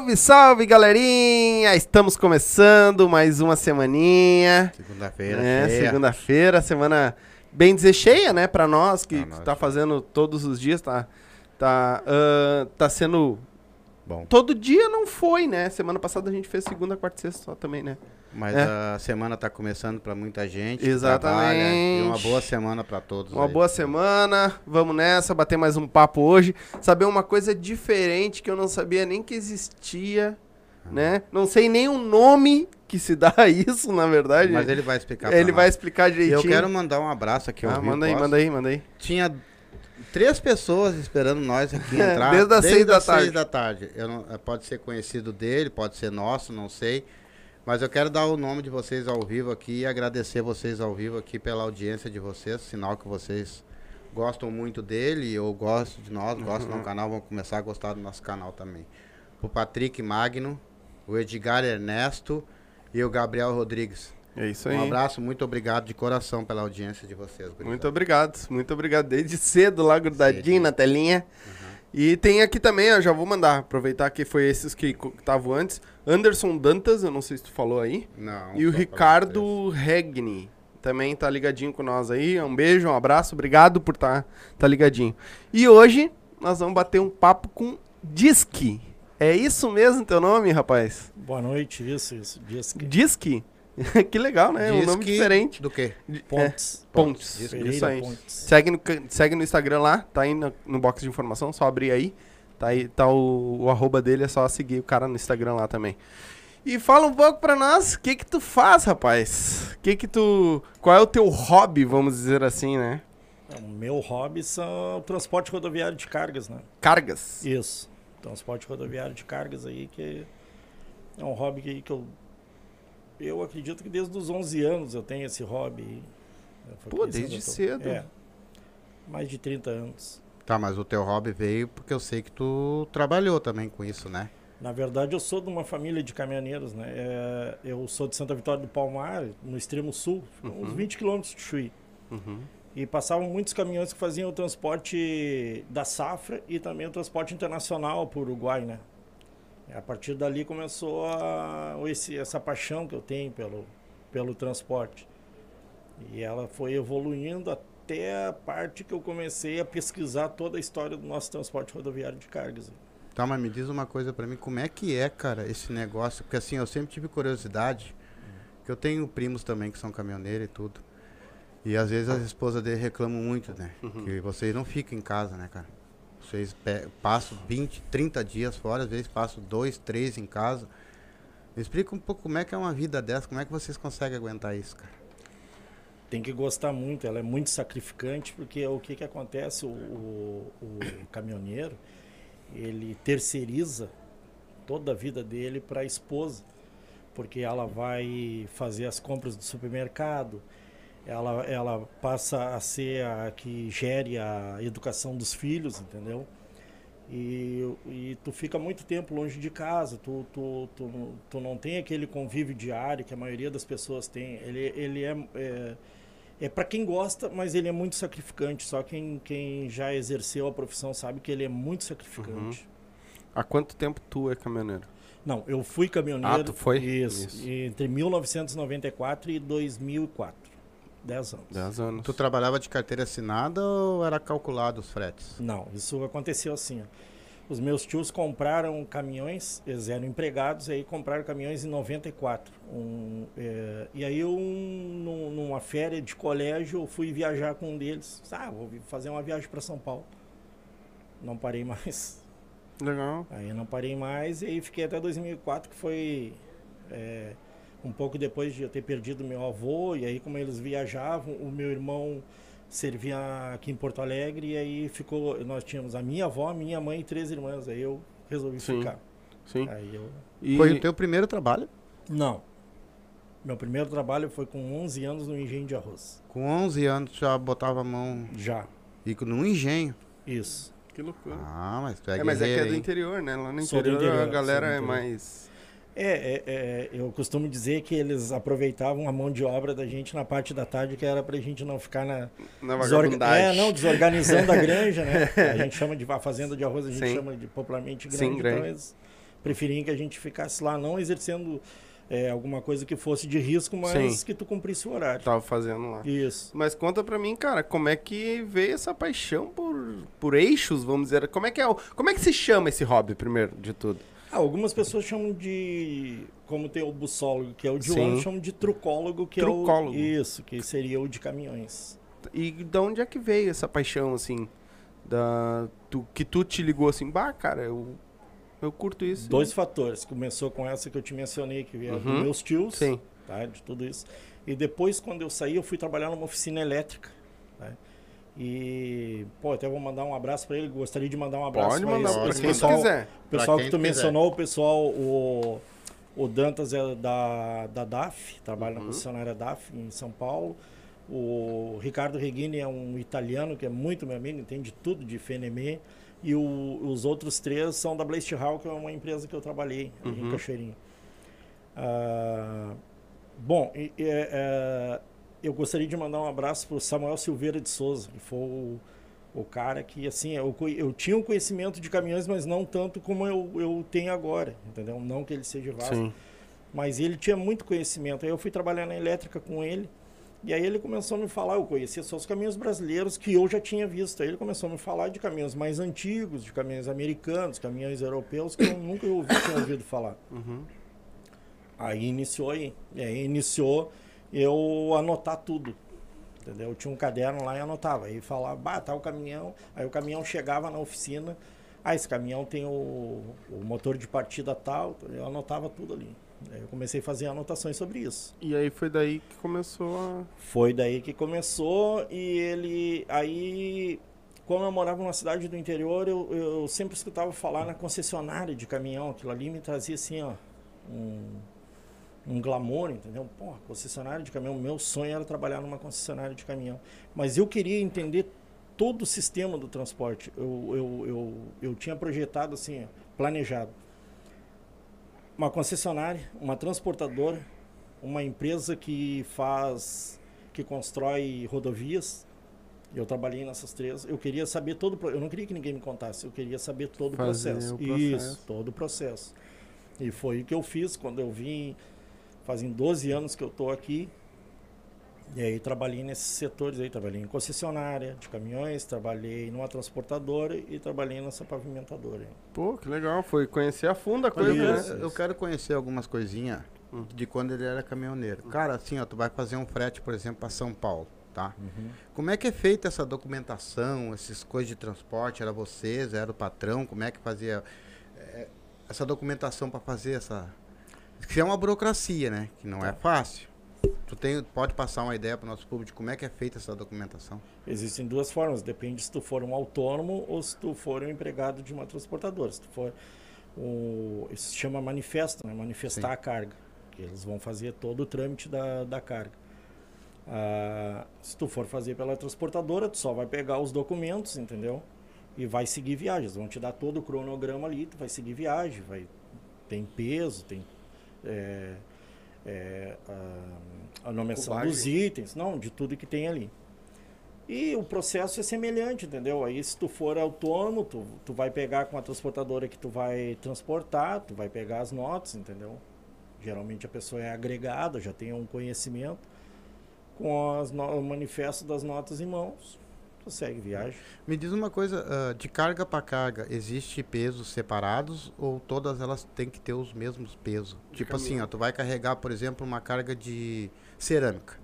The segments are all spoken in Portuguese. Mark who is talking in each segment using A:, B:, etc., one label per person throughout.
A: Salve, salve, galerinha! Estamos começando mais uma semaninha.
B: Segunda-feira,
A: É,
B: cheia.
A: segunda-feira, semana bem dizer cheia, né, pra nós que
B: Pra nós,
A: tá
B: cheia.
A: fazendo todos os dias, tá tá ah, tá sendo
B: Bom,
A: todo dia não foi, né? Semana passada a gente fez segunda, quarta e sexta só também, né?
B: mas
A: É.
B: a semana tá começando pra muita gente.
A: Exatamente.
B: trabalha, e uma boa semana pra todos.
A: Uma
B: aí.
A: boa semana, vamos nessa, bater mais um papo hoje, saber uma coisa diferente que eu não sabia nem que existia,
B: Ah.
A: né? Não sei nem o nome que se dá a isso, na verdade.
B: Mas ele vai explicar
A: Ele vai explicar direitinho.
B: Eu quero mandar um abraço aqui
A: ah, manda aí,
B: posso?
A: manda aí, manda aí.
B: Tinha três pessoas esperando nós aqui
A: É,
B: entrar.
A: desde as seis da tarde.
B: da tarde. Eu não- pode ser conhecido dele, pode ser nosso, não sei. Mas eu quero dar o nome de vocês ao vivo aqui e agradecer vocês ao vivo aqui pela audiência de vocês. Sinal que vocês gostam muito dele ou gostam de nós, gostam
A: Uhum.
B: do canal, vão começar a gostar do nosso canal também. O Patrick Magno, o Edgar Ernesto e o Gabriel Rodrigues.
A: É isso aí.
B: Um abraço, muito obrigado de coração pela audiência de vocês. gurizada.
A: Muito obrigado, muito obrigado. Desde cedo lá, grudadinho na telinha. E tem aqui também, ó, já vou mandar, aproveitar que foi esses que estavam antes. Anderson Dantas, eu não sei se tu falou aí.
B: Não,
A: E o Ricardo Regni também tá ligadinho com nós aí. Um beijo, um abraço, obrigado por tá, tá ligadinho. E hoje nós vamos bater um papo com Disque. É isso mesmo teu nome, rapaz?
C: Boa noite, isso, isso. Diz que
A: Disque? que legal, né? um
B: Diz
A: nome
B: que-
A: diferente.
B: Do quê?
C: Pontes.
A: É, Pontes.
B: Disque.
A: Isso aí.
C: Pontes.
A: Segue no, segue no Instagram lá, tá aí no, no box de informação, só abrir aí. Tá aí, tá o, o arroba dele, é só seguir o cara no Instagram lá também. E fala um pouco pra nós, o que que tu faz, rapaz? Que que tu... Qual é o teu hobby, vamos dizer assim, né?
C: O meu hobby são o transporte rodoviário de cargas, né?
A: Cargas.
C: Isso. Transporte rodoviário de cargas aí, que é um hobby que, que eu. Eu acredito que desde os 11 anos eu tenho esse hobby.
A: Pô, desde
C: tô-
A: cedo.
C: É. Mais de 30 anos.
B: Tá, mas o teu hobby veio porque eu sei que tu trabalhou também com isso, né?
C: Na verdade, eu sou de uma família de caminhoneiros, né? É, eu sou de Santa Vitória do Palmar, no extremo sul, uns
A: Uhum.
C: 20 quilômetros de Chuí.
A: Uhum.
C: E passavam muitos caminhões que faziam o transporte da safra e também o transporte internacional para o Uruguai, né? A partir dali começou a, esse, essa paixão que eu tenho pelo, pelo transporte. E ela foi evoluindo até a parte que eu comecei a pesquisar toda a história do nosso transporte rodoviário de cargas.
B: Tá, mas me diz uma coisa pra mim, como é que é, cara, esse negócio? Porque assim, eu sempre tive curiosidade, que eu tenho primos também que são caminhoneiros e tudo. E às vezes as esposas dele reclamam muito, né?
A: Uhum.
B: Que vocês não ficam em casa, né, cara? Vocês passam 20, 30 dias fora, às vezes passam dois, três em casa. Me explica um pouco como é que é uma vida dessa, como é que vocês conseguem aguentar isso, cara?
C: Tem que gostar muito, ela é muito sacrificante, porque o que, que acontece? O, o, o caminhoneiro, ele terceiriza toda a vida dele para a esposa, porque ela vai fazer as compras do supermercado, ela, ela passa a ser a que gere a educação dos filhos, entendeu? E, e tu fica muito tempo longe de casa, tu, tu, tu, tu não tem aquele convívio diário que a maioria das pessoas tem. Ele, ele é, é, é para quem gosta, mas ele é muito sacrificante. Só quem, quem já exerceu a profissão sabe que ele é muito sacrificante.
A: Há quanto tempo tu é caminhoneiro?
C: Não, eu fui caminhoneiro.
A: Ah, tu foi?
C: Isso,
A: Isso.
C: entre 1994 e 2004. 10 anos.
A: 10 anos.
B: Tu trabalhava de carteira assinada ou era calculado os fretes?
C: Não, isso aconteceu assim. ó. Os meus tios compraram caminhões, eles eram empregados, aí compraram caminhões em 94. Um, é, e aí eu, num- numa férias de colégio, eu fui viajar com um deles. Ah, vou fazer uma viagem para São Paulo. Não parei mais.
A: Legal.
C: Aí não parei mais e aí fiquei até 2004, que foi é, um pouco depois de eu ter perdido meu avô. E aí, como eles viajavam, o meu irmão servia aqui em Porto Alegre. E aí ficou. Nós tínhamos a minha avó, a minha mãe e três irmãs. Aí eu resolvi
A: Sim.
C: ficar.
A: Sim.
C: Aí eu.
A: E...
B: Foi o teu primeiro trabalho?
C: Não. Meu primeiro trabalho foi com 11 anos no engenho de arroz.
B: Com 11 anos tu já botava a mão
C: Já.
B: e num engenho.
C: Isso.
A: Que loucura.
B: Ah, mas tu é,
A: É, mas é que é do interior, né? Lá no interior,
C: interior,
A: a galera é mais.
C: É, é, é, eu costumo dizer que eles aproveitavam a mão de obra da gente na parte da tarde, que era pra gente não ficar na,
A: Na
C: Desorga-. É, não, desorganizando a granja, né? A gente chama de a fazenda de arroz, a gente
A: Sim.
C: chama de popularmente granja.
A: Sim, granja.
C: Então eles preferiam que a gente ficasse lá, não exercendo é, alguma coisa que fosse de risco, mas
A: Sim.
C: que tu cumprisse o horário.
A: Tava fazendo lá.
C: Isso.
A: Mas conta pra mim, cara, como é que veio essa paixão por, por eixos, vamos dizer? Como é que é o, como é que se chama esse hobby, primeiro de tudo?
C: Ah, algumas pessoas chamam de. Como tem o buçólogo, que é o de
A: Sim.
C: ônibus, chamam de trucólogo, que
A: Trucólogo.
C: é o. Isso, que seria o de caminhões.
A: E da onde é que veio essa paixão, assim, da, tu- que tu te ligou assim, bah, cara, eu, eu curto isso.
C: Dois fatores. Começou com essa que eu te mencionei, que é
A: Uhum.
C: dos meus tios.
A: Sim.
C: tá? De tudo isso. E depois, quando eu saí, eu fui trabalhar numa oficina elétrica. né? E, pô, até vou mandar um abraço para ele. Gostaria de mandar um abraço
A: Pode
C: pra
A: mandar
C: esse
A: quem
C: pessoal,
A: quiser.
C: O pessoal que tu
B: quiser.
C: mencionou, o pessoal, o, o Dantas é da, da DAF, trabalha
A: Uhum.
C: na concessionária DAF em São Paulo. O Ricardo Reghini é um italiano que é muito meu amigo, entende tudo de FNME. E o- os outros três são da Blast Hall, que é uma empresa que eu trabalhei
A: Uhum.
C: em Cachoeirinha. Ah, bom, e- e, é, eu gostaria de mandar um abraço para o Samuel Silveira de Souza, que foi o, o cara que, assim, eu, eu tinha um conhecimento de caminhões, mas não tanto como eu, eu tenho agora, entendeu? Não que ele seja vasto,
A: Sim.
C: mas ele tinha muito conhecimento. Aí eu fui trabalhar na elétrica com ele, e aí ele começou a me falar, eu conhecia só os caminhões brasileiros que eu já tinha visto. Aí ele começou a me falar de caminhões mais antigos, de caminhões americanos, caminhões europeus, que eu nunca ouvi, tinha ouvido falar.
A: Uhum.
C: Aí iniciou aí. E aí iniciou eu anotar tudo. Entendeu? Eu tinha um caderno lá e anotava. Aí falava, bah, tá o caminhão. Aí o caminhão chegava na oficina. Ah, esse caminhão tem o, o motor de partida tal. Eu anotava tudo ali. Aí eu comecei a fazer anotações sobre isso.
A: E aí foi daí que começou a...
C: Foi daí que começou e ele. Aí, como eu morava numa cidade do interior, eu, eu sempre escutava falar na concessionária de caminhão. Aquilo ali me trazia assim, ó, um, um glamour, entendeu? Porra, concessionária de caminhão. Meu sonho era trabalhar numa concessionária de caminhão. Mas eu queria entender todo o sistema do transporte. Eu, eu, eu, eu tinha projetado assim, planejado. Uma concessionária, uma transportadora, uma empresa que faz, que constrói rodovias. Eu trabalhei nessas três. Eu queria saber todo, o eu não queria que ninguém me contasse. Eu queria saber todo o processo.
A: o processo.
C: Isso, todo o processo. E foi o que eu fiz quando eu vim. Fazem 12 anos que eu estou aqui. E aí trabalhei nesses setores aí, trabalhei em concessionária de caminhões, trabalhei numa transportadora e trabalhei nessa pavimentadora. aí.
A: Pô, que legal, foi conhecer a fundo a coisa,
C: Isso.
A: né?
B: eu quero conhecer algumas coisinhas
A: Hum.
B: de quando ele era caminhoneiro. Cara, assim, ó, tu vai fazer um frete, por exemplo, para São Paulo, tá? Como é que é feita essa documentação, essas coisas de transporte? Era vocês, era o patrão? Como é que fazia é, essa documentação para fazer essa... Que é uma burocracia, né? Que não é fácil. Tu tem, pode passar uma ideia para o nosso público de como é que é feita essa documentação?
C: Existem duas formas, depende se tu for um autônomo ou se tu for um empregado de uma transportadora. Se tu for o isso se chama manifesto, né? manifestar
B: Sim.
C: a carga, eles vão fazer todo o trâmite da, da carga. Ah, se tu for fazer pela transportadora, tu só vai pegar os documentos, entendeu? E vai seguir viagens. Vão te dar todo o cronograma ali, tu vai seguir viagem, vai tem peso, tem é, é, a, a nomeação
A: Cubagem.
C: dos itens, não, de tudo que tem ali. E o processo é semelhante, entendeu? Aí se tu for autônomo, tu, tu vai pegar com a transportadora que tu vai transportar, tu vai pegar as notas, entendeu? Geralmente a pessoa é agregada, já tem um conhecimento. Com as no- o manifesto das notas em mãos, tu segue viagem.
B: Me diz uma coisa, ah, de carga para carga, existe pesos separados ou todas elas têm que ter os mesmos pesos? Tipo assim, ó, tu vai carregar, por exemplo, uma carga de cerâmica.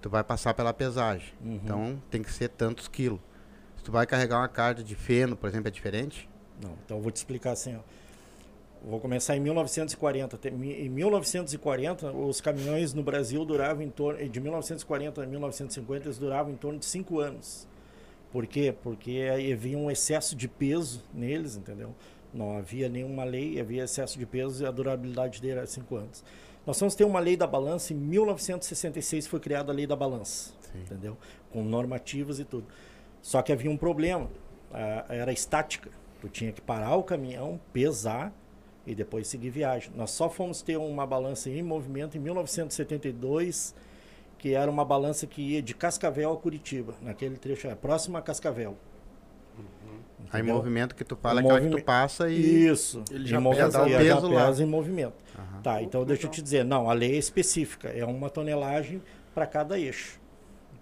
B: Tu vai passar pela pesagem.
C: Uhum.
B: Então tem que ser tantos quilos. Se tu vai carregar uma carga de feno, por exemplo, é diferente?
C: Não, então eu vou te explicar assim, ó. Vou começar em 1940. Tem- Em 1940, os caminhões no Brasil duravam em torno de 1940 a 1950 eles duravam em torno de 5 anos. Por quê? Porque havia um excesso de peso neles, entendeu? Não havia nenhuma lei, havia excesso de peso e a durabilidade dele era 5 anos. Nós vamos ter uma lei da balança em 1966 foi criada a lei da balança,
B: Sim.
C: entendeu? Com normativas e tudo. Só que havia um problema, ah, era estática. Tu tinha que parar o caminhão, pesar e depois seguir viagem. Nós só fomos ter uma balança em movimento em 1972, que era uma balança que ia de Cascavel a Curitiba, naquele trecho, é, próximo a Cascavel.
B: Aí
C: entendeu?
B: movimento que tu fala
C: O
B: é aquela que tu passa e.
C: Isso.
A: Ele já
C: movimento,
B: pesa o
C: já
B: peso lá.
C: pesa em movimento.
B: Aham.
C: Tá, então deixa eu te dizer, não, a lei é específica, é uma tonelagem para cada eixo.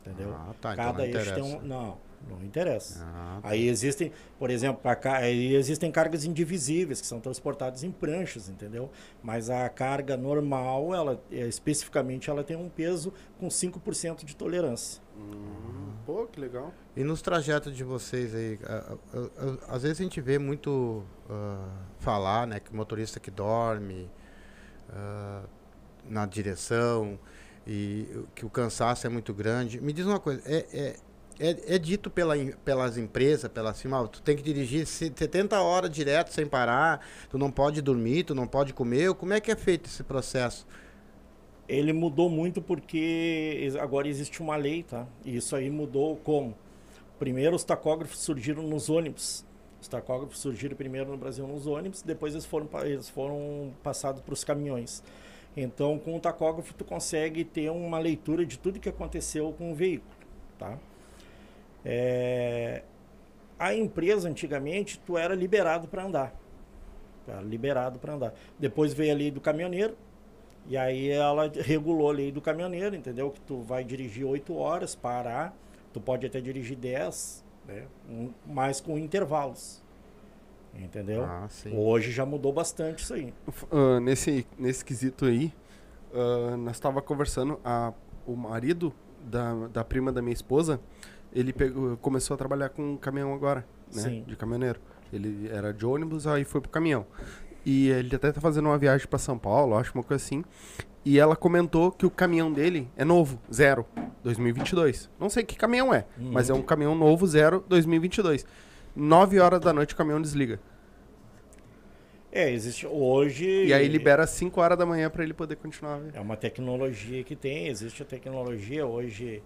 C: Entendeu?
B: Ah, tá, então
C: cada
B: não
C: eixo tem
B: interessa.
C: um. Não, não interessa.
B: Ah, tá.
C: Aí existem, por exemplo, cá, aí existem cargas indivisíveis que são transportadas em pranchas, entendeu? Mas a carga normal, ela é, especificamente, ela tem um peso com 5% de tolerância.
A: Hum, pô, que legal.
B: E nos trajetos de vocês aí, às vezes a gente vê muito ah, falar, né, que motorista que dorme ah, na direção e que o cansaço é muito grande. Me diz uma coisa, é, é, é, é dito pela, pelas empresas, pela cima, tu tem que dirigir se- 70 horas direto sem parar, tu não pode dormir, tu não pode comer, como é que é feito esse processo?
C: Ele mudou muito porque agora existe uma lei, tá? E isso aí mudou como? Primeiro os tacógrafos surgiram nos ônibus. Os tacógrafos surgiram primeiro no Brasil nos ônibus, depois eles foram, eles foram passados para os caminhões. Então, com o tacógrafo, tu consegue ter uma leitura de tudo que aconteceu com o veículo, tá? É, A empresa, antigamente, tu era liberado para andar. Era liberado para andar. Depois veio a lei do caminhoneiro, e aí ela regulou a lei do caminhoneiro, entendeu? Que tu vai dirigir 8 horas, parar, tu pode até dirigir 10, né? Um- mas com intervalos. Entendeu?
B: Ah.
C: Hoje já mudou bastante isso aí.
A: Ah, nesse, nesse quesito aí, ah, nós estava conversando, a, o marido da, da prima da minha esposa, ele pegou, começou a trabalhar com caminhão agora, né?
C: Sim.
A: De caminhoneiro. Ele era de ônibus, aí foi pro caminhão. E ele até tá fazendo uma viagem para São Paulo, acho uma coisa assim. E ela comentou que o caminhão dele é novo, zero, 2022. Não sei que caminhão é,
C: Uhum.
A: mas é um caminhão novo, zero, 2022. 9 horas da noite o caminhão desliga.
C: É, existe hoje.
A: E aí libera 5 horas da manhã para ele poder continuar.
C: É uma tecnologia que tem, existe a tecnologia. Hoje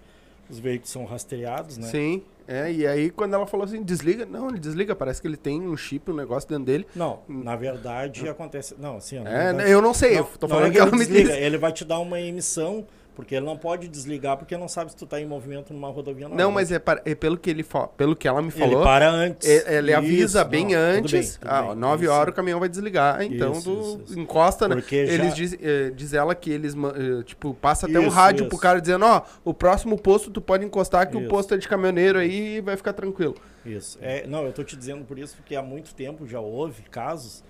C: os veículos são rastreados, né?
A: Sim, é, e aí quando ela falou assim, desliga, não, ele desliga, parece que ele tem um chip, um negócio dentro dele.
C: Não, na verdade acontece. Não, assim, ó,
A: É,
C: verdade-
A: eu não sei, eu tô
C: não
A: falando
C: é
A: que ela
C: ele
A: me
C: desliga,
A: disse.
C: Ele vai te dar uma emissão, porque ele não pode desligar, porque não sabe se tu tá em movimento numa rodovia ou
A: Não, mas é, para- é pelo que ele pelo que ela me
C: Ele
A: falou,
C: para antes.
A: é- ele avisa
C: Isso,
A: bem
C: não, tudo
A: antes,
C: bem, tudo
A: ah,
C: bem,
A: 9
C: isso.
A: horas o caminhão vai desligar, então
C: Isso,
A: tu
C: isso,
A: encosta, né?
C: Porque
A: Eles
C: já-
A: diz, eh, diz ela que eles, eh, tipo, passa até um rádio pro cara dizendo, ó, o próximo posto tu pode encostar que o posto é de caminhoneiro aí e vai ficar tranquilo.
C: Isso. É, não, eu tô te dizendo por isso, porque há muito tempo já houve casos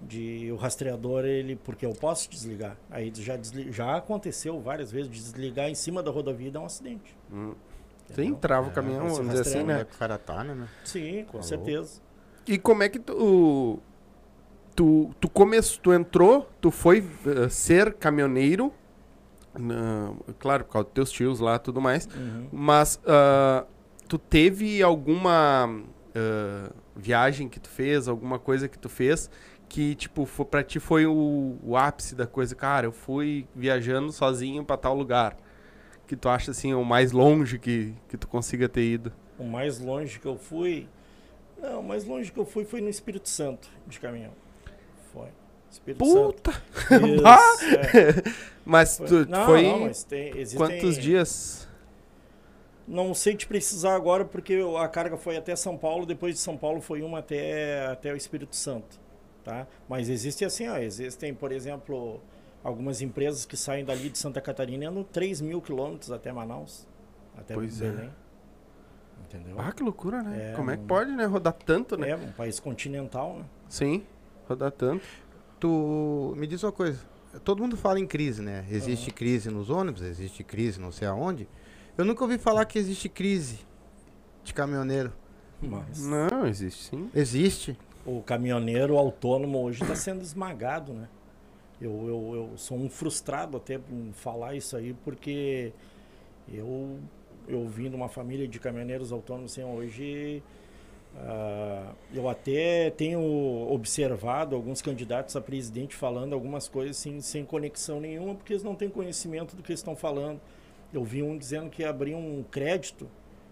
C: de o rastreador, ele. Porque eu posso desligar. Aí já, desli- já aconteceu várias vezes de desligar em cima da rodovia e dar um acidente.
A: Hum. Sim, trava o
B: É,
A: caminhão,
C: esse
A: vamos dizer assim, né?
B: É que o cara tá, né?
C: Sim, com
B: Alô?
C: certeza.
A: E como é que tu. Tu, tu começou, tu entrou, tu foi eh, ser caminhoneiro, na- claro, por causa dos teus tios lá e tudo mais,
C: Uhum.
A: mas ah, tu teve alguma ah, viagem que tu fez, alguma coisa que tu fez que, tipo, foi, pra ti foi o, o ápice da coisa? Cara, eu fui viajando sozinho pra tal lugar. Que tu acha, assim, o mais longe que, que tu consiga ter ido.
C: O mais longe que eu fui. Não, o mais longe que eu fui foi no Espírito Santo, de caminhão. Foi. Espírito
A: Puta!
C: Santo. Isso, é.
A: Mas
C: Foi-
A: tu
C: Não,
A: foi...
C: não, mas tem, existem-
A: Quantos dias?
C: Não sei te precisar agora, porque a carga foi até São Paulo, depois de São Paulo foi uma até, até o Espírito Santo. Tá? Mas existe assim, ó, existem, por exemplo, algumas empresas que saem dali de Santa Catarina indo 3 mil quilômetros até Manaus, até
A: Pois é.
C: Belém. Entendeu?
A: Ah, que loucura, né?
C: É,
A: Como é que
C: um-
A: pode, né? Rodar tanto, né?
C: É um país continental, né?
A: Sim, rodar tanto.
B: Tu me diz uma coisa. Todo mundo fala em crise, né? Existe crise nos ônibus, existe crise não sei aonde. Eu nunca ouvi falar que existe crise de caminhoneiro.
C: Mas
A: Não, existe sim.
B: Existe.
C: O caminhoneiro autônomo hoje está sendo esmagado, né? Eu, eu, eu sou um frustrado até em falar isso aí, porque eu, eu vim de uma família de caminhoneiros autônomos, assim, hoje ah, eu até tenho observado alguns candidatos a presidente falando algumas coisas assim, sem conexão nenhuma, porque eles não têm conhecimento do que estão falando. Eu vi um dizendo que ia abrir um crédito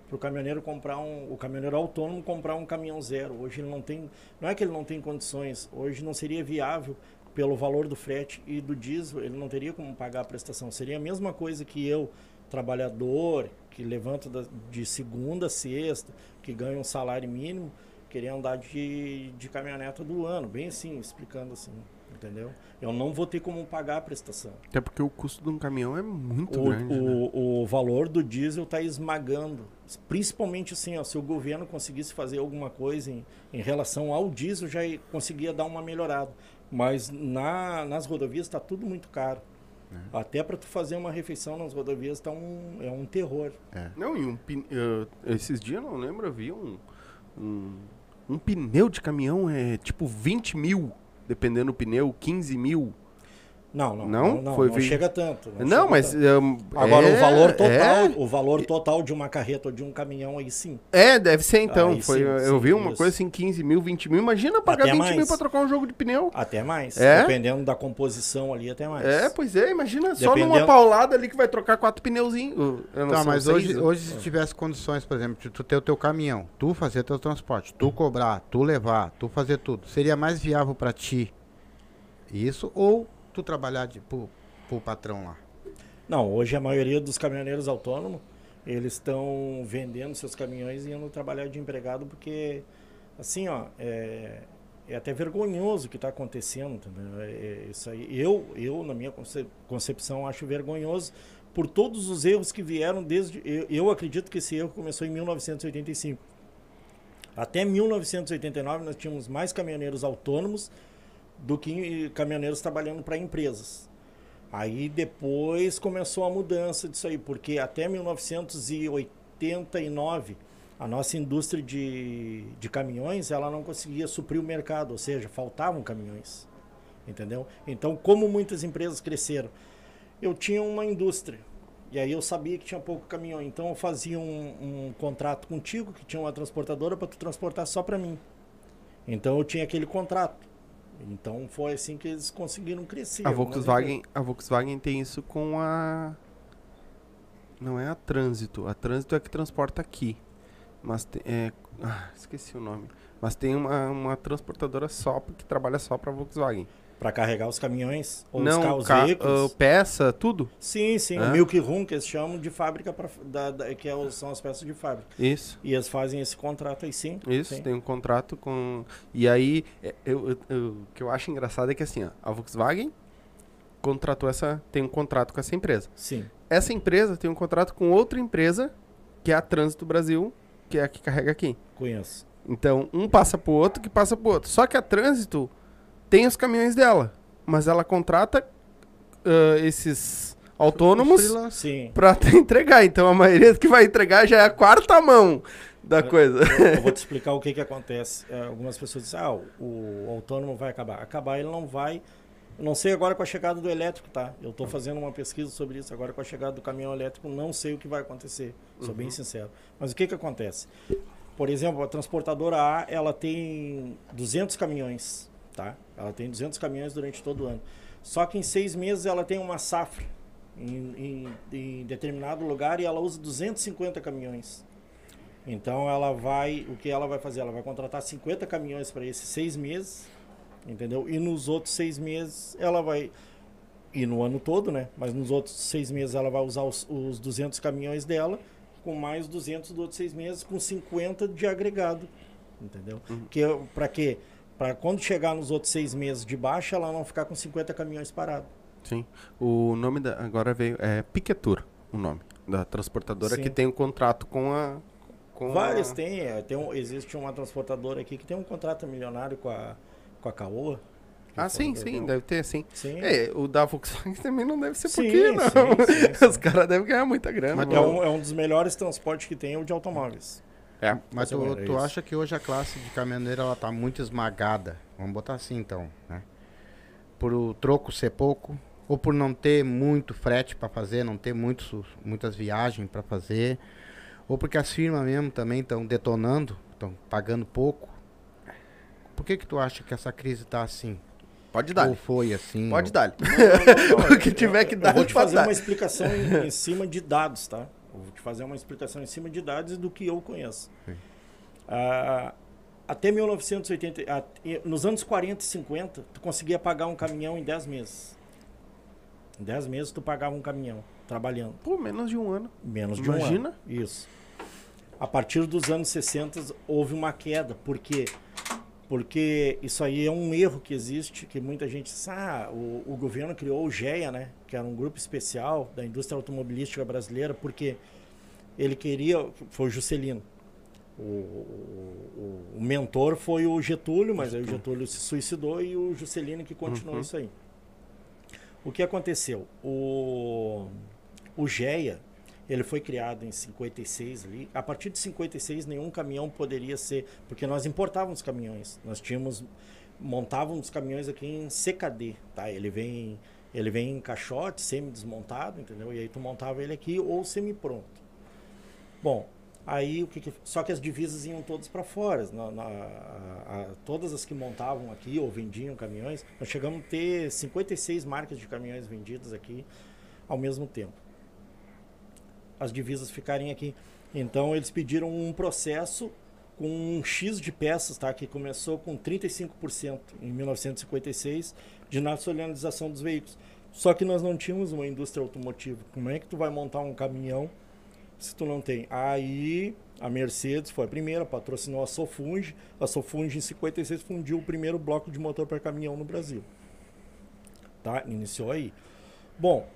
C: para o caminhoneiro comprar um, o caminhoneiro autônomo comprar um caminhão zero. Hoje ele não tem, não é que ele não tem condições, hoje não seria viável pelo valor do frete e do diesel, ele não teria como pagar a prestação. Seria a mesma coisa que eu, trabalhador, que levanta de segunda a sexta, que ganha um salário mínimo, querer andar de, de caminhoneta do ano, bem assim, explicando assim, entendeu? Eu não vou ter como pagar a prestação.
A: Até porque o custo de um caminhão é muito
C: O,
A: grande. né?
C: o, o valor do diesel está esmagando. Principalmente assim, ó, se o governo conseguisse fazer alguma coisa em, em relação ao diesel, já ia- conseguia dar uma melhorada. Mas na, nas rodovias está tudo muito caro.
A: É.
C: Até para tu fazer uma refeição nas rodovias tá um, é um terror.
A: Não, e um eu- esses dias, eu não lembro, eu vi um, um, um pneu de caminhão é tipo 20 mil, dependendo do pneu, 15 mil.
C: Não, não,
A: Não?
C: não, não,
A: Foi
C: não
A: vi-
C: chega tanto.
A: Não,
C: chega
A: mas...
C: tanto.
A: um,
C: Agora,
A: é-
C: o valor total,
A: É,
C: o valor total de uma carreta ou de um caminhão aí sim.
A: é, deve ser então.
C: Aí
A: Foi,
C: sim,
A: eu
C: sim,
A: vi uma
C: isso.
A: coisa assim, 15 mil, 20 mil. Imagina pagar
C: Até
A: 20 mil
C: mais.
A: pra trocar um jogo de pneu.
C: Até mais.
A: É?
C: Dependendo da composição ali, até mais.
A: É, pois é, imagina só
C: Dependendo-
A: numa paulada ali que vai trocar quatro pneuzinhos. Eu não
B: Tá, mas
A: seis,
B: hoje,
A: né?
B: hoje se tivesse condições, por exemplo, de tu ter o teu caminhão, tu fazer teu transporte, tu cobrar, tu levar, tu fazer tudo, seria mais viável pra ti isso ou tu trabalhar de, pro, pro patrão lá?
C: Não, hoje a maioria dos caminhoneiros autônomos, eles estão vendendo seus caminhões e indo trabalhar de empregado porque, assim, ó, é, é até vergonhoso o que está acontecendo? É, é isso aí. Eu, eu, na minha conce- concepção, acho vergonhoso por todos os erros que vieram desde... Eu, eu acredito que esse erro começou em 1985. Até 1989 nós tínhamos mais caminhoneiros autônomos do que caminhoneiros trabalhando para empresas. Aí depois começou a mudança disso aí, porque até 1989 a nossa indústria de, de caminhões ela não conseguia suprir o mercado, ou seja, faltavam caminhões, entendeu? Então, como muitas empresas cresceram, eu tinha uma indústria e aí eu sabia que tinha pouco caminhão, então eu fazia um, um contrato contigo que tinha uma transportadora para tu transportar só para mim. Então eu tinha aquele contrato. Então foi assim que eles conseguiram crescer.
A: A Volkswagen, a Volkswagen tem isso com a. Não é a Trânsito. A Trânsito é que transporta aqui. Mas tem. É... Ah, esqueci o nome. Mas tem uma, uma transportadora só que trabalha só pra Volkswagen.
C: Para carregar os caminhões ou
A: Não,
C: os carros
A: ca-
C: veículos.
A: ah, peça, tudo.
C: Sim, sim,
A: Hã?
C: o Milk Room que eles chamam de fábrica pra, da, da- que é são as peças de fábrica.
A: Isso.
C: E eles fazem esse contrato aí sim.
A: Isso,
C: sim.
A: tem um contrato com. E aí, é, eu, eu- eu- o que eu acho engraçado é que assim, ó, a Volkswagen contratou essa. tem um contrato com essa empresa.
C: Sim.
A: Essa empresa tem um contrato com outra empresa, que é a Trânsito Brasil, que é a que carrega aqui.
C: Conheço.
A: Então, um passa pro outro que passa pro outro. Só que a Trânsito tem os caminhões dela, mas ela contrata ah, esses autônomos pra entregar. Então, a maioria que vai entregar já é a quarta mão da coisa.
C: Eu, eu vou te explicar o que que acontece. É, algumas pessoas dizem, ah, o, o autônomo vai acabar. Acabar ele não vai. Eu não sei agora com a chegada do elétrico, tá? Eu estou fazendo uma pesquisa sobre isso. Agora com a chegada do caminhão elétrico, não sei o que vai acontecer. Sou bem sincero. Mas o que que acontece? Por exemplo, a transportadora A, ela tem 200 caminhões, tá? Ela tem 200 caminhões durante todo o ano. Só que em seis meses ela tem uma safra em, em- em determinado lugar e ela usa 250 caminhões. Então ela vai, o que ela vai fazer? Ela vai contratar 50 caminhões para esses seis meses, entendeu? E nos outros seis meses ela vai, e no ano todo, né? Mas nos outros seis meses ela vai usar os, os 200 caminhões dela, com mais 200 dos outros seis meses, com 50 de agregado, entendeu? Que para quê? Para quando chegar nos outros seis meses de baixa, ela não ficar com 50 caminhões parados.
A: Sim. O nome da. Agora veio. É Piquetur, o nome da transportadora
C: Sim.
A: que tem um contrato com a. Com
C: Várias
A: a...
C: tem, é, tem um, existe uma transportadora aqui que tem um contrato milionário com a, com a Caoa.
A: Ah,
C: foi-
A: sim, sim,
C: deu-
A: deve ter, sim.
C: Sim.
A: É, o da Volkswagen também não deve ser
C: Sim,
A: pouquinho, não.
C: sim.
A: Os caras devem ganhar muita grana.
C: É um, é um dos melhores transportes que tem, o de automóveis.
A: É.
B: Mas tu,
C: é
B: tu
C: isso.
B: acha que hoje a classe de caminhoneiro ela tá muito esmagada? Vamos botar assim então, né? Por o troco ser pouco, ou por não ter muito frete para fazer, não ter muitos, muitas viagens para fazer, ou porque as firmas mesmo também estão detonando, estão pagando pouco. Por que que tu acha que essa crise tá assim?
A: Pode dar.
B: Ou foi assim?
A: Pode
B: ou-
A: dar. O que tiver que dar,
C: Eu vou te fazer
A: dar.
C: uma explicação em, em cima de dados, tá? Eu vou te fazer uma explicação em cima de dados do que eu conheço. Ah, até 1980, ah, e- nos anos 40 e 50, tu conseguia pagar um caminhão em 10 meses. Em 10 meses tu pagava um caminhão, trabalhando.
A: Pô, menos de um ano.
C: Menos de
A: Imagina.
C: um ano. Isso. A partir dos anos 60 houve uma queda, por quê? Porque isso aí é um erro que existe, que muita gente diz, ah, o, o governo criou o GEA, né? Que era um grupo especial da indústria automobilística brasileira, porque ele queria, foi o Juscelino. O, o, o, mentor foi o Getúlio, mas aí o Getúlio se suicidou e o Juscelino que continuou uhum. isso aí. O que aconteceu? O, o GEA, ele foi criado em 56 ali. A partir de 56 nenhum caminhão poderia ser, porque nós importávamos caminhões. Nós tínhamos montávamos caminhões aqui em CKD, tá? Ele vem ele vem em caixote, semi desmontado, entendeu? E aí tu montava ele aqui ou semi pronto. Bom, aí o que, que só que as divisas iam todas para fora, na, na a, a, todas as que montavam aqui ou vendiam caminhões, nós chegamos a ter 56 marcas de caminhões vendidas aqui ao mesmo tempo as divisas ficarem aqui. Então eles pediram um processo com um X de peças, tá? Que começou com 35% em 1956 de nacionalização dos veículos. Só que nós não tínhamos uma indústria automotiva. Como é que tu vai montar um caminhão se tu não tem? Aí a Mercedes foi a primeira, patrocinou a Sofunge. A Sofunge em 56 fundiu o primeiro bloco de motor para caminhão no Brasil. Tá? Iniciou aí. Bom,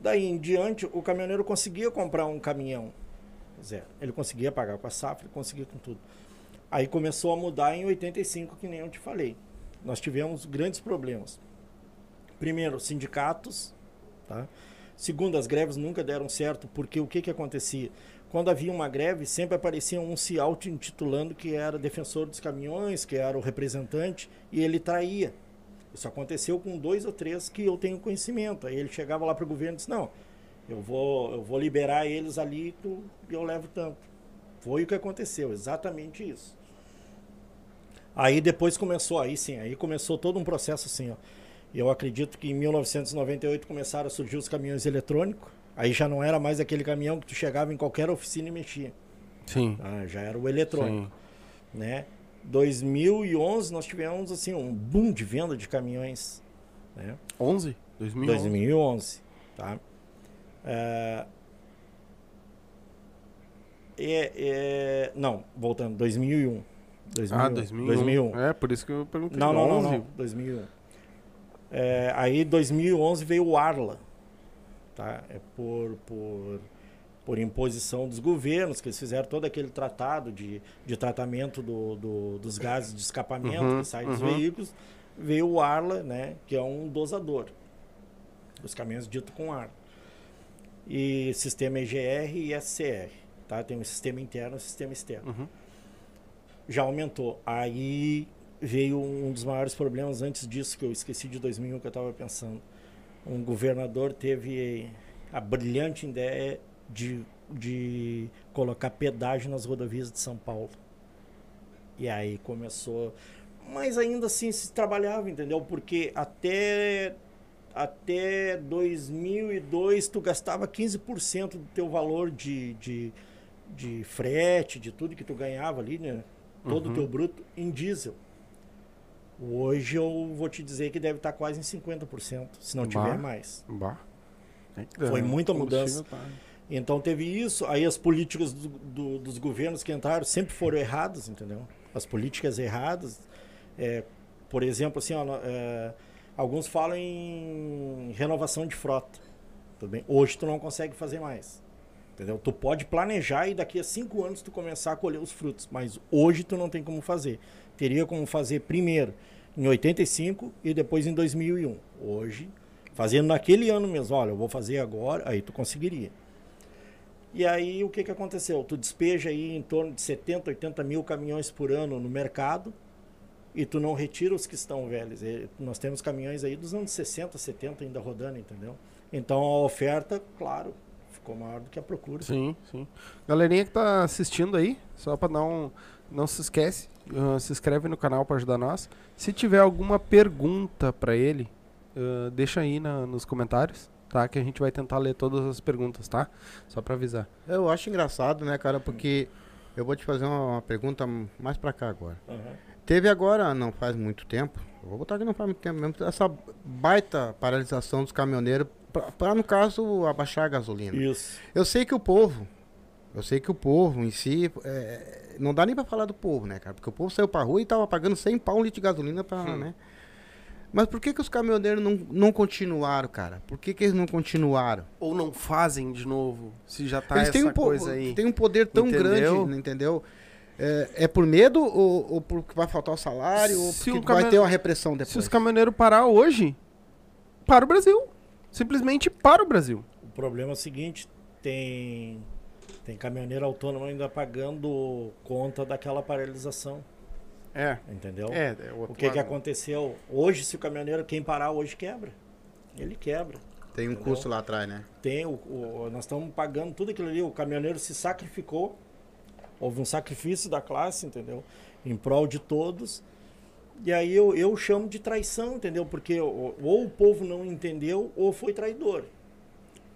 C: Daí em diante, o caminhoneiro conseguia comprar um caminhão zero. Ele conseguia pagar com a safra, conseguia com tudo. Aí começou a mudar em 85, que nem eu te falei. Nós tivemos grandes problemas. Primeiro, sindicatos, tá? Segundo, as greves nunca deram certo, porque o que que acontecia? Quando havia uma greve, sempre aparecia um se auto-intitulando que era defensor dos caminhões, que era o representante, e ele traía. Isso aconteceu com dois ou três que eu tenho conhecimento. Aí ele chegava lá para o governo e disse, não, eu vou, eu vou liberar eles ali e eu levo tanto. Foi o que aconteceu, exatamente isso. Aí depois começou, aí sim, aí começou todo um processo assim, ó. Eu acredito que em 1998 começaram a surgir os caminhões eletrônicos. Aí já não era mais aquele caminhão que tu chegava em qualquer oficina e mexia.
A: Sim.
C: Ah, já era o eletrônico, sim. né? 2011 nós tivemos assim um boom de venda de caminhões. Né?
A: 11?
C: 2011. 2011, tá? É, é, é, não, voltando, 2001.
A: 2001. Ah, 2001. 2001. É, por isso que eu perguntei.
C: Não, não, não, não, 2001. É, aí 2011 veio o Arla, tá? É por, por por imposição dos governos, que eles fizeram todo aquele tratado de, de tratamento do, do dos gases de escapamento uhum, que saem dos uhum. veículos, veio o Arla, né, que é um dosador. Os caminhões dito com ar. E sistema EGR e SCR. Tá? Tem um sistema interno e um sistema externo. Uhum. Já aumentou. Aí veio um dos maiores problemas antes disso, que eu esqueci de 2001 que eu estava pensando. Um governador teve a brilhante ideia de, de colocar pedágio nas rodovias de São Paulo. E aí começou. Mas ainda assim se trabalhava, entendeu? Porque até, até 2002 tu gastava 15% do teu valor de, de, de frete, de tudo que tu ganhava ali, né? Todo o uhum. teu bruto em diesel. Hoje eu vou te dizer que deve estar quase em 50%, se não bah, tiver mais.
A: Bah.
C: Foi muita mudança. Tá. Então teve isso, aí as políticas do, do, dos governos que entraram sempre foram erradas, entendeu? As políticas erradas, é, por exemplo, assim, ó, é, alguns falam em renovação de frota, tudo bem? Hoje tu não consegue fazer mais, entendeu? Tu pode planejar e daqui a cinco anos tu começar a colher os frutos, mas hoje tu não tem como fazer. Teria como fazer primeiro em 85 e depois em 2001. Hoje, fazendo naquele ano mesmo, olha, eu vou fazer agora, aí tu conseguiria. E aí o que, que aconteceu? Tu despeja aí em torno de 70, 80 mil caminhões por ano no mercado e tu não retira os que estão velhos. E nós temos caminhões aí dos anos 60, 70 ainda rodando, entendeu? Então a oferta, claro, ficou maior do que a procura.
A: Sim, sim. Galerinha que tá assistindo aí, só para não não se esquece, uh, se inscreve no canal para ajudar nós. Se tiver alguma pergunta para ele, uh, deixa aí na, nos comentários tá? Que a gente vai tentar ler todas as perguntas, tá? Só para avisar.
B: Eu acho engraçado, né, cara? Porque eu vou te fazer uma, uma pergunta mais para cá agora. Uhum. Teve agora, não faz muito tempo, vou botar que não faz muito tempo mesmo, essa baita paralisação dos caminhoneiros para, no caso, abaixar a gasolina.
C: Isso.
B: Eu sei que o povo, Eu sei que o povo em si. é, não dá nem pra falar do povo, né, cara? Porque o povo saiu pra rua e tava pagando 100 pau um litro de gasolina pra.
A: Hum.
B: né? Mas por que, que os caminhoneiros não, não continuaram, cara? Por que, que eles não continuaram?
A: Ou não fazem de novo, se já tá
B: eles
A: essa
B: um,
A: coisa aí.
B: têm um poder tão
A: Entendeu?
B: grande, entendeu? É, é por medo ou, ou porque vai faltar o salário ou
A: Se
B: porque
A: o
B: vai ter uma repressão
A: Se
B: depois?
A: os caminhoneiros parar hoje, para o Brasil. Simplesmente para o Brasil.
C: O problema é o seguinte, tem, tem caminhoneiro autônomo ainda pagando conta daquela paralisação,
A: É.
C: entendeu?
A: É, é
C: O que, que aconteceu? Hoje, se o caminhoneiro, quem parar hoje quebra. Ele quebra.
B: Tem um
C: Entendeu?
B: custo lá atrás, né?
C: Tem o, o- nós estamos pagando tudo aquilo ali. O caminhoneiro se sacrificou. Houve um sacrifício da classe, entendeu? Em prol de todos. E aí eu, eu chamo de traição, entendeu? Porque ou, ou o povo não entendeu ou foi traidor.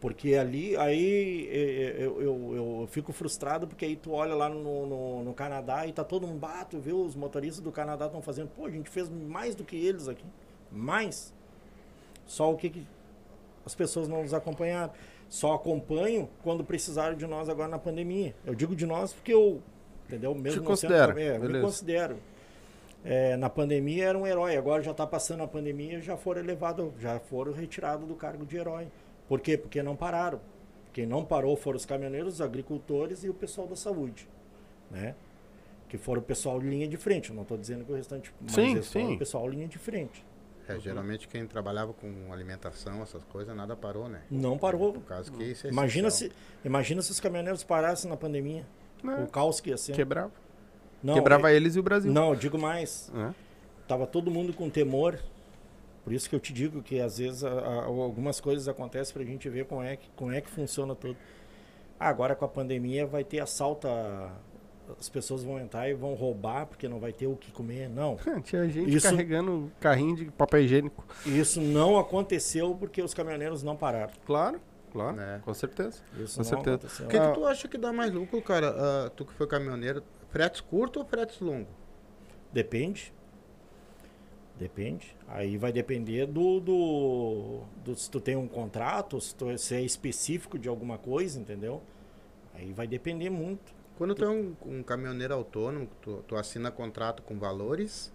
C: Porque ali, aí eu, eu, eu fico frustrado porque aí tu olha lá no, no, no Canadá e tá todo mundo bato, viu? Os motoristas do Canadá estão fazendo, pô, a gente fez mais do que eles aqui. Mais. Só o que, que as pessoas não nos acompanharam. Só acompanham quando precisaram de nós agora na pandemia. Eu digo de nós porque eu, entendeu? Mesmo não sendo-
A: considera,
C: é, eu me considero. É, na pandemia era um herói, agora já está passando a pandemia, já foram elevados, já foram retirados do cargo de herói. Por quê? Porque não pararam. Quem não parou foram os caminhoneiros, os agricultores e o pessoal da saúde, né? Que foram o pessoal de linha de frente. Eu não estou dizendo que o restante, mas
A: Sim,
C: eles foram
A: sim.
C: o pessoal linha de frente.
B: É, geralmente quem trabalhava com alimentação, essas coisas, nada parou, né?
C: Não parou.
B: No caso que isso é
C: Imagina
B: essencial.
C: se, imagina se os caminhoneiros parassem na pandemia.
A: É.
C: O caos que ia ser.
A: Quebrava.
C: Não,
A: Quebrava
C: é-
A: eles e o Brasil.
C: Não, eu digo mais.
A: É.
C: Tava todo mundo com temor. Por isso que eu te digo que às vezes a- a- algumas coisas acontecem pra gente ver como é que, como é que funciona tudo. Ah, agora com a pandemia vai ter assalto. a- As pessoas vão entrar e vão roubar porque não vai ter o que comer. Não.
A: Tinha gente
C: Isso-
A: carregando carrinho de papel higiênico.
C: Isso não aconteceu porque os caminhoneiros não pararam.
A: Claro, claro.
B: É.
A: Com certeza.
C: Isso
A: Com
C: não
A: certeza.
C: aconteceu.
B: O que,
A: Ah.
B: que tu acha que dá mais lucro, cara? Ah, tu que foi caminhoneiro, fretes curtos ou fretes longos?
C: Depende. Depende. Aí vai depender do, do, do- se tu tem um contrato, se, tu, se é específico de alguma coisa, entendeu? Aí vai depender muito.
B: Quando tu é um, um caminhoneiro autônomo, tu, tu assina contrato com valores,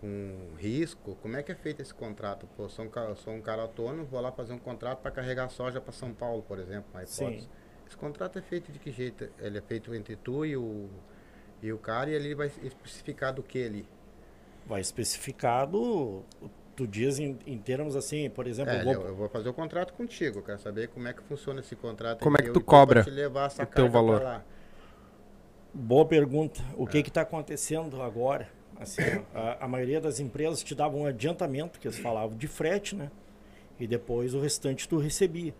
B: com risco, como é que é feito esse contrato? Pô, sou um, sou um cara autônomo, vou lá fazer um contrato para carregar soja para São Paulo, por exemplo, uma hipótese.
C: Sim.
B: Esse contrato é feito de que jeito? Ele é feito entre tu e o, e o cara e ele vai especificar do que ali?
C: Vai especificado, tu diz em, em termos assim, por exemplo,
B: É,
C: eu vou,
B: eu vou fazer o contrato contigo, eu quero saber como é que funciona esse contrato.
A: Como é que tu
B: e
A: cobra
B: te levar essa
A: o teu valor?
B: lá.
C: boa pergunta. O que que está acontecendo agora? Assim, a, a maioria das empresas te davam um adiantamento, que eles falavam de frete, né? E depois o restante tu recebia.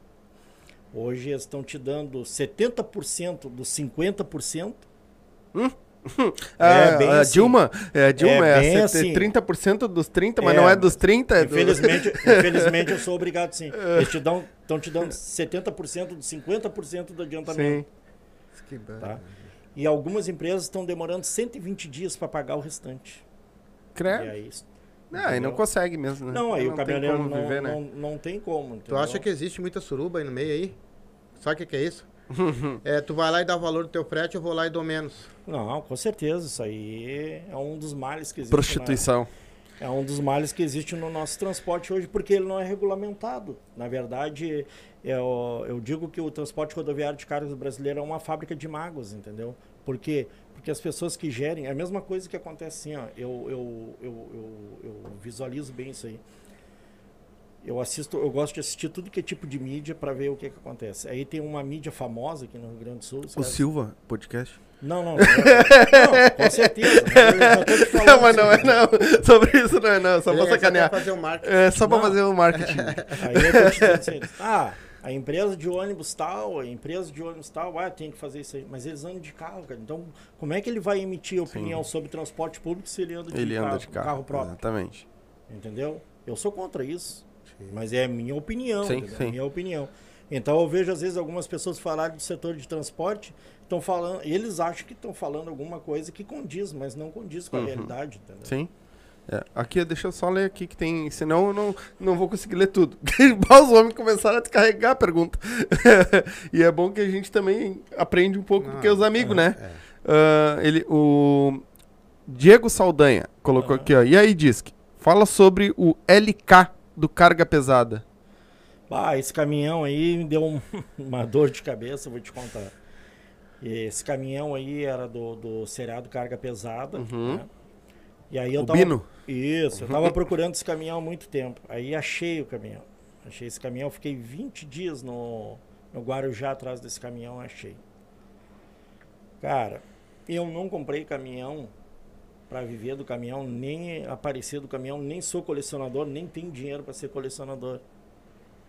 C: Hoje eles estão te dando 70% dos 50%.
A: Ah,
C: bem
A: a
C: assim.
A: Dilma, é, a Dilma
C: É
A: é,
C: assim.
A: 30% dos 30, mas
C: É,
A: não é dos 30, é do...
C: Infelizmente, infelizmente eu sou obrigado sim. Eles te dão, estão te dando 70% dos 50% do adiantamento.
A: Sim.
B: Que.
C: Tá? E algumas empresas estão demorando 120 dias para pagar o restante. E
A: Credo.
C: aí,
A: Não, aí não
C: entendeu?
A: consegue mesmo, né?
C: Não, aí o
A: tem
C: caminhoneiro não,
A: viver, né?
C: não, não tem como.
B: Tu acha que existe muita suruba aí no meio aí? Sabe o que, que é isso? É, tu vai lá e dá valor do teu frete, eu vou lá e dou menos.
C: Não, com certeza. Isso aí é um dos males que existe.
A: Prostituição.
C: na- é um dos males que existe no nosso transporte hoje, porque ele não é regulamentado. Na verdade, eu, eu digo que o transporte rodoviário de cargas brasileiro é uma fábrica de magos, entendeu? Por quê? Porque as pessoas que gerem. É a mesma coisa que acontece assim, ó. Eu, eu, eu, eu, eu visualizo bem isso aí. Eu assisto, eu gosto de assistir tudo que é tipo de mídia para ver o que, que acontece. Aí tem uma mídia famosa aqui no Rio Grande do Sul.
A: O
C: sabe?
A: Silva, podcast.
C: Não, não. Não, não, com certeza. Eu já tô te falando
A: Não, mas não é
C: assim,
A: não. Sobre isso não é não, só pra
B: é só
A: sacanear.
B: pra fazer o marketing.
A: É só pra
C: Não.
A: fazer o marketing.
C: Aí eu tô te dizendo assim, ah, a empresa de ônibus tal, a empresa de ônibus tal, ah, tem que fazer isso aí. Mas eles andam de carro, cara. Então, como é que ele vai emitir opinião sobre transporte público se ele anda de,
A: Ele
C: carro,
A: anda de carro.
C: próprio?
A: Exatamente.
C: Entendeu? Eu sou contra isso. Mas é a minha opinião,
A: Sim,
C: entendeu?
A: sim.
C: minha opinião. Então eu vejo às vezes algumas pessoas falarem do setor de transporte, estão falando, eles acham que estão falando alguma coisa que condiz, mas não condiz com a
A: Uhum.
C: realidade, entendeu?
A: Sim. É, aqui, deixa eu só ler aqui que tem. Senão eu não, não vou conseguir ler tudo. Os homens começaram a descarregar a pergunta. e é bom que a gente também aprende um pouco com os amigos, né?
B: É.
A: Ah, ele, o Diego Saldanha colocou
C: Aham.
A: aqui, ó. E aí, Disque? Fala sobre o LK do Carga Pesada.
C: Ah, esse caminhão aí me deu um- uma dor de cabeça, vou te contar. Esse caminhão aí era do, do seriado Carga Pesada.
A: Uhum.
C: né? E aí eu
A: o
C: tava.
A: Bino?
C: Isso, eu tava procurando esse caminhão há muito tempo. Aí achei o caminhão. Achei esse caminhão, fiquei 20 dias no, no Guarujá atrás desse caminhão, achei. Cara, eu não comprei caminhão para viver do caminhão, nem aparecer do caminhão, nem sou colecionador, nem tenho dinheiro para ser colecionador.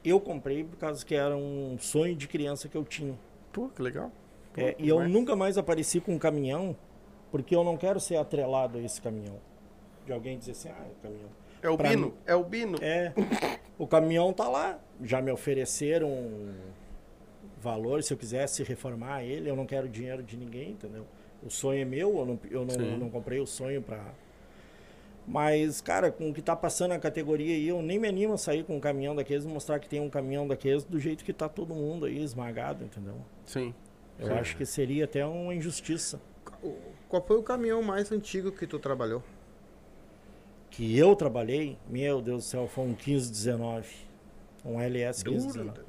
C: Eu comprei por causa que era um sonho de criança que eu tinha.
A: Pô, que legal. Pô,
C: É, e eu nunca mais apareci com um caminhão, porque eu não quero ser atrelado a esse caminhão. De alguém dizer assim, ah, o caminhão.
A: É o
C: pra
A: Bino?
C: mim-
A: É o Bino?
C: É, o caminhão tá lá. Já me ofereceram valor, se eu quisesse reformar ele, eu não quero dinheiro de ninguém, entendeu? O sonho é meu, eu não, eu não, não comprei o sonho pra. Mas, cara, com o que tá passando a categoria aí, eu nem me animo a sair com um caminhão daqueles e mostrar que tem um caminhão daqueles do jeito que tá todo mundo aí esmagado, entendeu?
A: Sim.
C: Eu
A: Sim.
C: acho que seria até uma injustiça.
B: Qual foi o caminhão mais antigo que tu trabalhou?
C: Que eu trabalhei, meu Deus do céu, foi um 1519. Um LS 1519.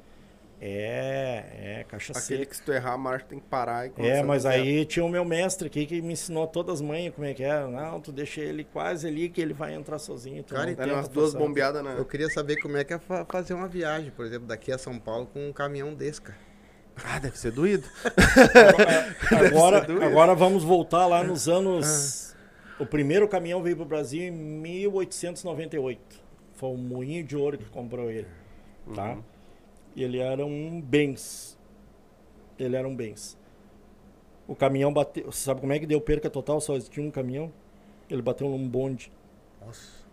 C: É, é, caixa
A: Aquele
C: seca.
A: que se tu errar a marcha tem que parar e
C: É, mas aí tinha o meu mestre aqui que me ensinou todas as manhas como é que é. Não, tu deixa ele quase ali que ele vai entrar sozinho. Tu
B: Cara, então
C: tenta
A: umas duas bombeadas na.
B: Eu queria saber como é que é fa- fazer uma viagem, por exemplo, daqui a São Paulo com um caminhão desse, cara.
A: Ah, deve ser doído.
C: Agora,
A: doido.
C: agora vamos voltar lá nos anos.
A: Ah.
C: O primeiro caminhão veio para o Brasil em 1898. Foi o Moinho de Ouro que comprou ele. Tá?
A: Uhum.
C: Ele era um Benz. Ele era um Benz. O caminhão bateu. Você sabe como é que deu perca total? Só existia um caminhão. Ele bateu num bonde.
B: Nossa.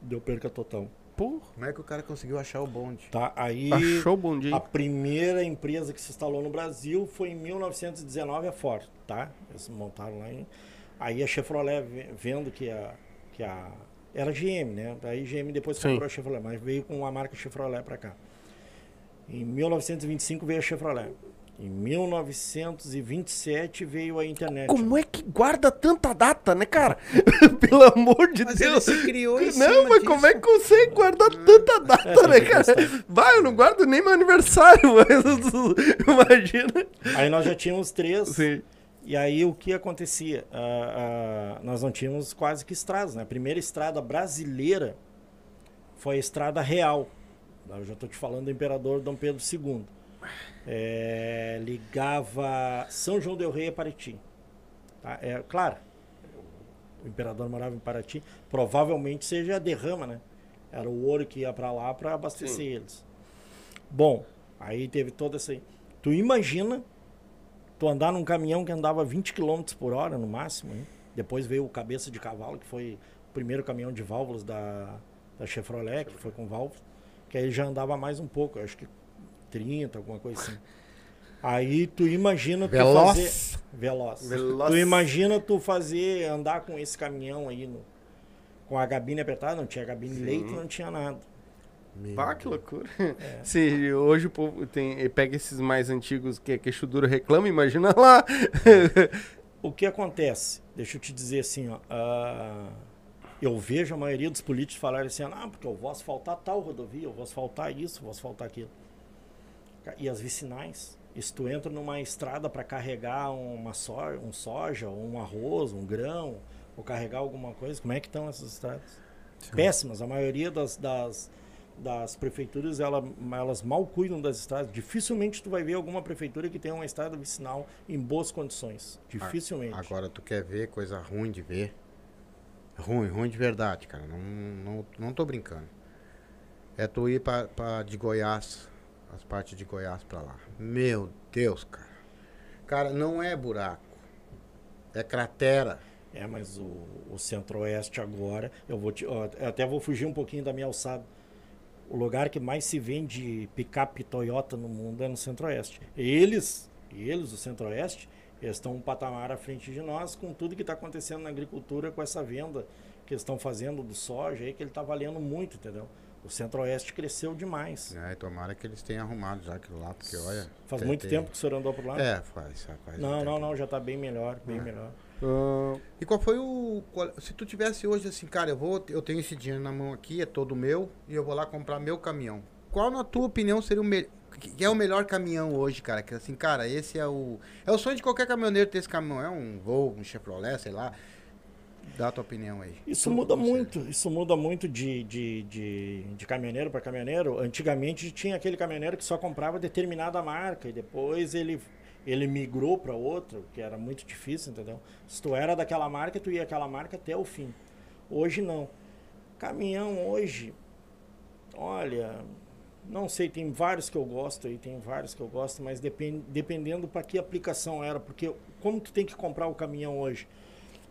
C: Deu perca total.
A: Pô,
B: Como é que o cara conseguiu achar o bonde?
C: Tá? Aí.
A: achou o bom dia.
C: A primeira empresa que se instalou no Brasil foi em 1919 a Ford, tá? Eles montaram lá em... Aí a Chevrolet ve- vendo que a, que a era GM, né? Aí GM depois
A: Sim.
C: comprou a Chevrolet, mas veio com a marca Chevrolet para cá. Em 1925 veio a Chevrolet. Em 1927 veio a internet.
A: Como é que guarda tanta data, né, cara? Pelo amor de
B: Mas ele
A: Deus.
B: se criou em
A: Não,
B: cima
A: mas como é que
B: disso.
A: consegue guardar tanta data,
C: É,
A: né,
C: que
A: cara? Vai, eu não guardo nem meu aniversário, mas imagina.
C: Aí nós já tínhamos três.
A: Sim.
C: E aí o que acontecia? Ah, ah, nós não tínhamos quase que estradas. Né? A primeira estrada brasileira foi a estrada real. Eu já estou te falando do imperador Dom Pedro II. É, ligava São João del Rei a Paraty. Tá? É, claro, o imperador morava em Paraty. Provavelmente seja a derrama, né? Era o ouro que ia para lá para abastecer
A: Sim.
C: eles. Bom, aí teve toda essa. Tu imagina tu andar num caminhão que andava 20 km por hora no máximo. hein? Depois veio o cabeça de cavalo, que foi o primeiro caminhão de válvulas da, da Chevrolet, que foi com válvulas. Que aí já andava mais um pouco, acho que 30, alguma coisa assim. Aí tu imagina tu
B: Veloz.
C: fazer. Veloz.
A: Veloz.
C: Tu imagina tu fazer, andar com esse caminhão aí no, com a gabine apertada, não tinha gabine
A: Sim.
C: leito, não tinha nada.
B: Meu
A: Pá, que loucura. Se hoje o povo tem, pega esses mais antigos que é queixo duro reclama, imagina lá.
C: O que acontece? Deixa eu te dizer assim, ó. ah, eu vejo a maioria dos políticos falarem assim, ah, porque eu vou asfaltar tal rodovia, eu vou asfaltar isso, vou asfaltar aquilo. E as vicinais? Se tu entra numa estrada para carregar uma soja, um soja, um arroz, um grão, ou carregar alguma coisa, como é que estão essas estradas? Péssimas. A maioria das, das, das prefeituras, ela, elas mal cuidam das estradas. Dificilmente tu vai ver alguma prefeitura que tenha uma estrada vicinal em boas condições. Dificilmente.
B: Agora tu quer ver coisa ruim de ver? Ruim, ruim de verdade, cara. Não, não, não tô brincando. É tu ir pra, pra de Goiás, as partes de Goiás pra lá. Meu Deus, cara. Cara, não é buraco. É cratera.
C: É, mas o, o Centro-Oeste agora, eu vou te, ó, eu até vou fugir um pouquinho da minha alçada. O lugar que mais se vende picape Toyota no mundo é no Centro-Oeste. Eles, eles, o Centro-Oeste, eles estão um patamar à frente de nós com tudo que está acontecendo na agricultura com essa venda que eles estão fazendo do soja aí, que ele está valendo muito, entendeu? O Centro-Oeste cresceu demais.
B: É, e tomara que eles tenham arrumado já aquilo lá, porque olha.
C: Faz
B: tem-
C: muito
B: tem-
C: tempo que o senhor andou por lá?
B: É, faz,
C: Não, não, não, já está bem melhor, bem
B: É.
C: melhor.
A: Ah,
B: E qual foi o. qual- se tu tivesse hoje assim, cara, eu vou. Eu tenho esse dinheiro na mão aqui, é todo meu, e eu vou lá comprar meu caminhão. Qual, na tua opinião, seria o melhor. Que é o melhor caminhão hoje, cara? Que assim, cara, esse é o. É o sonho de qualquer caminhoneiro ter esse caminhão. É um Volvo, um Chevrolet, sei lá. Dá a tua opinião aí.
C: Isso
B: Tu-
C: muda muito, isso muda muito de, de, de, de caminhoneiro para caminhoneiro. Antigamente tinha aquele caminhoneiro que só comprava determinada marca e depois ele, ele migrou para outra, que era muito difícil, entendeu? Se tu era daquela marca, tu ia aquela marca até o fim. Hoje não. Caminhão hoje, olha, não sei, tem vários que eu gosto aí, tem vários que eu gosto, mas depend, dependendo para que aplicação era, porque como tu tem que comprar o caminhão hoje?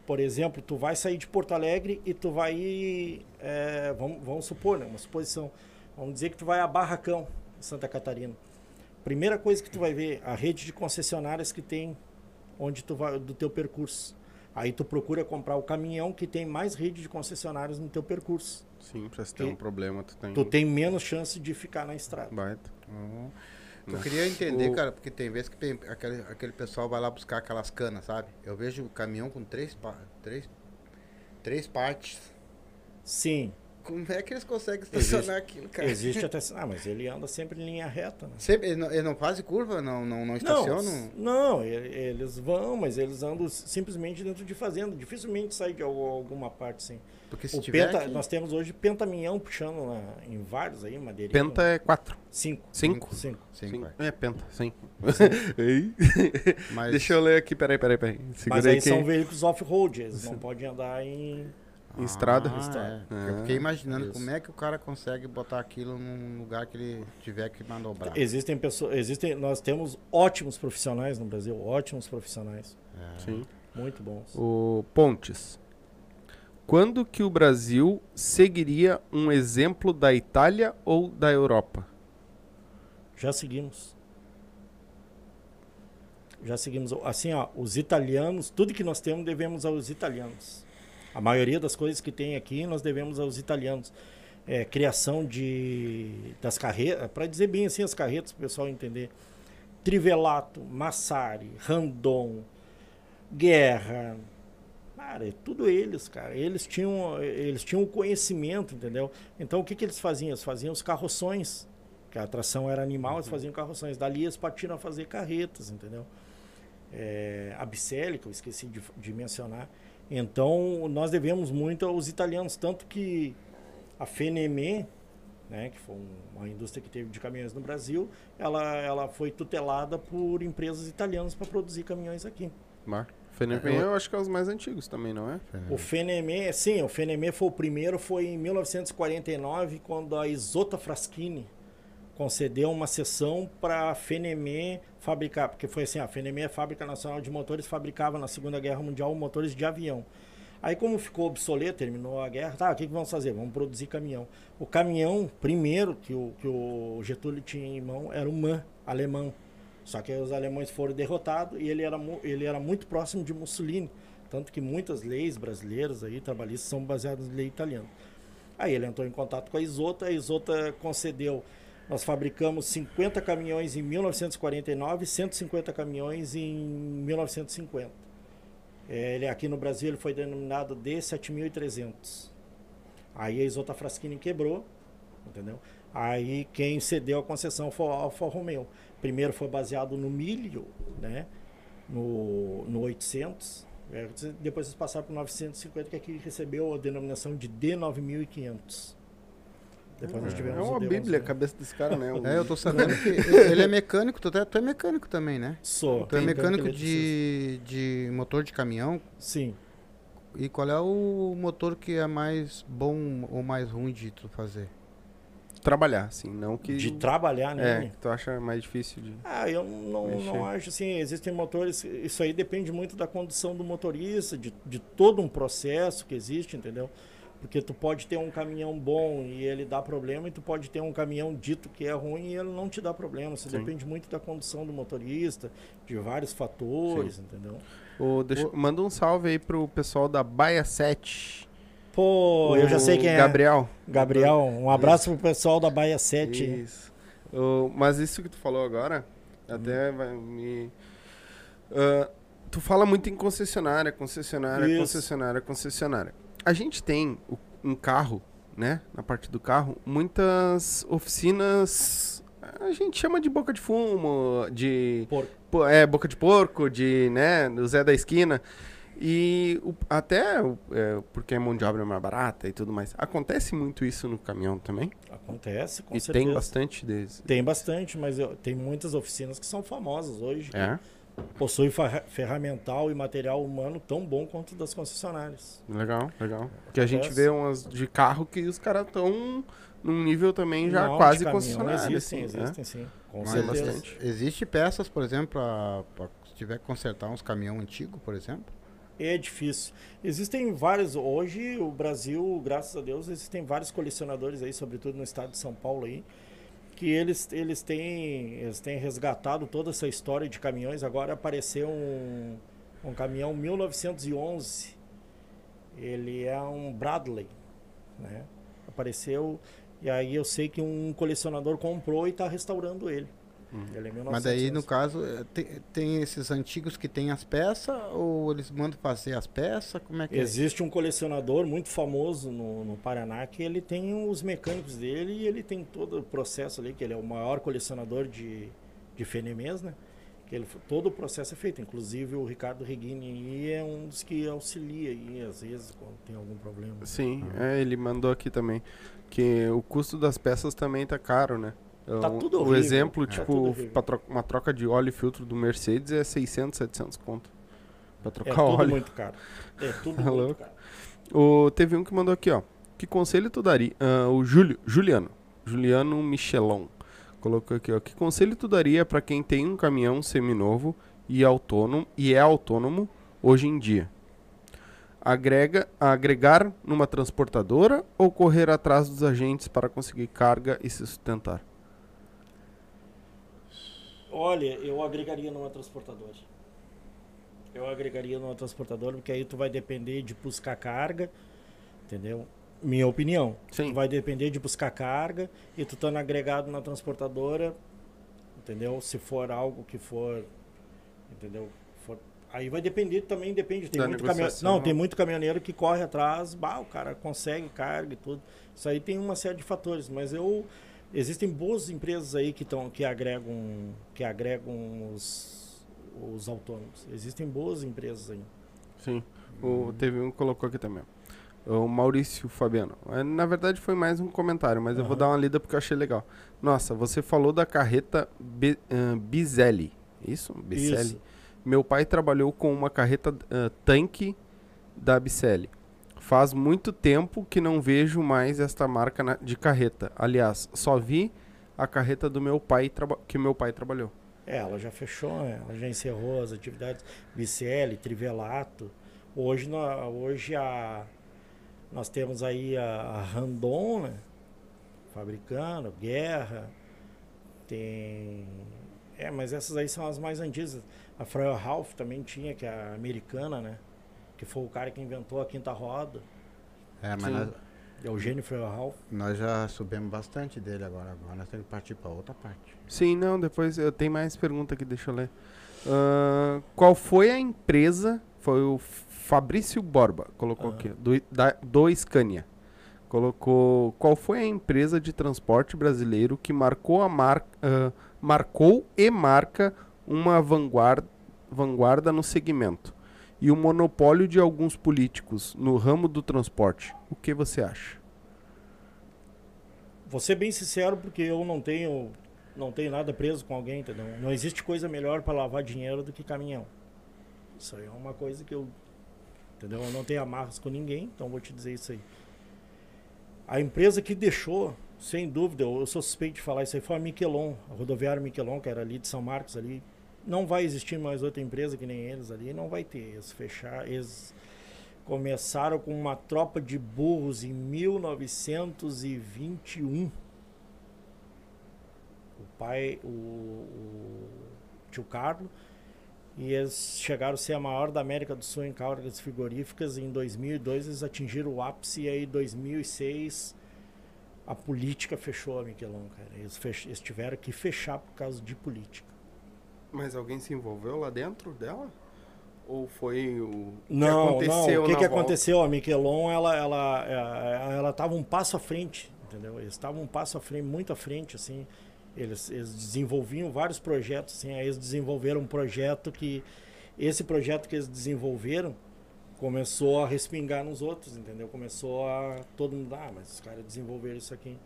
C: Por exemplo, tu vai sair de Porto Alegre e tu vai é, vamos, vamos supor, né, uma suposição, vamos dizer que tu vai a Barracão, Santa Catarina. Primeira coisa que tu vai ver, a rede de concessionárias que tem onde tu vai do teu percurso. Aí tu procura comprar o caminhão que tem mais rede de concessionárias no teu percurso.
A: Sim, pra se ter um problema, tu tem.
C: Tu tem menos chance de ficar na estrada.
A: Baita.
B: Uhum. Eu queria entender,
A: O-
B: cara, porque tem vezes que tem aquele, aquele pessoal vai lá buscar aquelas canas, sabe? Eu vejo o caminhão com três, três, três partes.
C: Sim,
B: Como é que eles conseguem estacionar aquilo, cara?
C: existe até. Ah, mas ele anda sempre em linha reta. Né?
B: Sempre, ele, não, ele não faz curva? Não, não, não
C: Não,
B: estacionam?
C: não, e- eles vão, mas eles andam simplesmente dentro de fazenda. Dificilmente sai de al- alguma parte, sim.
B: Porque se
C: O
B: tiver
C: penta,
B: aqui-
C: nós temos hoje pentaminhão puxando na- em vários aí, madeirinha.
A: Penta é 4.
C: Cinco.
A: 5?
C: Cinco.
B: Sim, vai.
A: É, penta, sim. Ei.
B: Mas,
A: Deixa eu ler aqui, peraí, peraí, peraí. Segura
C: Mas
A: aí
C: aí
A: que...
C: são veículos off-road, eles não podem andar em.
A: Em estrada?
B: Ah,
C: Estrada.
B: é. Eu fiquei imaginando
C: Isso.
B: como é que o cara consegue botar aquilo num lugar que ele tiver que manobrar.
C: Existem pessoas. Existem, nós temos ótimos profissionais no Brasil, ótimos profissionais.
B: É.
A: Sim.
C: Muito bons.
A: O Pontes. Quando que o Brasil seguiria um exemplo da Itália ou da Europa?
C: Já seguimos. Já seguimos. Assim, ó, os italianos, tudo que nós temos devemos aos italianos. A maioria das coisas que tem aqui nós devemos aos italianos. É, criação de das carretas, para dizer bem assim as carretas, para o pessoal entender. Trivelato, Massari, Randon, Guerra, Cara, é tudo eles, cara. Eles tinham, eles tinham o conhecimento, entendeu? Então o que, que eles faziam? Eles faziam os carroções, que a atração era animal, eles faziam carroções. Dali eles partiram a fazer carretas, entendeu? É, a Bicelli, que eu esqueci de, de mencionar. Então nós devemos muito aos italianos, tanto que a Fenemé, né, que foi um- uma indústria que teve de caminhões no Brasil, ela, ela foi tutelada por empresas italianas para produzir caminhões aqui.
A: Mar. Fenemé eu acho que é os mais antigos também, não é?
C: O Fenemé, sim, o Fenemé foi o primeiro, foi em 1949, quando a Isota Fraschini concedeu uma sessão para a Fenemé fabricar, porque foi assim, a Fenemé a fábrica nacional de motores, fabricava na Segunda Guerra Mundial motores de avião. Aí como ficou obsoleto, terminou a guerra, tá, o que, que vamos fazer? Vamos produzir caminhão. O caminhão, primeiro que o, que o Getúlio tinha em mão, era o MAN, alemão. Só que os alemães foram derrotados e ele era, ele era muito próximo de Mussolini. Tanto que muitas leis brasileiras aí, trabalhistas, são baseadas em lei italiana. Aí ele entrou em contato com a Isota, a Isota concedeu. Nós fabricamos 50 caminhões em 1949 e 150 caminhões em 1950. É, Ele aqui no Brasil ele foi denominado D7300. Aí a Isota Fraschini quebrou, entendeu? Aí quem cedeu a concessão foi a Alfa Romeo. Primeiro foi baseado no milho, né? No, no 800. É, depois eles passaram para o 950, que aqui recebeu a denominação de D9500. Depois nós tivemos
A: É uma
C: D11.
A: bíblia a cabeça desse cara, né? O-
B: É, eu tô sabendo que ele é mecânico, tu, é- tu é mecânico também, né?
C: Sou.
B: Tu é
C: Tem
B: mecânico
C: tanto
B: de, de motor de caminhão.
C: Sim.
B: E qual é o motor que é mais bom ou mais ruim de tu fazer?
A: Trabalhar, assim, não que...
C: De trabalhar, né?
A: É, que tu acha mais difícil de...
C: Ah, eu não,
A: Mexer.
C: não acho assim. Existem motores. Isso aí depende muito da condição do motorista, de, de todo um processo que existe, entendeu? Porque tu pode ter um caminhão bom e ele dá problema, e tu pode ter um caminhão dito que é ruim e ele não te dá problema. Isso
A: Sim.
C: depende muito da condição do motorista, de vários fatores, entendeu?
A: Ô, deixa- Manda um salve aí pro pessoal da Baia 7.
C: Pô, eu já sei quem é.
A: Gabriel.
C: Gabriel, um abraço pro pessoal da Baia 7.
A: Isso. O- mas isso que tu falou agora, até
C: Hum.
A: vai me. Ah, tu fala muito em concessionária, concessionária,
C: Isso.
A: concessionária, concessionária. A gente tem um carro, né? Na parte do carro, muitas oficinas. A gente chama de boca de fumo, de.
C: Porco.
A: po- É, boca de porco, de, né? Do Zé da esquina. E o- até é, porque a mão de obra é mais barata e tudo mais. Acontece muito isso no caminhão também?
C: Acontece, com
A: e
C: certeza.
A: tem bastante desses.
C: Tem bastante, mas eu- tem muitas oficinas que são famosas hoje.
A: É,
C: Possui ferra- ferramental e material humano tão bom quanto das concessionárias.
A: legal, legal. Que a gente vê umas de carro que os caras estão num nível também já
C: Não,
A: quase concessionário.
C: Existem,
A: assim, né?
C: existem sim. Com
B: Mas
C: certeza.
A: bastante.
B: Existe peças, por exemplo, pra se tiver que consertar uns caminhão antigo, por exemplo?
C: É difícil. Existem vários. Hoje, o Brasil, graças a Deus, existem vários colecionadores aí, sobretudo no estado de São Paulo aí, que eles, eles, têm, eles têm resgatado toda essa história de caminhões. Agora apareceu um, um caminhão 1911. Ele é um Bradley, né? Apareceu e aí eu sei que um colecionador comprou e está restaurando ele. Ele é
B: Mas daí, no
C: 1911.
B: caso, eh, tem, tem esses antigos que tem as peças ou eles mandam fazer as peças? Como é que
C: Existe um colecionador muito famoso no, no Paraná que ele tem os mecânicos dele e ele tem todo o processo ali, que ele é o maior colecionador de, de Fenemês, né? Que ele, todo o processo é feito. Inclusive o Ricardo Reguini aí é um dos que auxilia aí, às vezes, quando tem algum problema.
A: Sim, é, ele mandou aqui também. Que o custo das peças também tá caro, né?
C: Tá
A: O-
C: tudo
A: O
C: horrível.
A: exemplo,
C: Tá
A: tipo,
C: tudo horrível.
A: pra tro- uma troca de óleo e filtro do Mercedes é 600, 700 conto. Pra
C: É
A: trocar
C: tudo
A: óleo.
C: muito caro. É tudo
A: Tá
C: muito caro.
A: O, teve um que mandou aqui, ó. Que conselho tu daria? Ah, o Júlio, Juliano. Juliano Michelon. Colocou aqui, ó. Que conselho tu daria pra quem tem um caminhão seminovo e autônomo e é autônomo hoje em dia? Agrega, agregar numa transportadora ou correr atrás dos agentes para conseguir carga e se sustentar?
C: Olha, eu agregaria numa transportadora. Eu agregaria numa transportadora, porque aí tu vai depender de buscar carga, entendeu? Minha opinião.
A: Sim.
C: Tu vai depender de buscar carga e tu estando agregado na transportadora, entendeu? Se for algo que for, entendeu? For- aí vai depender também, depende. Tem
A: Da
C: muito caminhão,
A: negociação.
C: não, tem muito caminhoneiro que corre atrás, bah, o cara consegue carga e tudo. Isso aí tem uma série de fatores, mas eu existem boas empresas aí que estão que agregam que agregam os, os autônomos. Existem boas empresas aí.
A: Sim. O, teve um que colocou aqui também. O Maurício Fabiano. É, Na verdade foi mais um comentário, mas eu vou dar uma lida porque eu achei legal. Nossa, você falou da carreta Be, ahn, Bizelli. Isso? Bizelli.
C: Isso.
A: Meu pai trabalhou com uma carreta ah, tanque da Bicelli. Faz muito tempo que não vejo mais esta marca na- de carreta. Aliás, só vi a carreta do meu pai que meu pai trabalhou.
C: É, ela já fechou, né? ela já encerrou as atividades BCL, Trivelato. Hoje, nó- hoje a, nós temos aí a, a Randon, né? fabricando, Guerra, tem... É, mas essas aí são as mais antigas. A Freuer Ralph também tinha, que é a americana, né? Que foi o cara que inventou a quinta roda.
B: É, mas nós,
C: Eugênio Freuer Ralph.
B: nós já subimos bastante dele agora. Agora nós temos que partir para outra parte.
A: Sim, não, depois eu tenho mais pergunta aqui, deixa eu ler. Ahn, qual foi a empresa? Foi o Fabrício Borba, colocou
C: Ah.
A: aqui, do, da, do Scania. Colocou qual foi a empresa de transporte brasileiro que marcou a mar, ah, marcou e marca uma vanguarda, vanguarda no segmento e o monopólio de alguns políticos no ramo do transporte. O que você acha?
C: Vou ser bem sincero porque eu não tenho não tenho nada preso com alguém, entendeu? Não existe coisa melhor para lavar dinheiro do que caminhão. Isso aí é uma coisa que eu entendeu? Eu não tenho amarras com ninguém, então vou te dizer isso aí. A empresa que deixou, sem dúvida, eu sou suspeito de falar isso aí, foi a Miquelon, a rodoviária Miquelon, que era ali de São Marcos ali. Não vai existir mais outra empresa que nem eles ali, não vai ter. Eles fechar, eles começaram com uma tropa de burros em 1921. O pai, o, o tio Carlos, E eles chegaram a ser a maior da América do Sul em cargas frigoríficas. Em 2002 eles atingiram o ápice. E aí, em 2006, a política fechou a Miquelon, cara. Eles, eles tiveram que fechar por causa de política.
A: Mas alguém se envolveu lá dentro dela? Ou foi o
C: não,
A: que
C: aconteceu? Não, o que, que
A: volta?
C: aconteceu? A Miquelon, ela, ela, ela, ela tava um passo à frente, entendeu? Eles estavam um passo à frente, muito à frente, assim. Eles, eles desenvolviam vários projetos, assim. Aí eles desenvolveram um projeto que... Esse projeto que eles desenvolveram começou a respingar nos outros, entendeu? Começou a todo mundo, ah, mas os caras desenvolveram isso aqui.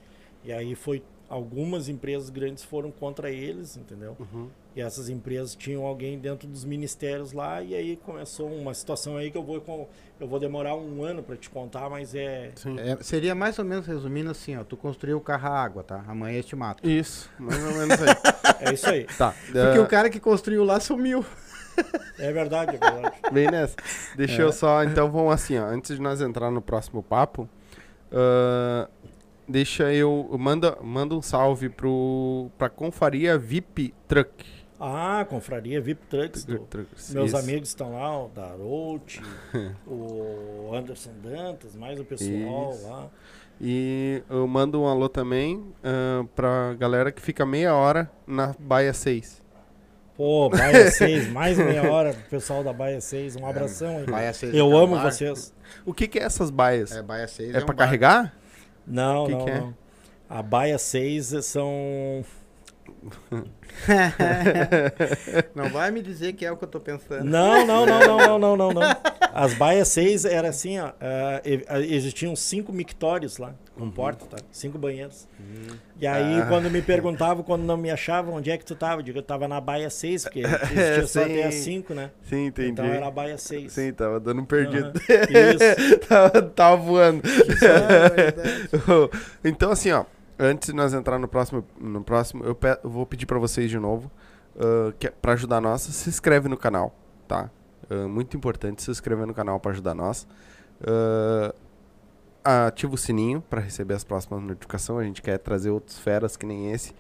C: E aí foi algumas empresas grandes foram contra eles, entendeu?
A: Uhum.
C: E essas empresas tinham alguém dentro dos ministérios lá e aí começou uma situação aí que eu vou eu vou demorar um ano para te contar, mas é...
B: é... seria mais ou menos resumindo assim, ó, tu construiu o carro a água, tá? Amanhã eu te mato.
A: Isso, mais ou menos aí.
C: é isso aí.
A: Tá.
B: Porque uh... o cara que construiu lá sumiu.
C: É verdade, é verdade.
A: Bem nessa. Deixa é. eu só, então vamos assim, ó, antes de nós entrar no próximo papo, uh, deixa eu manda manda um salve pro para Confaria VIP Truck.
C: Ah, confraria VIP Trucks. Do, Trucks meus isso. amigos estão lá, o Darout, o Anderson Dantas, mais o pessoal isso. lá.
A: E eu mando um alô também uh, pra galera que fica meia hora na Baia 6.
C: Pô, Baia 6, mais meia hora pro pessoal da Baia 6. Um abração aí. Baia 6 eu amo bar. vocês.
A: O que, que é essas baias?
B: É, Baia 6
A: é, é
B: um
A: pra bar. carregar?
C: Não, que não, que é? não. A Baia 6 são
B: não vai me dizer que é o que eu tô pensando.
C: Não, não, não, não, não, não, não, não. As baias 6 era assim, ó. Uh, existiam cinco mictórios lá, com uhum. porta, tá? Cinco banheiros. Uhum. E aí, ah. quando me perguntavam, quando não me achavam, onde é que tu tava? Eu digo, eu tava na baia 6, porque existia só até as 5, né?
A: Sim, entendi.
C: Então era a baia 6.
A: Sim, tava dando um perdido. Uhum. Isso. tava, tava voando. então, assim, ó antes de nós entrar no próximo, no próximo eu, pe eu vou pedir para vocês de novo, uh, que, para ajudar nós, se inscreve no canal, tá? Uh, muito importante se inscrever no canal para ajudar nós. Uh, ativa o sininho para receber as próximas notificações. A gente quer trazer outros feras que nem esse.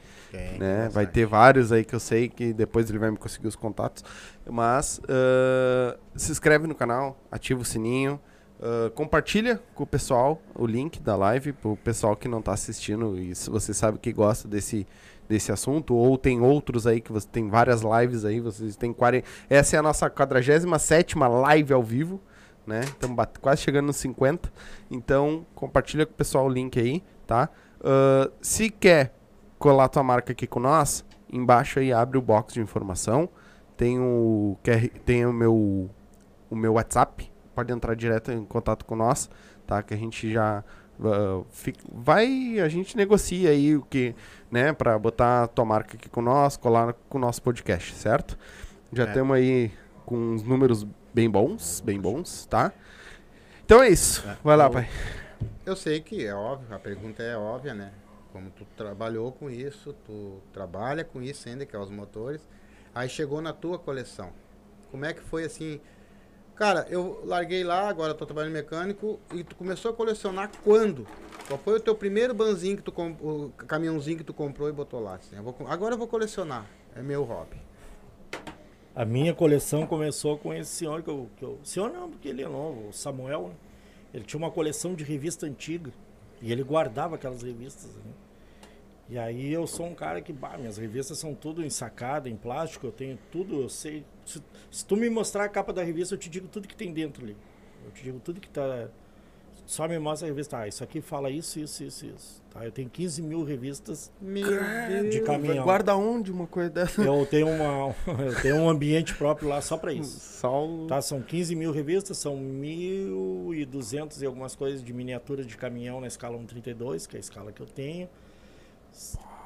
A: né? Vai ter vários aí que eu sei que depois ele vai me conseguir os contatos. Mas uh, se inscreve no canal, ativa o sininho. Uh, compartilha com o pessoal o link da live para o pessoal que não está assistindo e se você sabe que gosta desse, desse assunto ou tem outros aí que você tem várias lives aí vocês têm 40, essa é a nossa 47 live ao vivo né? Estamos quase chegando nos 50 então compartilha com o pessoal o link aí tá? Uh, se quer colar tua marca aqui com nós embaixo aí abre o box de informação. Tem o tem o meu o meu WhatsApp pode entrar direto em contato com nós, tá? Que a gente já uh, fica, vai, a gente negocia aí o que, né, para botar a tua marca aqui com nós, colar com o nosso podcast, certo? Já estamos é. aí com uns números bem bons, bem bons, tá? Então é isso. É. Vai lá, eu, pai.
B: Eu sei que é óbvio, a pergunta é óbvia, né? Como tu trabalhou com isso, tu trabalha com isso ainda, que é os motores. Aí chegou na tua coleção. Como é que foi assim? Cara, eu larguei lá, agora tô trabalhando mecânico, e tu começou a colecionar quando? Qual foi o teu primeiro banzinho que tu o caminhãozinho que tu comprou e botou lá? Assim? Eu vou, agora eu vou colecionar. É meu hobby.
C: A minha coleção começou com esse senhor que eu, que eu. Senhor não, porque ele é novo, o Samuel. Né? Ele tinha uma coleção de revista antiga. E ele guardava aquelas revistas. Né? E aí eu sou um cara que, bah, minhas revistas são tudo ensacado, em plástico, eu tenho tudo, eu sei. Se, se, tu me mostrar a capa da revista, eu te digo tudo que tem dentro ali. Eu te digo tudo que tá. Só me mostra a revista. Ah, isso aqui fala isso, isso, isso, isso. Tá, eu tenho 15 mil revistas
A: Meu de caminhão. Guarda onde uma coisa dessa?
C: Eu tenho, uma, eu tenho um ambiente próprio lá só para isso.
A: Só
C: tá, são 15 mil revistas, são 1.200 e algumas coisas de miniatura de caminhão na escala 132, que é a escala que eu tenho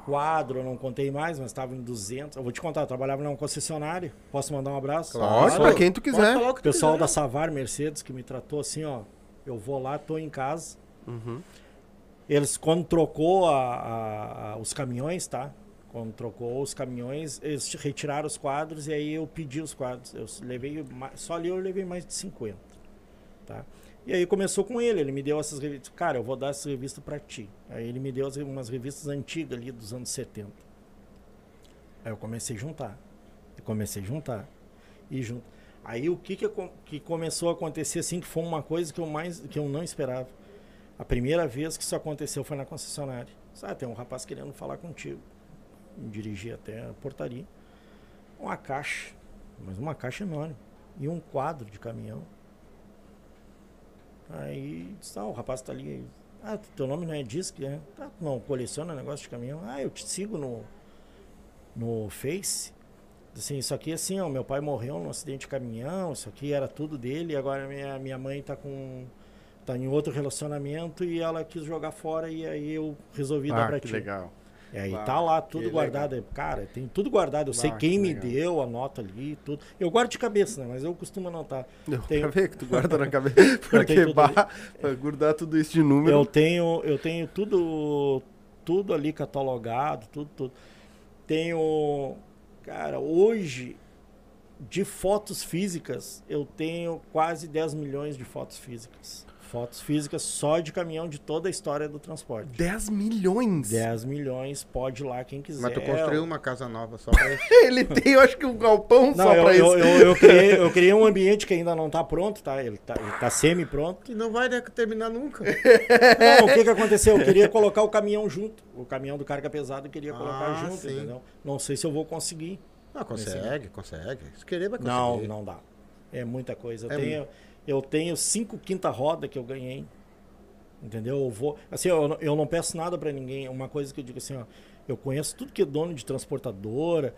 C: quadro, eu não contei mais, mas estava em 200. Eu vou te contar, eu trabalhava numa concessionária. Posso mandar um abraço?
A: Claro, para quem tu quiser.
C: O pessoal quiser. da Savar Mercedes que me tratou assim, ó. Eu vou lá, tô em casa.
A: Uhum.
C: Eles, quando trocou a, a, a, os caminhões, tá? Quando trocou os caminhões, eles retiraram os quadros e aí eu pedi os quadros. Eu levei, só ali eu levei mais de 50, tá? E aí começou com ele, ele me deu essas revistas. Cara, eu vou dar essa revista para ti. Aí ele me deu umas revistas antigas ali dos anos 70. Aí eu comecei a juntar. Eu comecei a juntar. ir junto. Aí o que que, que começou a acontecer assim, que foi uma coisa que eu mais que eu não esperava. A primeira vez que isso aconteceu foi na concessionária. Sabe, tem um rapaz querendo falar contigo. Me dirigi até a portaria. Uma caixa, mas uma caixa enorme. E um quadro de caminhão. Aí, disse, ah, o rapaz tá ali. Ah, teu nome não é disco, né? Tá, não, coleciona negócio de caminhão. Ah, eu te sigo no, no Face. Assim, isso aqui assim, ó, meu pai morreu num acidente de caminhão, isso aqui era tudo dele, e agora minha, minha mãe tá com. tá em outro relacionamento e ela quis jogar fora e aí eu resolvi dar
A: Ah,
C: pra
A: que
C: ti.
A: legal.
C: E aí
A: Bah,
C: tá lá tudo
A: que
C: guardado. Cara, tem tudo guardado. Eu sei
A: Bah,
C: quem
A: que
C: me
A: legal.
C: deu, anoto ali, tudo. Eu guardo de cabeça, né? Mas eu costumo anotar.
A: Deu
C: Tenho-
A: pra ver que tu guarda na cabeça. Porque, bah, pra guardar tudo isso de número.
C: Eu tenho, eu tenho tudo, tudo ali catalogado, tudo, tudo. Tenho, cara, hoje de fotos físicas, eu tenho quase 10 milhões de fotos físicas. Fotos físicas só de caminhão de toda a história do transporte.
A: 10 milhões.
C: 10 milhões, pode ir lá quem quiser.
B: Mas tu construiu uma casa nova só pra isso.
A: Ele tem, eu acho que um galpão
C: Não,
A: só
C: eu,
A: pra
C: eu,
A: isso.
C: eu, eu criei, eu criei um ambiente que ainda não está pronto, tá? Ele tá, ele tá semi-pronto.
B: Que não vai terminar nunca.
C: Não, o que que aconteceu? Eu queria colocar o caminhão junto. O caminhão do carga pesada eu queria colocar
B: Ah,
C: junto,
B: sim.
C: entendeu? Não sei se eu vou conseguir.
B: Não, consegue, consegue. Se querer, vai conseguir.
C: Não, não dá. É muita coisa. Eu
B: É
C: tenho, eu tenho cinco quinta roda que eu ganhei. Entendeu? Eu vou. Assim, eu, não- eu não peço nada pra ninguém. Uma coisa que eu digo assim, ó. Eu conheço tudo que é dono de transportadora.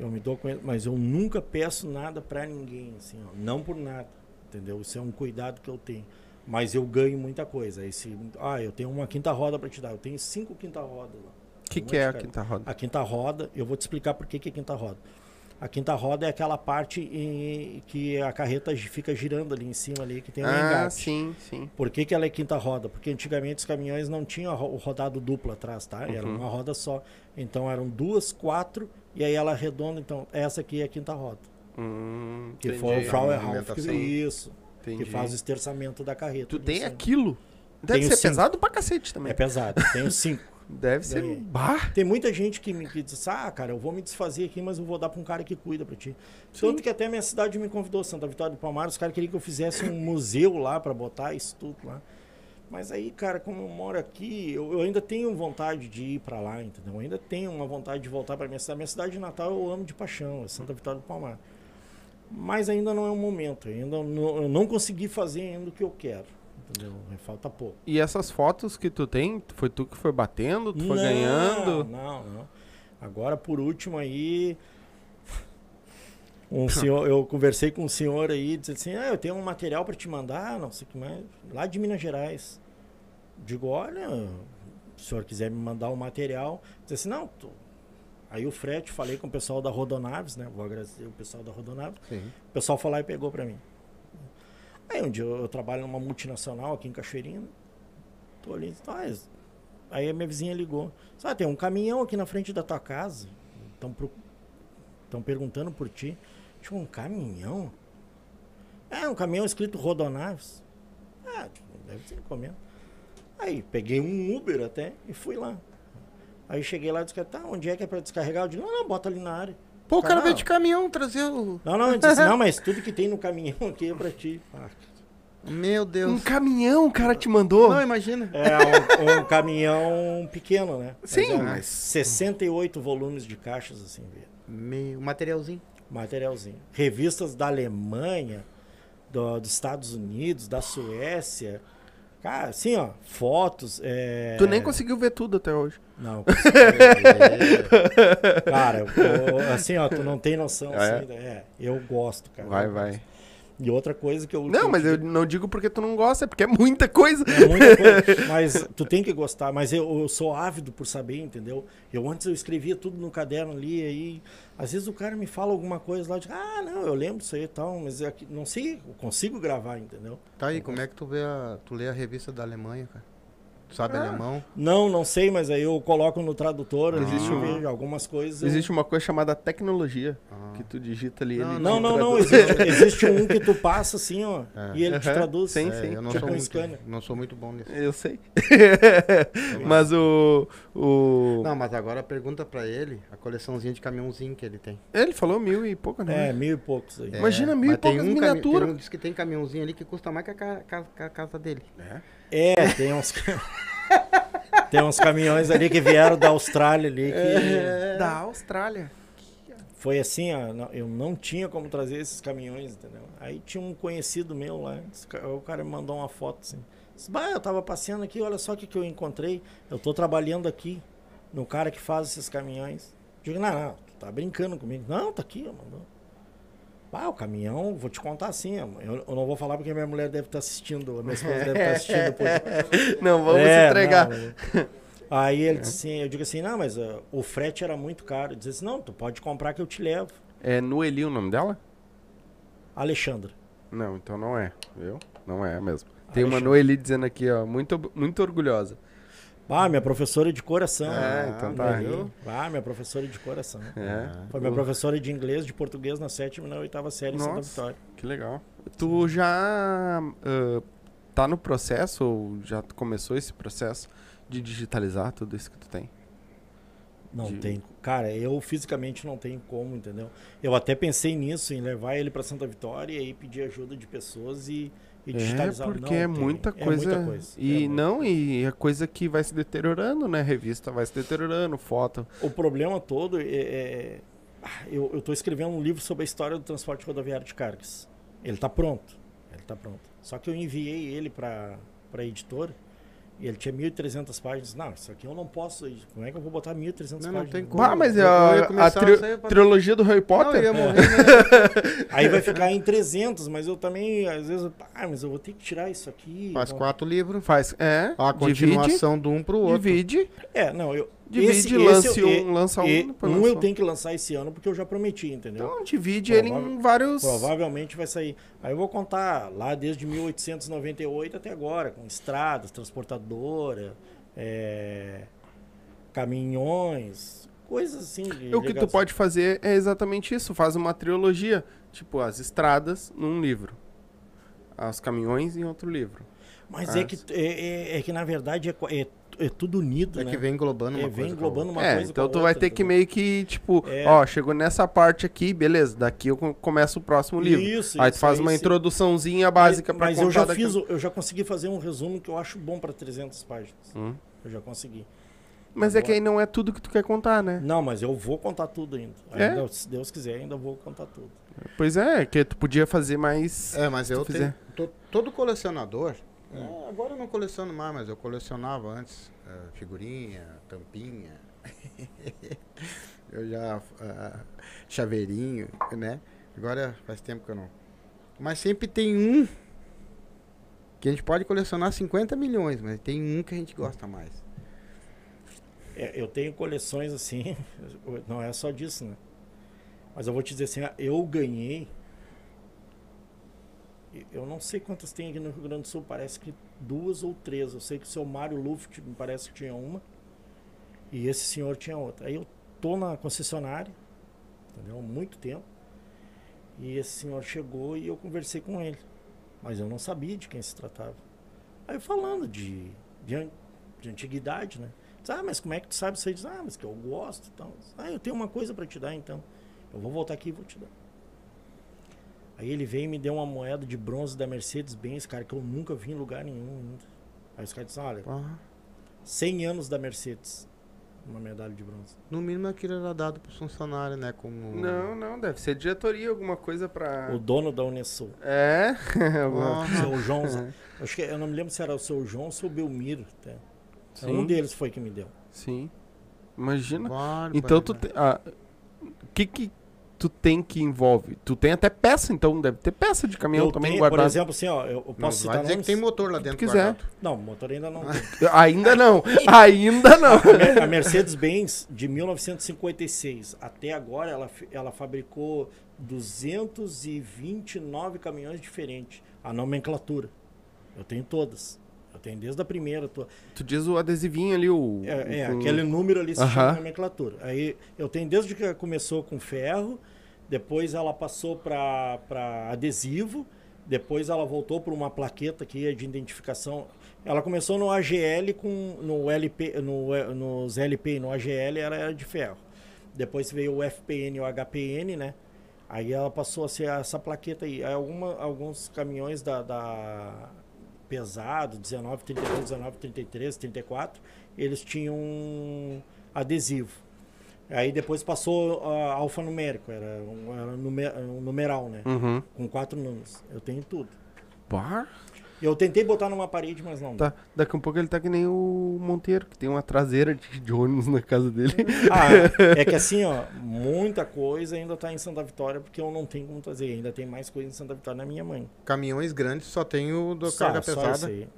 C: Eu me dou com mas eu nunca peço nada pra ninguém, assim, ó. Não por nada. Entendeu? Isso é um cuidado que eu tenho. Mas eu ganho muita coisa. Esse, ah, eu tenho uma quinta roda pra te dar. Eu tenho cinco quinta rodas lá.
A: O que, que é
C: de
A: a quinta roda?
C: A quinta roda, eu vou te explicar por que, que é quinta roda. A quinta roda é aquela parte em- que a carreta fica girando ali em cima ali, que tem um
A: ah,
C: engate.
A: sim, sim.
C: Por que, que ela é quinta roda? Porque antigamente os caminhões não tinham o rodado duplo atrás, tá? Era
A: Uhum.
C: uma roda só. Então eram duas, quatro, e aí ela arredonda. Então essa aqui é a quinta roda.
A: Hum,
C: Que
A: entendi.
C: foi o Frauenhof que
B: movimentação.
C: isso.
A: Entendi.
C: Que faz o esterçamento da carreta.
A: Tu tem
C: em cima.
A: aquilo? Deve
C: Tenho
A: ser
C: cinco.
A: pesado pra cacete também.
C: É pesado, tenho cinco.
A: Deve ser.
C: Ganhei.
A: Bah!
C: Tem muita gente que me que diz, ah, cara, eu vou me desfazer aqui, mas eu vou dar pra um cara que cuida pra ti. Tanto que até minha cidade me convidou, Santa Vitória do Palmar, os caras queriam que eu fizesse um museu lá pra botar isso tudo lá. Mas aí, cara, como eu moro aqui, eu, eu ainda tenho vontade de ir pra lá, entendeu? Eu ainda tenho uma vontade de voltar pra minha cidade. Minha cidade de Natal eu amo de paixão, é Santa Vitória do Palmar. Mas ainda não é o momento, ainda não, eu não consegui fazer ainda o que eu quero, Falta pouco.
A: E essas fotos que tu tem, foi tu que foi batendo, tu foi
C: Não,
A: ganhando?
C: Não, não. Agora, por último aí, um senhor, eu conversei com um senhor aí, disse assim, ah, eu tenho um material para te mandar, não sei o que mais, lá de Minas Gerais. Digo, olha, se o senhor quiser me mandar o material, disse assim, não, tu... Aí o frete, falei com o pessoal da Rodonaves, né? Vou agradecer o pessoal da Rodonaves.
B: Sim.
C: O pessoal foi lá e pegou pra mim. Aí um dia eu, eu trabalho numa multinacional aqui em Cachoeirinha. Tô ali, tá, aí a minha vizinha ligou. Sabe, tem um caminhão aqui na frente da tua casa. Estão perguntando por ti. Tinha um caminhão? É, um caminhão escrito Rodonaves. Ah, deve ser encomenda. Aí peguei um Uber até e fui lá. Aí cheguei lá e disse, tá, onde é que é pra descarregar? Eu digo, não, não, bota ali na área.
B: Pô, o cara
C: Não.
B: veio de caminhão trazer o.
C: Não, não, eu disse assim, não, mas tudo que tem no caminhão aqui é pra ti. Ah,
B: Meu
A: Um
B: Deus.
A: caminhão o cara te mandou?
B: Não, imagina.
C: É um, um caminhão pequeno, né?
A: Sim,
C: é
A: mas-
C: 68 volumes de caixas, assim, vê.
B: Meio materialzinho.
C: materialzinho. Revistas da Alemanha, do- dos Estados Unidos, da Suécia. Cara, assim, ó, fotos. é-
A: Tu nem conseguiu ver tudo até hoje.
C: Não. Cara, eu- assim, ó, tu não tem noção.
A: Ah, é?
C: assim, é, eu gosto, cara.
A: Vai, vai.
C: gosto. E outra coisa que eu. que
A: Não, mas eu não digo porque tu não gosta, é porque é muita coisa.
C: É muita coisa. Mas tu tem que gostar. Mas eu, eu sou ávido por saber, entendeu? Eu antes eu escrevia tudo no caderno ali, aí. Às vezes o cara me fala alguma coisa lá, eu digo, ah, não, eu lembro isso aí e tal, mas é que- não sei, eu consigo gravar, entendeu?
B: Tá aí, como é que tu vê a. Tu lê a revista da Alemanha, cara? Sabe
A: Ah.
B: alemão?
C: Não, não sei, mas aí eu coloco no tradutor,
A: Existe
C: existe
A: um-
C: algumas coisas. eu-
A: Existe uma coisa chamada tecnologia,
B: Ah.
A: que tu digita ali
B: Não,
A: ele
C: Não,
A: te
C: não, não. Existe, existe um que tu passa assim, ó,
B: É.
C: e ele te
A: Aham,
C: traduz.
A: sim.
B: É, eu não
C: Tipo
B: sou,
C: um
B: muito,
C: scanner.
B: não sou muito bom nisso.
A: Eu sei. Mas o. o...
B: Não, mas agora pergunta pra ele a coleçãozinha de caminhãozinho que ele tem.
A: Ele falou mil e pouco, né?
C: É, mil e poucos aí.
B: É,
A: Imagina mil e
B: mas tem
A: poucas
B: um
A: miniaturas.
B: um- Diz que tem caminhãozinho ali que custa mais que a, ca- ca- ca- casa dele.
C: É, tem uns. Tem uns caminhões ali que vieram da Austrália ali que.
B: É.
A: Da Austrália.
C: Foi assim, ó, eu não tinha como trazer esses caminhões, entendeu? Aí tinha um conhecido meu lá, o cara me mandou uma foto assim. Disse, bah, eu tava passeando aqui, olha só o que, que eu encontrei. Eu tô trabalhando aqui no cara que faz esses caminhões. Digo, não, não, tu tá brincando comigo. Não, tá aqui, mandou. Ah, o caminhão, vou te contar assim, eu, eu não vou falar porque minha mulher deve estar assistindo, a minha esposa deve estar assistindo depois.
A: Não, vamos
C: É,
A: entregar.
C: não, Aí ele disse assim, eu digo assim, não, mas ah, o frete era muito caro. Ele disse assim, não, tu pode comprar que eu te levo.
A: É Noeli o nome dela?
C: Alexandra.
A: Não, então não é, viu? Não é mesmo. Tem uma
C: Alexandre.
A: Noeli dizendo aqui, ó, muito, muito orgulhosa.
C: Ah, minha professora de coração.
A: É, então tá.
C: Noeli. Ah, minha professora de coração.
A: É.
C: Foi minha professora de inglês, de português na sétima e na oitava série em Santa
A: Nossa.
C: Vitória.
A: Que legal. Tu já ah, tá no processo, ou já começou esse processo de digitalizar tudo isso que tu tem?
C: Não
A: De-
C: tem. Cara, eu fisicamente não tenho como, entendeu? Eu até pensei nisso, em levar ele para Santa Vitória e aí pedir ajuda de pessoas e, e
A: É,
C: digitalizar.
A: porque
C: Não
A: é
C: tem.
A: muita
C: É
A: coisa.
C: muita coisa.
A: E
C: É
A: não,
C: coisa.
A: e é coisa que vai se deteriorando, né? Revista vai se deteriorando, foto.
C: O problema todo é. é- ah, eu, eu tô escrevendo um livro sobre a história do transporte rodoviário de cargas. Ele tá pronto. Ele tá pronto. Só que eu enviei ele para a editora ele tinha 1.300 páginas. Não, isso aqui eu não posso. Como é que eu vou botar 1.300
B: Não,
C: páginas?
B: não tem como.
A: Ah, mas
B: Eu-
A: a,
B: eu ia
A: a
B: começar
A: tri-
B: a
A: trilogia do Harry
B: Não,
A: Potter.
B: eu ia morrer, né?
C: Aí vai ficar em 300, mas eu também, às vezes, ah, mas eu vou ter que tirar isso aqui.
B: Faz
C: Não-
B: quatro livros.
A: Faz, é,
B: A
A: divide,
B: continuação do um pro outro.
A: divide,
C: É, não, eu.
A: Divide,
C: esse-
A: lance
C: esse-
A: um, lança um,
C: e- um eu tenho que lançar esse ano porque eu já prometi, entendeu?
A: Então divide ele em vários...
C: Provavelmente vai sair. Aí eu vou contar lá desde 1898 até agora, com estradas, transportadora, é, caminhões, coisas assim.
A: o que tu pode fazer é exatamente isso, faz uma trilogia, tipo as estradas num livro, os caminhões em outro livro.
C: Mas é que, é, é- é que na verdade é, é, é tudo unido,
B: É
C: né?
B: que vem englobando uma
C: É, vem
B: coisa. a
C: englobando uma
A: é,
C: coisa
A: então tu vai
C: outra,
A: ter que meio que, tipo,
C: É.
A: ó, chegou nessa parte aqui, beleza, daqui eu co- começo o próximo livro.
C: Isso,
A: aí tu
C: isso,
A: faz
C: aí
A: uma
C: sim.
A: introduçãozinha básica
C: mas,
A: pra
C: mas eu já
A: daquilo.
C: fiz, eu já consegui fazer um resumo que eu acho bom para 300 páginas.
A: Hum.
C: Eu já consegui.
A: Mas é que aí não é tudo que tu quer contar, né?
C: Não, mas eu vou contar tudo ainda.
A: É?
C: Ainda, Se Deus quiser, ainda vou contar tudo.
A: Pois é, que tu podia fazer mais...
B: É, mas eu tenho.
A: fizer.
B: to- todo colecionador. É, agora eu não coleciono mais, mas eu colecionava antes. é, figurinha, tampinha. eu já. ah, chaveirinho, né? Agora faz tempo que eu não. Mas sempre tem um. Que a gente pode colecionar 50 milhões, mas tem um que a gente gosta mais.
C: É, eu tenho coleções assim, não é só disso, né? Mas eu vou te dizer assim, eu ganhei. Eu não sei quantas tem aqui no Rio Grande do Sul, parece que duas ou três. Eu sei que o seu Mário Luft me parece que tinha uma. E esse senhor tinha outra. Aí eu tô na concessionária, entendeu? Muito tempo. E esse senhor chegou e eu conversei com ele. Mas eu não sabia de quem se tratava. Aí falando de, de, de antiguidade, né? Diz, ah, mas como é que tu sabe aí? Diz, ah, mas que eu gosto e tal. Ah, eu tenho uma coisa para te dar então. Eu vou voltar aqui e vou te dar. Aí ele veio e me deu uma moeda de bronze da Mercedes-Benz, cara, que eu nunca vi em lugar nenhum ainda. Aí os caras disseram, olha,
B: Ah,
C: 100 anos da Mercedes. Uma medalha de bronze.
B: no mínimo aquilo era dado pro funcionário, né? Como.
A: Não, não, deve ser diretoria, alguma coisa pra...
C: O dono da Unesul.
A: É?
B: Ah,
C: Seu João. Acho que eu não me lembro se era o seu João ou o seu Belmiro. Até.
A: Sim.
C: Um deles foi que me deu.
A: Sim. Imagina.
B: bárbaro,
A: Então tu
B: né?
A: te, ah, o que que tu tem que envolve? Tu tem até peça, então deve ter peça de caminhão
C: Eu
A: também
C: tenho,
A: guardado.
C: por exemplo, assim, ó, eu,
B: Não,
C: posso
B: vai
C: citar
B: dizer que tem motor lá dentro
A: quiser.
B: guardado.
C: Não, motor ainda não tem.
A: Ainda não. Ainda não.
C: A Mer- A Mercedes-Benz, de 1956 até agora, ela, ela fabricou 229 caminhões diferentes. A nomenclatura. Eu tenho todas. Eu tenho desde a primeira. Tô...
A: Tu diz o adesivinho ali, o.
C: É, é,
A: o-
C: aquele número ali se
A: Aham.
C: chama nomenclatura. Aí eu tenho desde que começou com ferro, depois ela passou para adesivo, depois ela voltou para uma plaqueta que é de identificação. Ela começou no AGL com no LP, no, nos LP e no AGL era, era de ferro. Depois veio o FPN e o HPN, né? Aí ela passou a ser essa plaqueta aí. Aí alguma, alguns caminhões da, da pesado, 19, 32, 19, 33, 34, eles tinham adesivo. Aí depois passou a alfanumérico, era um, era um nume- um numeral, né?
A: Uhum.
C: Com quatro números. Eu tenho tudo.
A: Pá.
C: Eu tentei botar numa parede, mas não.
A: Tá. Daqui a pouco ele tá que nem o Monteiro, que tem uma traseira de, de ônibus na casa dele.
C: Ah, é que assim, ó, muita coisa ainda tá em Santa Vitória, porque eu não tenho como trazer. Ainda tem mais coisa em Santa Vitória na minha mãe.
B: Caminhões grandes só tem o do
C: Só-
B: carga
C: só
B: pesada.
C: esse.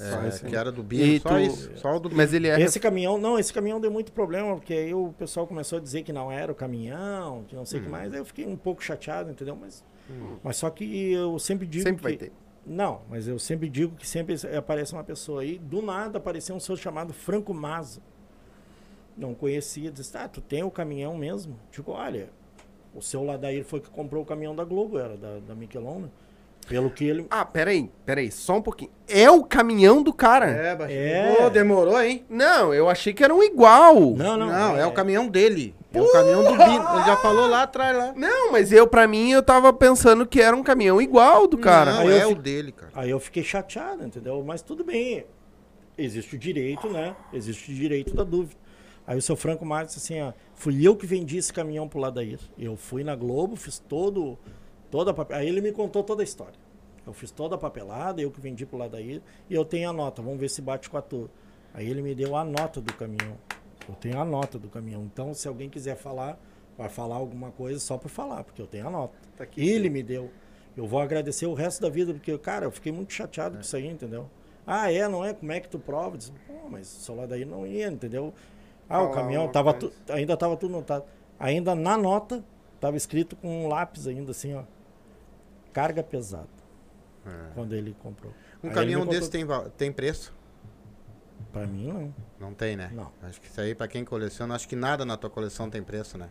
B: É,
A: Só esse aí.
B: que era do
A: E
B: Bino, só
A: tu-
B: isso. Só o do
A: Mas ele é.
C: Esse caminhão, não, esse caminhão deu muito problema, porque aí o pessoal começou a dizer que não era o caminhão, que não sei o
A: Hum.
C: que mais. Aí eu fiquei um pouco chateado, entendeu? Mas, mas só que eu sempre digo
A: Sempre
C: que...
A: vai ter.
C: Não, mas eu sempre digo que sempre aparece uma pessoa aí, do nada apareceu um senhor chamado Franco Maza. Não conhecia, disse, ah, tu tem o caminhão mesmo? Digo, olha, o seu Ladair foi que comprou o caminhão da Globo, era da, da Michelon, né? Pelo que ele...
A: Ah, peraí, peraí, só um pouquinho. É o caminhão do cara?
B: É, baixinho.
C: É.
B: Pô, demorou, hein?
A: Não, eu achei que era um igual.
C: Não, não,
B: Não, é, o caminhão dele. É o caminhão do Bino. Ele já falou lá atrás lá.
A: Não, mas eu, pra mim, eu tava pensando que era um caminhão igual do cara.
B: Não,
C: Aí eu
B: é o dele, cara.
C: Aí eu fiquei chateado, entendeu? Mas tudo bem. Existe o direito, né? Existe o direito da dúvida. Aí o seu Franco Marques disse assim, ó, fui eu que vendi esse caminhão pro Ladair. Eu fui na Globo, fiz todo, toda a pape- Aí ele me contou toda a história. Eu fiz toda a papelada, eu que vendi pro Ladair, e eu tenho a nota, vamos ver se bate com a tua. Aí ele me deu a nota do caminhão. Eu tenho a nota do caminhão. Então, se alguém quiser falar, vai falar alguma coisa só por falar, porque eu tenho a nota.
A: Tá aqui.
C: Ele me deu. Eu vou agradecer o resto da vida, porque, cara, eu fiquei muito chateado com isso aí, entendeu? Ah, é, não é? Como é que tu prova? Eu Disse, Pô, mas o celular daí não ia, entendeu? Ah, o
A: Falar
C: caminhão tava tu- ainda tava tudo notado. Ainda na nota, tava escrito com um lápis ainda, assim, ó. Carga pesada. Quando ele comprou.
B: Um
C: Aí
B: caminhão desse tem, tem preço?
C: Pra mim, não.
B: Não tem, né?
C: Não.
B: Acho que isso aí, pra quem coleciona, acho que nada na tua coleção tem preço, né?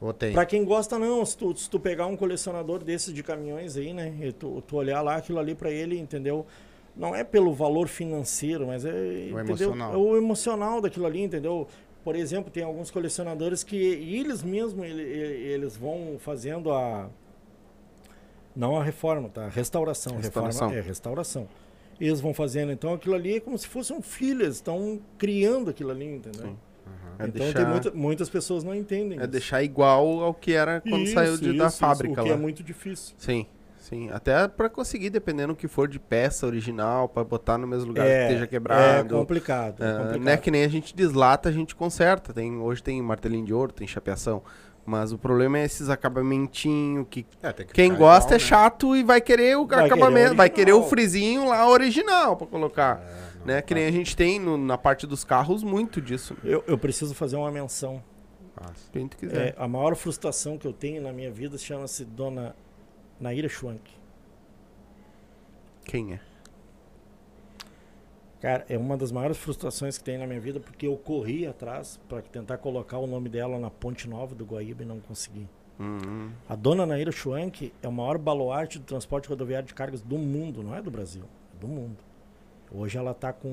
B: Ou tem?
C: Pra quem gosta, não. Se tu, se tu pegar um colecionador desses de caminhões aí, né? E tu, tu olhar lá aquilo ali pra ele, entendeu? Não é pelo valor financeiro, mas é, entendeu?
B: emocional.
C: É o emocional daquilo ali, entendeu? Por exemplo, tem alguns colecionadores que eles mesmos ele- ele- eles vão fazendo a não a reforma, tá? A restauração,
A: Restauração.
C: reforma é restauração. Eles vão fazendo, então aquilo ali é como se fosse um filho, eles estão criando aquilo ali, entendeu?
A: Sim. É
C: Então
A: deixar,
C: tem muita, muitas pessoas não entendem.
A: é
C: isso.
A: deixar igual ao que era quando
C: Isso,
A: saiu de- da
C: isso,
A: fábrica
C: isso, o que
A: lá.
C: é muito difícil.
A: Sim, sim. Até pra conseguir, dependendo do que for de peça original, pra botar no mesmo lugar que esteja
C: É
A: quebrado.
C: complicado. é
A: Ah,
C: complicado.
A: não é que nem a gente deslata, a gente conserta. Tem, hoje tem martelinho de ouro, tem chapeação. Mas o problema é esses acabamentinhos que
B: É, que
A: quem gosta
B: igual,
A: é chato e vai querer o
C: Vai querer
A: acabamento,
C: o
A: vai querer o frizinho lá original pra colocar.
B: né? É, não,
A: né? Que
B: tá
A: nem a gente tem no- na parte dos carros muito disso. né?
C: Eu, eu preciso fazer uma menção.
B: fácil.
A: Quem tu quiser.
C: É, a maior frustração que eu tenho na minha vida chama-se Dona Naira Schwank.
A: Quem é?
C: Cara, é uma das maiores frustrações que tem na minha vida porque eu corri atrás para tentar colocar o nome dela na Ponte Nova do Guaíba e não consegui.
A: Hum,
C: A dona Naira Schwank é o maior baluarte do transporte rodoviário de cargas do mundo, não é do Brasil, é do mundo. Hoje ela está com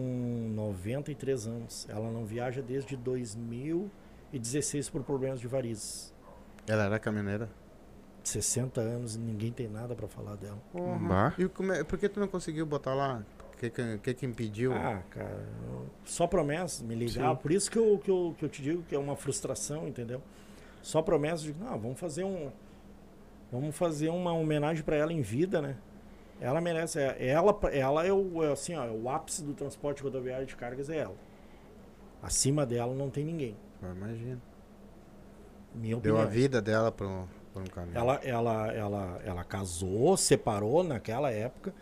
C: 93 anos. Ela não viaja desde 2016 por problemas de varizes.
B: Ela era caminhoneira?
C: 60 anos e ninguém tem nada para falar dela.
A: Bah.
B: E como é- por que tu não conseguiu botar lá? O que, que, que que impediu?
C: Ah, cara, só promessas, me ligar.
A: Sim.
C: Por isso que eu, que, eu, que eu te digo que é uma frustração, entendeu? Só promessas de, não, vamos fazer um. Vamos fazer uma homenagem para ela em vida, né? Ela merece. é- Ela, ela é o, é assim, ó, é o ápice do transporte rodoviário de cargas é ela. Acima dela não tem ninguém.
B: Eu imagino.
C: Minha
B: Deu
C: opinião.
B: a vida dela por um, um caminhão.
C: Ela, ela, ela, ela casou, separou naquela época,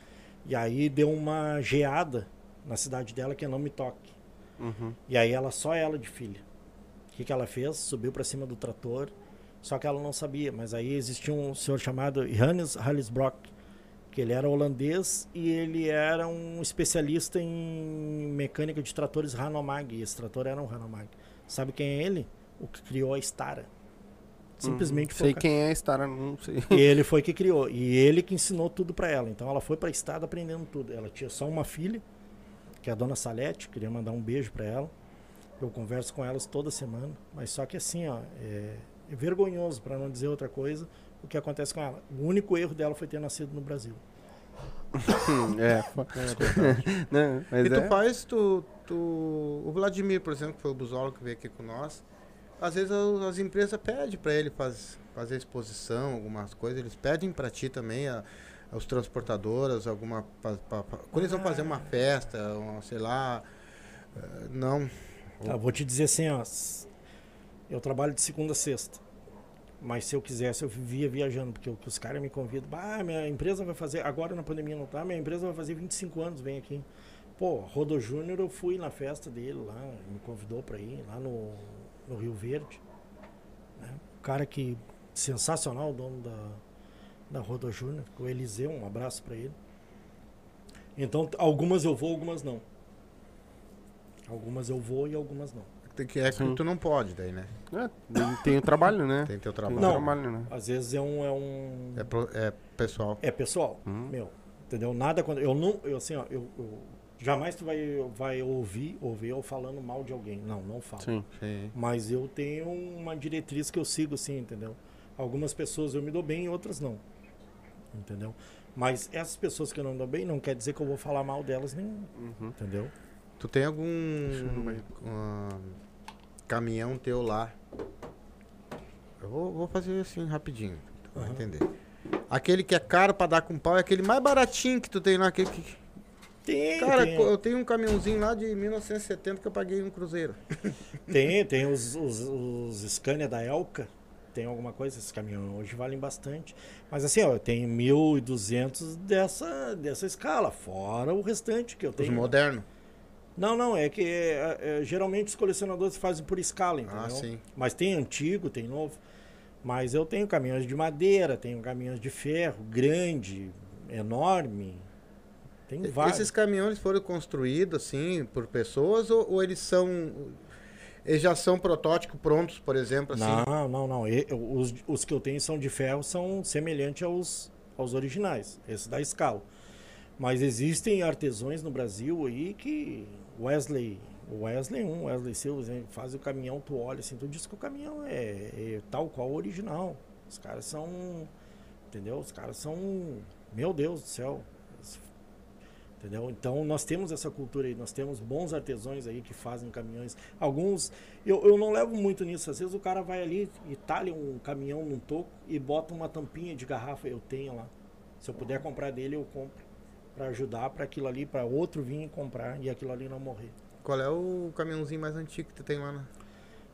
C: e aí deu uma geada na cidade dela que é Não Me Toque.
A: Uhum.
C: E aí ela, só ela de filha. O que, que ela fez? Subiu para cima do trator, só que ela não sabia. Mas aí existia um senhor chamado Hannes Hallesbrock, que ele era holandês e ele era um especialista em mecânica de tratores Hanomag. E esse trator era um Hanomag. Sabe quem é ele? O que criou a Stara. Simplesmente
A: Sei
C: foi o
A: quem é a Stara, não sei.
C: e ele foi que criou. E ele que ensinou tudo pra ela. Então ela foi pra estrada aprendendo tudo. Ela tinha só uma filha, que é a dona Salete. Queria mandar um beijo pra ela. Eu converso com elas toda semana. Mas só que assim, ó, é, é vergonhoso, pra não dizer outra coisa, o que acontece com ela. O único erro dela foi ter nascido no Brasil.
A: é, não, mas
B: E tu
A: é.
B: faz, tu, tu. O Vladimir, por exemplo, que foi o busólogo que veio aqui com nós. Às vezes as, as empresas pedem para ele faz, fazer exposição, algumas coisas. Eles pedem para ti também, a, os transportadoras, alguma. pa- pa- pa- quando eles vão fazer uma festa, uma, sei lá. eh, Não.
C: Tá, vou te dizer assim, ó. Eu trabalho de segunda a sexta. Mas se eu quisesse, eu vivia viajando, porque os caras me convidam. Ah, minha empresa vai fazer. Agora na pandemia não tá, minha empresa vai fazer 25 anos, vem aqui. Pô, Rodo Júnior, eu fui na festa dele lá, me convidou pra ir, lá no, no Rio Verde. né? O cara que. Sensacional, o dono da, da Rodo Júnior, o Eliseu, um abraço pra ele. Então, algumas eu vou, algumas não. Algumas eu vou e algumas não.
B: Tem que, é que
A: Sim.
B: tu não pode daí, né?
A: É, tem- o trabalho, né?
B: Tem teu trabalho.
A: o
C: Não.
A: trabalho, né?
C: Às vezes é um. É, um,
B: É, pro- é pessoal.
C: é pessoal,
A: Uhum.
C: meu. Entendeu? Nada quando. Eu não. Eu, assim, ó, eu, eu- jamais tu vai, vai ouvir, ouvir eu falando mal de alguém. Não, não falo.
A: Sim.
B: Sim.
C: Mas eu tenho uma diretriz que eu sigo, assim, entendeu? Algumas pessoas eu me dou bem, outras não. Entendeu? Mas essas pessoas que eu não me dou bem não quer dizer que eu vou falar mal delas nem.
A: Uhum.
C: Entendeu?
B: Tu tem algum caminhão teu lá? Eu vou, vou fazer assim rapidinho, tu vai
C: Aham.
B: entender. Aquele que é caro pra dar com pau é aquele mais baratinho que tu tem lá. Aquele que...
C: Tem,
B: Cara,
C: tem,
B: eu tenho um caminhãozinho lá de 1970 que eu paguei um cruzeiro.
C: tem, tem os, os, os Scania da Elka. Tem alguma coisa, esses caminhões hoje valem bastante. Mas assim, ó, eu tenho 1.200 dessa, dessa escala, fora o restante que eu
B: Os
C: tenho.
B: modernos.
C: Não, não, é que é, é, geralmente os colecionadores fazem por escala, entendeu?
B: Ah, sim.
C: Mas tem antigo, tem novo. Mas eu tenho caminhões de madeira, tenho caminhões de ferro, grande, enorme. Tem vários.
B: Esses caminhões foram construídos assim por pessoas ou, ou eles são. Eles já são protótipos prontos, por exemplo, assim?
C: Não, não, não. E- os, os que eu tenho são de ferro, são semelhantes aos, aos originais. Esse da escala. Mas existem artesãos no Brasil aí que Wesley, Wesley 1, Wesley Silva, faz o caminhão, tu olha assim, tu diz que o caminhão é, é tal qual o original. Os caras são, entendeu? Os caras são, meu Deus do céu. Entendeu? Então nós temos essa cultura aí, nós temos bons artesãos aí que fazem caminhões. Alguns, eu, eu não levo muito nisso. Às vezes o cara vai ali e talha um caminhão num toco e bota uma tampinha de garrafa. Eu tenho lá. Se eu puder comprar dele, eu compro. Pra ajudar para aquilo ali, para outro vir e comprar e aquilo ali não morrer.
B: Qual é o caminhãozinho mais antigo que tu tem lá na.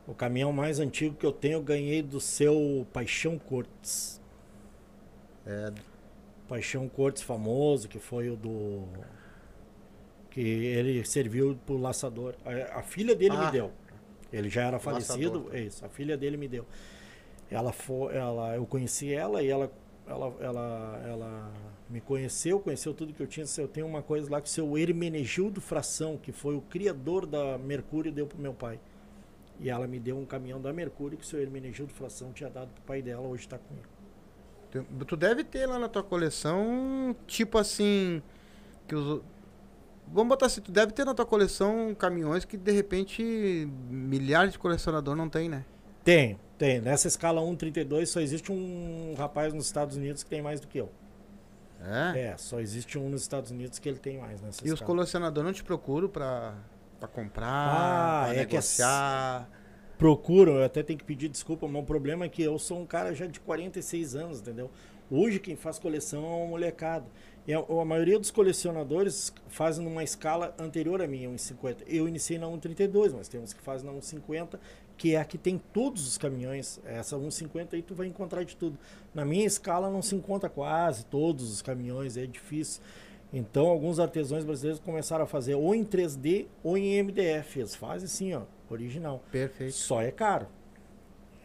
C: O caminhão mais antigo que eu tenho, eu ganhei do seu Paixão Cortes.
B: É,
C: Paixão Cortes famoso, que foi o do. Que ele serviu pro laçador. A, a filha dele
B: Ah.
C: me deu. Ele já era falecido.
B: laçador.
C: É isso, a filha dele me deu. Ela foi, ela, eu conheci ela e ela, ela, ela, ela me conheceu, conheceu tudo que eu tinha. Eu tenho uma coisa lá que o seu Hermenegildo Fração, que foi o criador da Mercúrio, deu pro meu pai. E ela me deu um caminhão da Mercúrio que o seu Hermenegildo Fração tinha dado pro pai dela, hoje tá comigo.
B: Tu, deve ter lá na tua coleção, tipo assim. Que os. Vamos botar assim, tu deve ter na tua coleção caminhões que de repente milhares de colecionador não tem, né?
C: Tem, tem. Nessa escala 1,32 só existe um rapaz nos Estados Unidos que tem mais do que eu.
B: É.
C: É, só existe um nos Estados Unidos que ele tem mais nessa
B: E os
C: escala.
B: colecionadores não te procuram pra, pra comprar,
C: Ah,
B: pra
C: é que é
B: negociar.
C: Procuram, eu até tenho que pedir desculpa, mas o problema é que eu sou um cara já de 46 anos, entendeu? Hoje quem faz coleção é uma molecada. E a, a maioria dos colecionadores fazem numa escala anterior à minha, 1,50. Eu iniciei na 1,32, mas tem uns que fazem na 1,50, que é a que tem todos os caminhões. Essa 1,50 aí tu vai encontrar de tudo. Na minha escala não se encontra quase todos os caminhões, é difícil. Então alguns artesãos brasileiros começaram a fazer ou em 3D ou em MDF. Eles fazem assim, ó, original.
B: Perfeito.
C: Só é caro.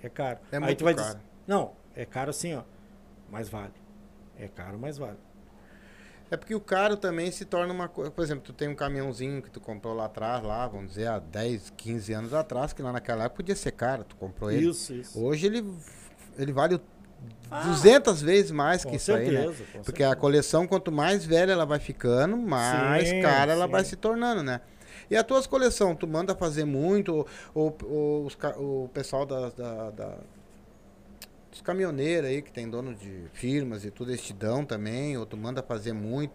C: É caro.
B: É
C: Aí
B: muito
C: tu vai
B: caro.
C: dizer, não, é caro assim, ó. Mas vale. É caro, mas vale.
B: É porque o caro também se torna uma coisa. Por exemplo, tu tem um caminhãozinho que tu comprou lá atrás, lá, vamos dizer, há 10, 15 anos atrás, que lá naquela época podia ser caro, tu comprou ele.
C: Isso, isso.
B: Hoje ele, ele vale
C: Ah,
B: 200 vezes mais que isso aí, né?
C: certeza,
B: Porque a
C: certeza.
B: coleção, quanto mais velha ela vai ficando, mais
C: Sim,
B: cara ela
C: sim.
B: vai se tornando, né? E as tuas coleções, tu manda fazer muito, ou, ou- os o pessoal da, da, da- dos caminhoneiros aí, que tem dono de firmas e tudo, eles te dão também, ou tu manda fazer muito.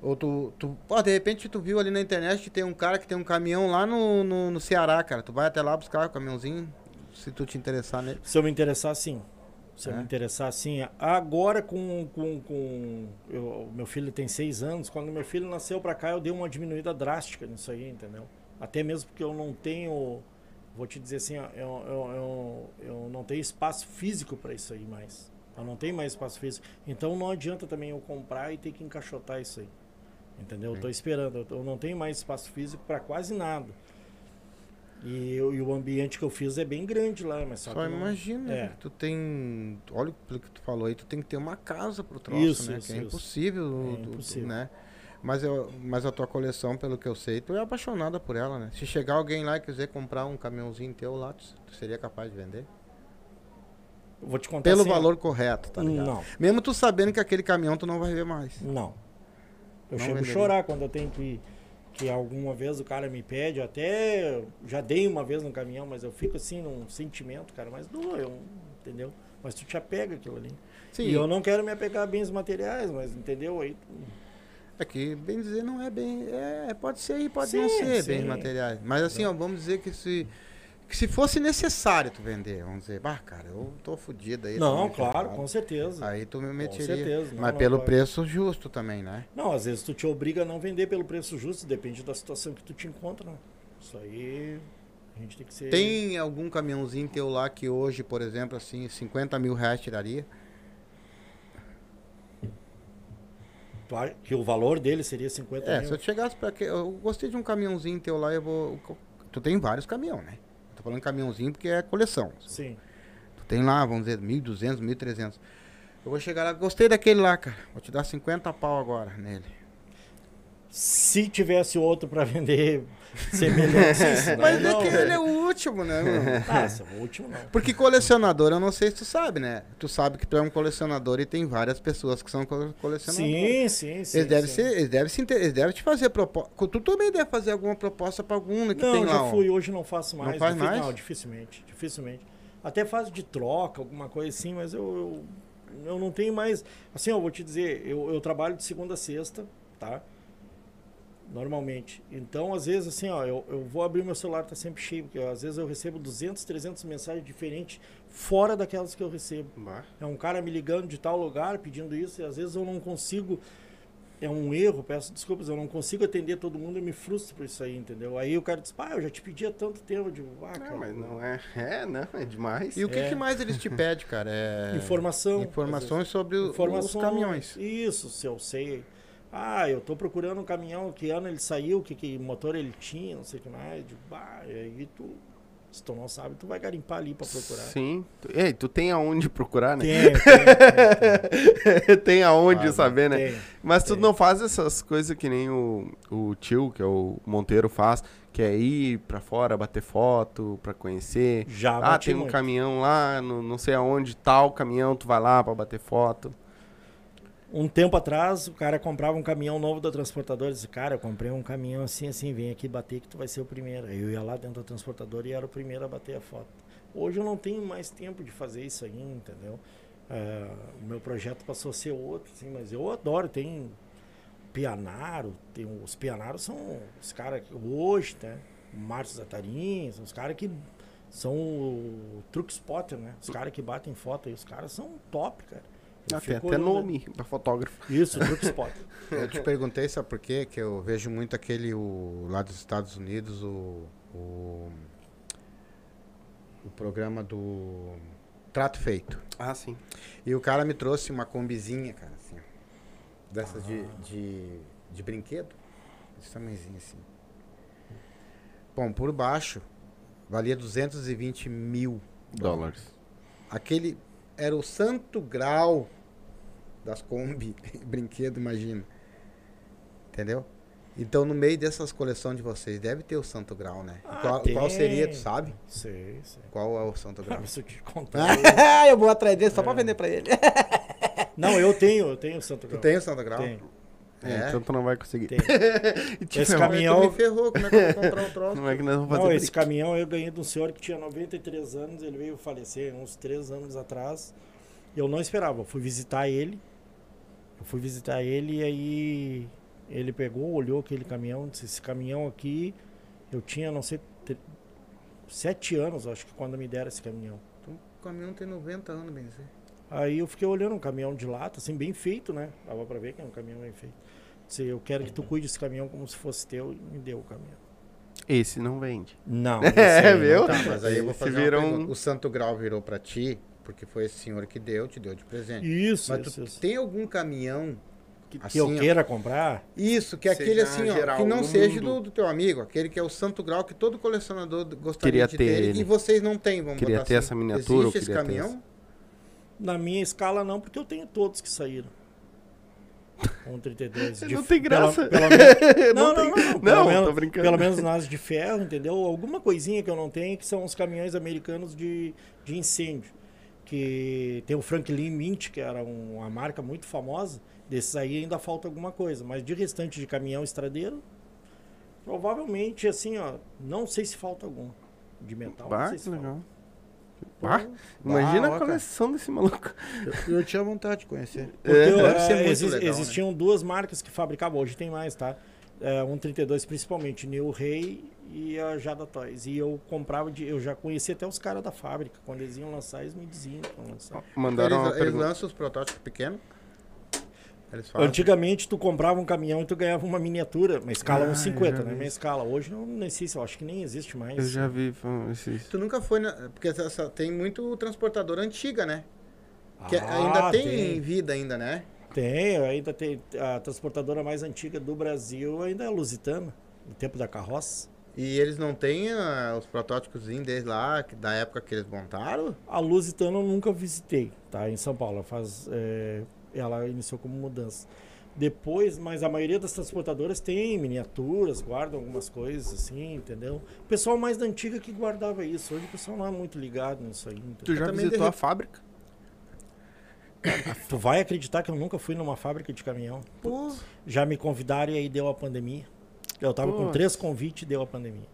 B: Ou tu, tu de repente tu viu ali na internet que tem um cara que tem um caminhão lá no, no, no Ceará, cara. Tu vai até lá buscar o caminhãozinho, se tu te interessar nele.
C: Se eu me interessar, sim. Se eu
B: É?
C: me interessar, sim. Agora, com. com, com eu- meu filho tem seis anos. Quando meu filho nasceu pra cá, eu dei uma diminuída drástica nisso aí, entendeu? Até mesmo porque eu não tenho. Vou te dizer assim, eu, eu, eu, eu não tenho espaço físico pra isso aí mais. Eu não tenho mais espaço físico. Então não adianta também eu comprar e ter que encaixotar isso aí. Entendeu? Eu tô esperando. Eu- Eu não tenho mais espaço físico pra quase nada. E, eu- e o ambiente que eu fiz é bem grande lá, mas só,
B: Só
C: que
B: imagina,
C: é.
B: né? tu tem. Olha pelo que tu falou aí, tu tem que ter uma casa pro troço,
C: Isso,
B: né?
C: isso,
B: que é impossível,
C: É
B: tu-
C: impossível.
B: né? Mas, eu, mas a tua coleção, pelo que eu sei, tu é apaixonada por ela, né? Se chegar alguém lá e quiser comprar um caminhãozinho teu lá, tu, tu seria capaz de vender?
C: Eu Vou te contar
B: Pelo
C: assim,
B: valor correto, tá ligado?
C: Não,
B: Mesmo tu sabendo que aquele caminhão tu não vai ver mais.
C: não. Eu
B: Não
C: chego a chorar quando eu tenho que que alguma vez o cara me pede, eu até já dei uma vez no caminhão, mas eu fico assim num sentimento, cara, mas doeu, eu- entendeu? Mas tu te apega aquilo ali.
B: Sim,
C: E eu não quero me apegar a bens materiais, mas entendeu? Aí
B: é que bem dizer não é bem. É, pode ser e pode
C: Sim,
B: não ser
C: sim.
B: bens materiais. Mas assim, ó, vamos dizer que se. Que se fosse necessário tu vender, vamos dizer, bah, cara, eu tô fudido aí.
C: Não, claro,
B: ferrado."
C: com certeza.
B: Aí tu me meteria.
C: certeza, não,
B: mas
C: não
B: pelo
C: vai.
B: preço justo também, né?
C: Não, às vezes tu te obriga a não vender pelo preço justo, depende da situação que tu te encontra. né? Isso aí a gente tem que ser.
B: Tem algum caminhãozinho teu lá que hoje, por exemplo, assim, 50 mil reais tiraria?
C: Que o valor dele seria 50
B: É,
C: mil.
B: se eu chegasse pra que Eu gostei de um caminhãozinho teu lá, eu vou. Tu tem vários caminhão, né? Tô falando caminhãozinho porque é coleção.
C: Sim.
B: Tu tem lá, vamos dizer, 1.200, 1.300. Eu vou chegar lá, gostei daquele lá, cara. Vou te dar 50 pau agora nele.
C: Se tivesse outro pra vender
B: Mas
C: não,
B: é que
C: velho.
B: ele é o último, né, mano?
C: Ah, esse é o último não.
B: Porque colecionador, eu não sei se tu sabe, né? Tu sabe que tu é um colecionador e tem várias pessoas que são co- colecionadores.
C: Sim, sim, sim.
B: Eles devem,
C: sim.
B: ser, eles, devem se inter- eles devem te fazer proposta. Tu também deve fazer alguma proposta pra algum que
C: Não,
B: tem lá.
C: já
B: ó.
C: fui, hoje não faço mais.
B: Não faz
C: Difi-
B: mais?
C: Não, dificilmente, dificilmente. Até fase de troca, alguma coisa assim, mas eu, eu, eu não tenho mais. Assim, eu vou te dizer, eu, eu trabalho de segunda a sexta, tá? Normalmente. Então, às vezes, assim, ó, eu, eu vou abrir meu celular, tá sempre cheio, porque às vezes eu recebo 200, 300 mensagens diferentes fora daquelas que eu recebo.
A: Bah.
C: É um cara me ligando de tal lugar pedindo isso e às vezes eu não consigo. É um erro, peço desculpas, eu não consigo atender todo mundo e me frustro por isso aí, entendeu? Aí o cara diz, pá, eu já te pedi há tanto tempo. Eu digo, ah, cara.
A: Não, mas não é. É, não, é demais.
B: E o que,
C: É.
B: que mais eles te pedem, cara? É...
C: Informação.
B: Informações sobre o-
C: Informações,
B: os caminhões.
C: Isso, se eu sei. Ah, eu tô procurando um caminhão, que ano ele saiu, que, que motor ele tinha, não sei o que mais. Digo, bah, e aí tu, se tu não sabe, tu vai garimpar ali pra procurar.
A: Sim. Tu- Ei, tu tem aonde procurar, né?
C: Tem, tem, tem,
A: aonde
B: Claro.
A: saber, né?
C: tem.
A: Mas tu não faz essas coisas que nem o, o tio, que é o Monteiro, faz, que é ir pra fora, bater foto, pra conhecer.
C: Já
A: ah, tem um
C: muito.
A: caminhão lá, no, não sei aonde, tal caminhão, tu vai lá pra bater foto.
C: Um tempo atrás, o cara comprava um caminhão novo da transportadora disse, cara, eu comprei um caminhão assim, assim, vem aqui bater que tu vai ser o primeiro. Eu ia lá dentro da transportadora e era o primeiro a bater a foto. Hoje eu não tenho mais tempo de fazer isso aí, entendeu? É, o meu projeto passou a ser outro, assim, mas eu adoro, tem Pianaro, tem, os Pianaros são os caras que hoje, né? O Márcio Zatarin, são os caras que são o truck spotter, né? Os caras que batem foto aí, os caras são top, cara.
A: Ah, tem até nome pra fotógrafo.
C: Isso, truck spotter.
B: Eu te perguntei, sabe por quê? Que eu vejo muito aquele, o, lá dos Estados Unidos, o, o, o programa do Trato Feito.
A: Ah, sim.
B: E o cara me trouxe uma combizinha, cara, assim, dessas de, de, de brinquedo, desse tamanhozinho assim. Bom, por baixo, valia 220 mil
A: Dólares.
B: Aquele era o santo grau das Kombi, brinquedo, imagina. Entendeu? Então, no meio dessas coleções de vocês, deve ter o Santo Grau, né?
C: Ah,
B: qual,
C: tem.
B: qual seria, tu sabe?
C: Sei, sei.
B: Qual é o Santo Grau?
C: Eu te contar.
D: eu vou atrás dele só pra vender pra ele.
C: Não, eu tenho, eu tenho o Santo
B: Tu
C: Grau.
B: tem o Santo Grau?
C: Tenho,
A: É,
B: É.
A: então tu não vai conseguir. te
C: Esse caminhão-
B: Tu me ferrou, como é que eu vou comprar um troço?
A: Como é que nós vamos fazer
C: Não, esse caminhão eu ganhei de um senhor que tinha 93 anos, ele veio falecer uns 3 anos atrás. Eu não esperava, eu fui visitar ele. Eu fui visitar ele e aí ele pegou, olhou aquele caminhão, disse, esse caminhão aqui, eu tinha, não sei, te- sete anos, acho que quando me deram esse caminhão.
B: Então, o caminhão tem 90 anos, bem dizer.
C: Aí eu fiquei olhando um caminhão de lata, assim, bem feito, né? Dava pra ver que é um caminhão bem feito. Disse, eu quero que tu cuide desse caminhão como se fosse teu e me deu o caminhão.
A: Esse não vende.
C: Não,
A: É, viu?
C: tá.
B: Mas aí eu vou fazer
A: virou
B: uma
A: um-.
B: O Santo Grau virou pra ti, porque foi esse senhor que deu, te deu de presente.
C: Isso,
B: Mas
C: isso,
B: tu
C: isso.
B: tem algum caminhão que,
C: que eu
B: assim, ó,
C: queira comprar,
B: Isso, que é aquele assim, ó,
A: geral,
B: que não seja do, do teu amigo, aquele que é o Santo Grau que todo colecionador gostaria
A: Queria
B: de
A: ter ele.
B: e vocês não têm, vamos
A: Queria
B: botar
A: ter
B: assim.
A: essa miniatura, ou
B: Existe esse caminhão?
C: na minha escala não, porque eu tenho todos que saíram. 132.
A: Não tem graça.
C: Pelo menos,
A: Não
C: não,
A: tem-
C: não, não,
A: Não,
C: Pelo
A: tô
C: menos,
A: brincando.
C: Pelo menos nas de ferro, entendeu? Alguma coisinha que eu não tenho, que são os caminhões americanos de, de incêndio. Que tem o Franklin Mint, que era um- uma marca muito famosa. Desses aí ainda falta alguma coisa. Mas de restante de caminhão estradeiro, provavelmente, assim, ó, não sei se falta algum. De metal, não
A: Bah,
C: sei se
A: que legal.
C: falta.
A: Bah, imagina
B: ó,
A: a coleção desse maluco.
B: Eu, eu tinha vontade de conhecer.
A: É,
C: eu,
B: deve ser muito
C: exi-
B: legal, né?
C: existiam duas marcas que fabricavam, hoje tem mais, tá? É, 132 principalmente, New Rey e a Jada Toys. E eu comprava, de, eu já conhecia até os caras da fábrica. Quando eles iam lançar, eles me diziam que iam lançar.
A: Mandaram
B: eles, eles lançam os protótipos pequenos. Eles fazem.
C: Antigamente, tu comprava um caminhão e tu ganhava uma miniatura, uma escala
A: Ah, eu
C: 1,50,
A: já
C: né? Minha escala. Hoje não, não existe, eu acho que nem existe mais.
A: Eu já vi esses.
B: Tu nunca foi na. Porque essa- essa- tem muito transportadora antiga, né? Que
C: Ah,
B: ainda tem,
C: tem.
B: vida ainda, né?
C: Tem, ainda tem. A transportadora mais antiga do Brasil ainda é a Lusitana, no tempo da carroça.
B: E eles não têm ah, os protótipos desde lá, que- da época que eles montaram?
C: A Lusitana eu nunca visitei, tá? Em São Paulo. Ela Faz, é, ela iniciou como mudança. Depois, mas a maioria das transportadoras tem miniaturas, guardam algumas coisas assim, entendeu? O pessoal mais da antiga que guardava isso. Hoje o pessoal não é muito ligado nisso aí.
A: Tu
C: entendeu?
A: já
B: também
A: visitou a
B: derre-
A: fábrica?
C: Tu vai acreditar que eu nunca fui numa fábrica de caminhão?
B: Pô,
C: Já me convidaram e aí deu a pandemia. Eu tava com
A: Putz.
C: três convites e deu a pandemia.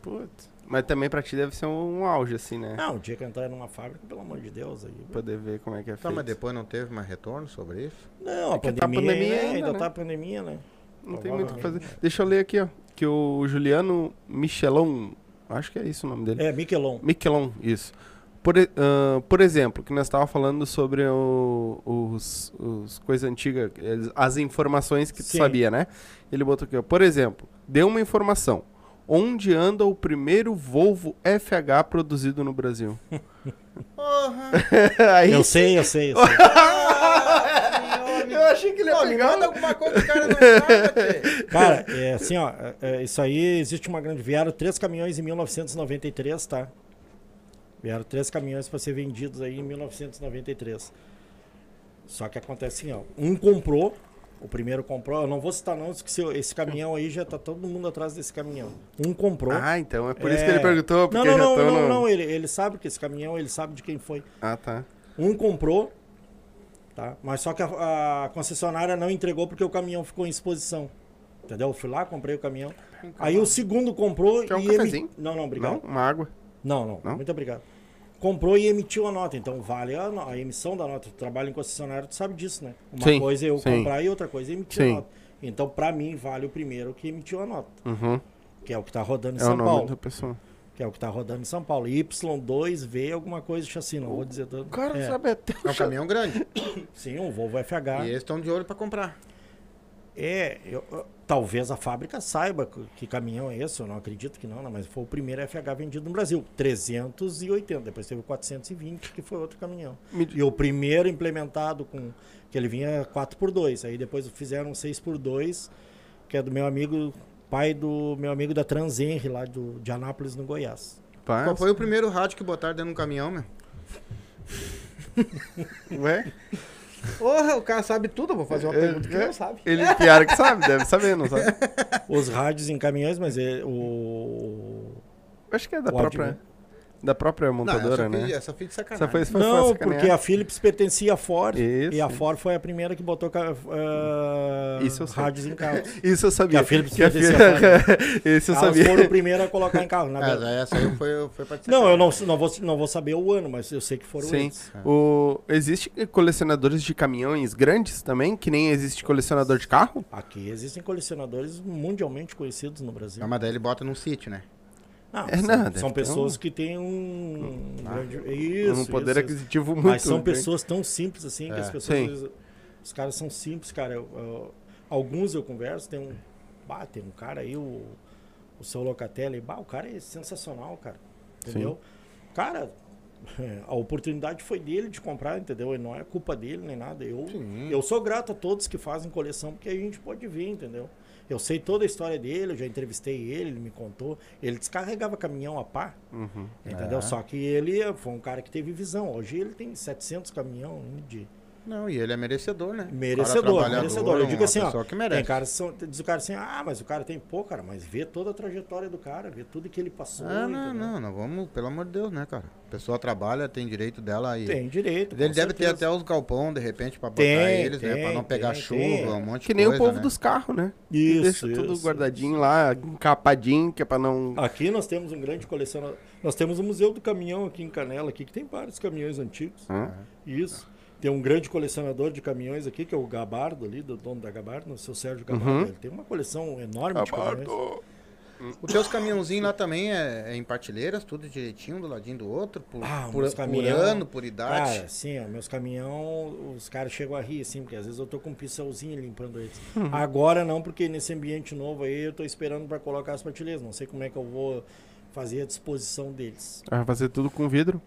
A: Putz. Mas também pra ti deve ser um, um auge, assim, né?
C: Ah, o dia que eu entrar numa fábrica, pelo amor de Deus. Aí,
A: Poder ver como é que é
B: tá,
A: feito.
B: mas depois não teve mais retorno sobre isso?
C: Não, a
A: É que tá a
C: pandemia,
A: pandemia
C: é,
A: ainda,
C: ainda
A: né?
C: tá a pandemia, né?
A: Não tem muito o que fazer. Deixa eu ler aqui, ó. Que o Juliano Michelon, acho que é isso o nome dele.
C: É, Miquelon.
A: Miquelon, isso. Por, ah, por exemplo, que nós estávamos falando sobre o- os, os coisas antigas, as informações que tu
C: Sim.
A: sabia, né? Ele botou aqui, ó. Por exemplo, deu uma informação. Onde anda o primeiro Volvo FH produzido no Brasil?
B: Porra!
A: Aí,
C: Eu sei, eu sei, eu sei.
A: eu achei que ele ia
B: Pô,
A: pegar.
B: manda alguma coisa que o cara não sabe.
C: Cara, é assim, ó, é, é, isso aí existe uma grande. Vieram três caminhões em 1993, tá? Vieram três caminhões para ser vendidos aí em 1993. Só que acontece assim, ó. Um comprou, o primeiro comprou, eu não vou citar não, porque esse caminhão aí já tá todo mundo atrás desse caminhão. Um comprou.
A: Ah, então é por isso
C: É.
A: que ele perguntou, porque
C: não, não, não, não,
A: no...
C: não, ele, ele sabe que esse caminhão, ele sabe de quem foi.
A: Ah, tá.
C: Um comprou, tá? Mas só que a, a concessionária não entregou porque o caminhão ficou em exposição. Entendeu? Eu fui lá, comprei o caminhão. Aí o segundo comprou
A: Quer um
C: e ele...
A: cafezinho?
C: Não, não, obrigado.
A: Não? Uma água?
C: Não, não,
A: Não?
C: muito obrigado. Comprou e emitiu a nota. Então vale a, a emissão da nota. Tu trabalha em concessionária, tu sabe disso, né? Uma
A: Sim,
C: coisa é eu
A: sim.
C: comprar e outra coisa é emitir
A: Sim.
C: a nota. Então, pra mim, vale o primeiro que emitiu a nota.
A: Uhum.
C: Que é o que tá rodando em
A: É o
C: São
A: nome
C: Paulo.
A: da pessoa.
C: Que é o que tá rodando em São Paulo. Y2V, alguma coisa de chassi, não vou dizer todo.
A: O cara
C: É,
A: sabe até
B: É um caminhão grande.
C: Sim, um Volvo FH.
B: E eles estão de olho pra comprar.
C: É, eu- eu- talvez a fábrica saiba que, caminhão é esse, eu não acredito que não, né, mas foi o primeiro FH vendido no Brasil, 380, depois teve o 420, que foi outro caminhão. E o primeiro implementado com que ele vinha 4x2, aí depois fizeram 6x2, que é do meu amigo, pai do meu amigo da Transenre lá do, de Anápolis, no Goiás.
A: Pá,
B: Qual foi o primeiro rádio que botaram dentro de um caminhão, meu?
A: Ué?
D: Porra, o cara sabe tudo, eu vou fazer uma pergunta que
A: é.
D: não sabe.
A: Ele pior que sabe, deve saber, não sabe?
C: Os rádios em caminhões, mas é o.
A: Acho que é da
C: O
A: própria,
C: Admin.
A: Da própria
B: Não,
A: montadora,
B: essa,
A: né?
B: Fiz, essa fiz de sacanagem.
A: Essa foi, foi
C: Não,
A: foi sacanear.
C: porque a Philips pertencia à Ford.
A: Isso.
C: E a Ford foi a primeira que botou ah,
A: Isso eu
C: rádios em carros.
A: Isso eu sabia.
C: Que a Philips
A: Que a
C: pertencia
A: Philips- Isso eu
C: Elas
A: sabia.
C: foram o primeiro a colocar em carro. Na
B: É,
C: verdade.
B: essa aí foi, foi pra
C: Não, eu não, não, vou, não vou saber o ano, mas eu sei que foram
A: Sim.
C: eles.
A: O... Existe colecionadores de caminhões grandes também, que nem existe colecionador de carro?
C: Aqui existem colecionadores mundialmente conhecidos no Brasil.
B: Não, mas daí ele bota num sítio, né?
C: Não,
A: É,
C: são,
A: não, deve
C: são
A: ter
C: pessoas
A: um-
C: que têm um,
B: Ah,
C: grande... Isso,
A: um poder
C: isso,
A: aquisitivo muito
C: Mas são pessoas tão simples assim, que
B: É.
C: as pessoas.
A: Sim.
C: Os caras são simples, cara. Eu- eu- alguns eu converso, tem um. Bah, tem um cara aí, o, o seu Locatelli, bah, o cara é sensacional, cara. Entendeu? Cara, a oportunidade foi dele de comprar, entendeu? E não é culpa dele nem nada. Eu,
B: Sim.
C: eu sou grato a todos que fazem coleção, porque a gente pode ver, entendeu? Eu sei toda a história dele, eu já entrevistei ele, ele me contou. Ele descarregava caminhão a pá,
A: Uhum.
C: entendeu?
B: É.
C: Só que ele foi um cara que teve visão. Hoje ele tem 700 caminhão de
B: Não, e ele é merecedor, né?
C: merecedor,
B: Cara
C: merecedor. Eu digo
B: uma
C: assim, ó,
B: que
C: tem
B: merece.
C: caras que são, diz o cara assim, ah, mas o cara tem pouco, cara, mas vê toda a trajetória do cara, vê tudo que ele passou.
B: Ah, não, não, não, vamos, pelo amor de Deus, né, cara? A pessoa trabalha, tem direito dela aí.
C: Tem direito.
B: Ele deve ter
C: certeza.
B: até os galpão, de repente, pra botar
C: Tem,
B: eles, né? Pra
C: tem,
B: não pegar
C: tem,
B: chuva,
C: tem.
B: um monte
A: Que
B: de
A: nem
B: coisa,
A: o povo
B: né?
A: dos carros, né? Que
C: Isso,
A: Deixa tudo
C: isso,
A: guardadinho lá, encapadinho, que é pra não...
C: Aqui nós temos um grande colecionador. Nós temos o Museu do Caminhão aqui em Canela, aqui, que tem vários caminhões antigos. Isso. Tem um grande colecionador de caminhões aqui, que é o Gabardo ali, do dono da Gabardo, o seu Sérgio Gabardo.
A: Uhum.
C: Ele tem uma coleção enorme de caminhões.
B: Os teus caminhãozinhos lá também é, é em partilheiras, tudo direitinho, do ladinho do outro, por,
C: Ah,
B: por,
C: meus
B: por
C: caminhão-
B: ano, por idade.
C: Cara, sim, ó, meus caminhão, os caras chegam a rir, assim, porque às vezes eu tô com um pincelzinho limpando eles.
A: Uhum.
C: Agora não, porque nesse ambiente novo aí eu tô esperando para colocar as prateleiras. Não sei como é que eu vou fazer a disposição deles.
A: Vai fazer tudo com vidro?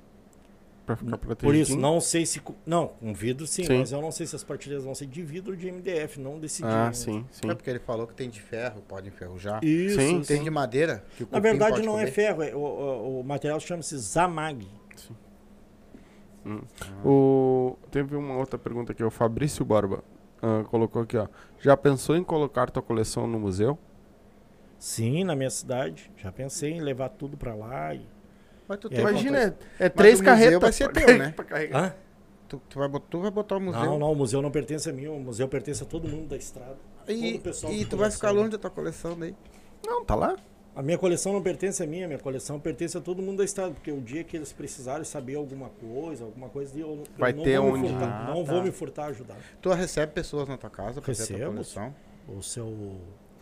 A: Pra ficar protegido.
C: Por isso, não sei se. Não, com vidro sim,
A: Sim.
C: mas eu não sei se as partilhas vão ser de vidro ou de MDF, não decidi.
A: Ah, sim, sim.
B: É porque ele falou que tem de ferro, pode enferrujar.
C: Isso,
A: Sim.
B: Tem de madeira, que o
C: Na verdade
B: pode
C: não é
B: comer.
C: ferro, é- o, o- o material chama-se Zamag.
A: O... Teve uma outra pergunta aqui, o Fabrício Borba ah, colocou aqui, ó. Já pensou em colocar tua coleção no museu?
C: Sim, na minha cidade. Já pensei em levar tudo para lá. E...
B: Mas tu,
C: É,
B: tem,
A: Imagina, é, é três carretas.
B: vai ser teu, né?
C: Hã?
B: tu, tu vai, tu vai botar o museu.
C: Não, não, o museu não pertence a mim, o museu pertence a todo mundo da estrada.
B: E, e tu vai ficar longe da tua coleção daí.
A: Não, tá lá.
C: A minha coleção não pertence a mim, a minha coleção pertence a todo mundo da estrada, porque o dia que eles precisarem saber alguma coisa, alguma coisa, eu, eu
A: Vai
C: não
A: ter
C: vou me
A: onde-
C: furtar,
B: Ah,
C: não
B: tá.
C: vou me furtar a ajudar.
B: Tu recebe pessoas na tua casa pra ver a tua coleção.
C: O seu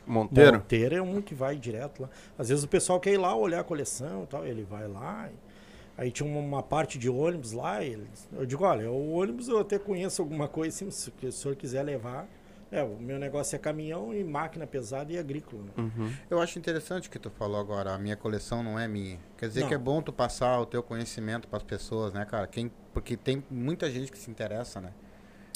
A: Monteiro?
C: Monteiro é um que vai direto lá. Às vezes o pessoal quer ir lá olhar a coleção e tal, ele vai lá. e- Aí tinha uma, uma parte de ônibus lá, e eles- eu digo, olha, o ônibus eu até conheço alguma coisa, assim, se o senhor quiser levar. É, o meu negócio é caminhão e máquina pesada e agrícola. Né?
A: Uhum.
B: Eu acho interessante o que tu falou agora. A minha coleção não é minha. Quer dizer
C: Não.
B: que é bom tu passar o teu conhecimento pras pessoas, né, cara? Quem, porque tem muita gente que se interessa, né?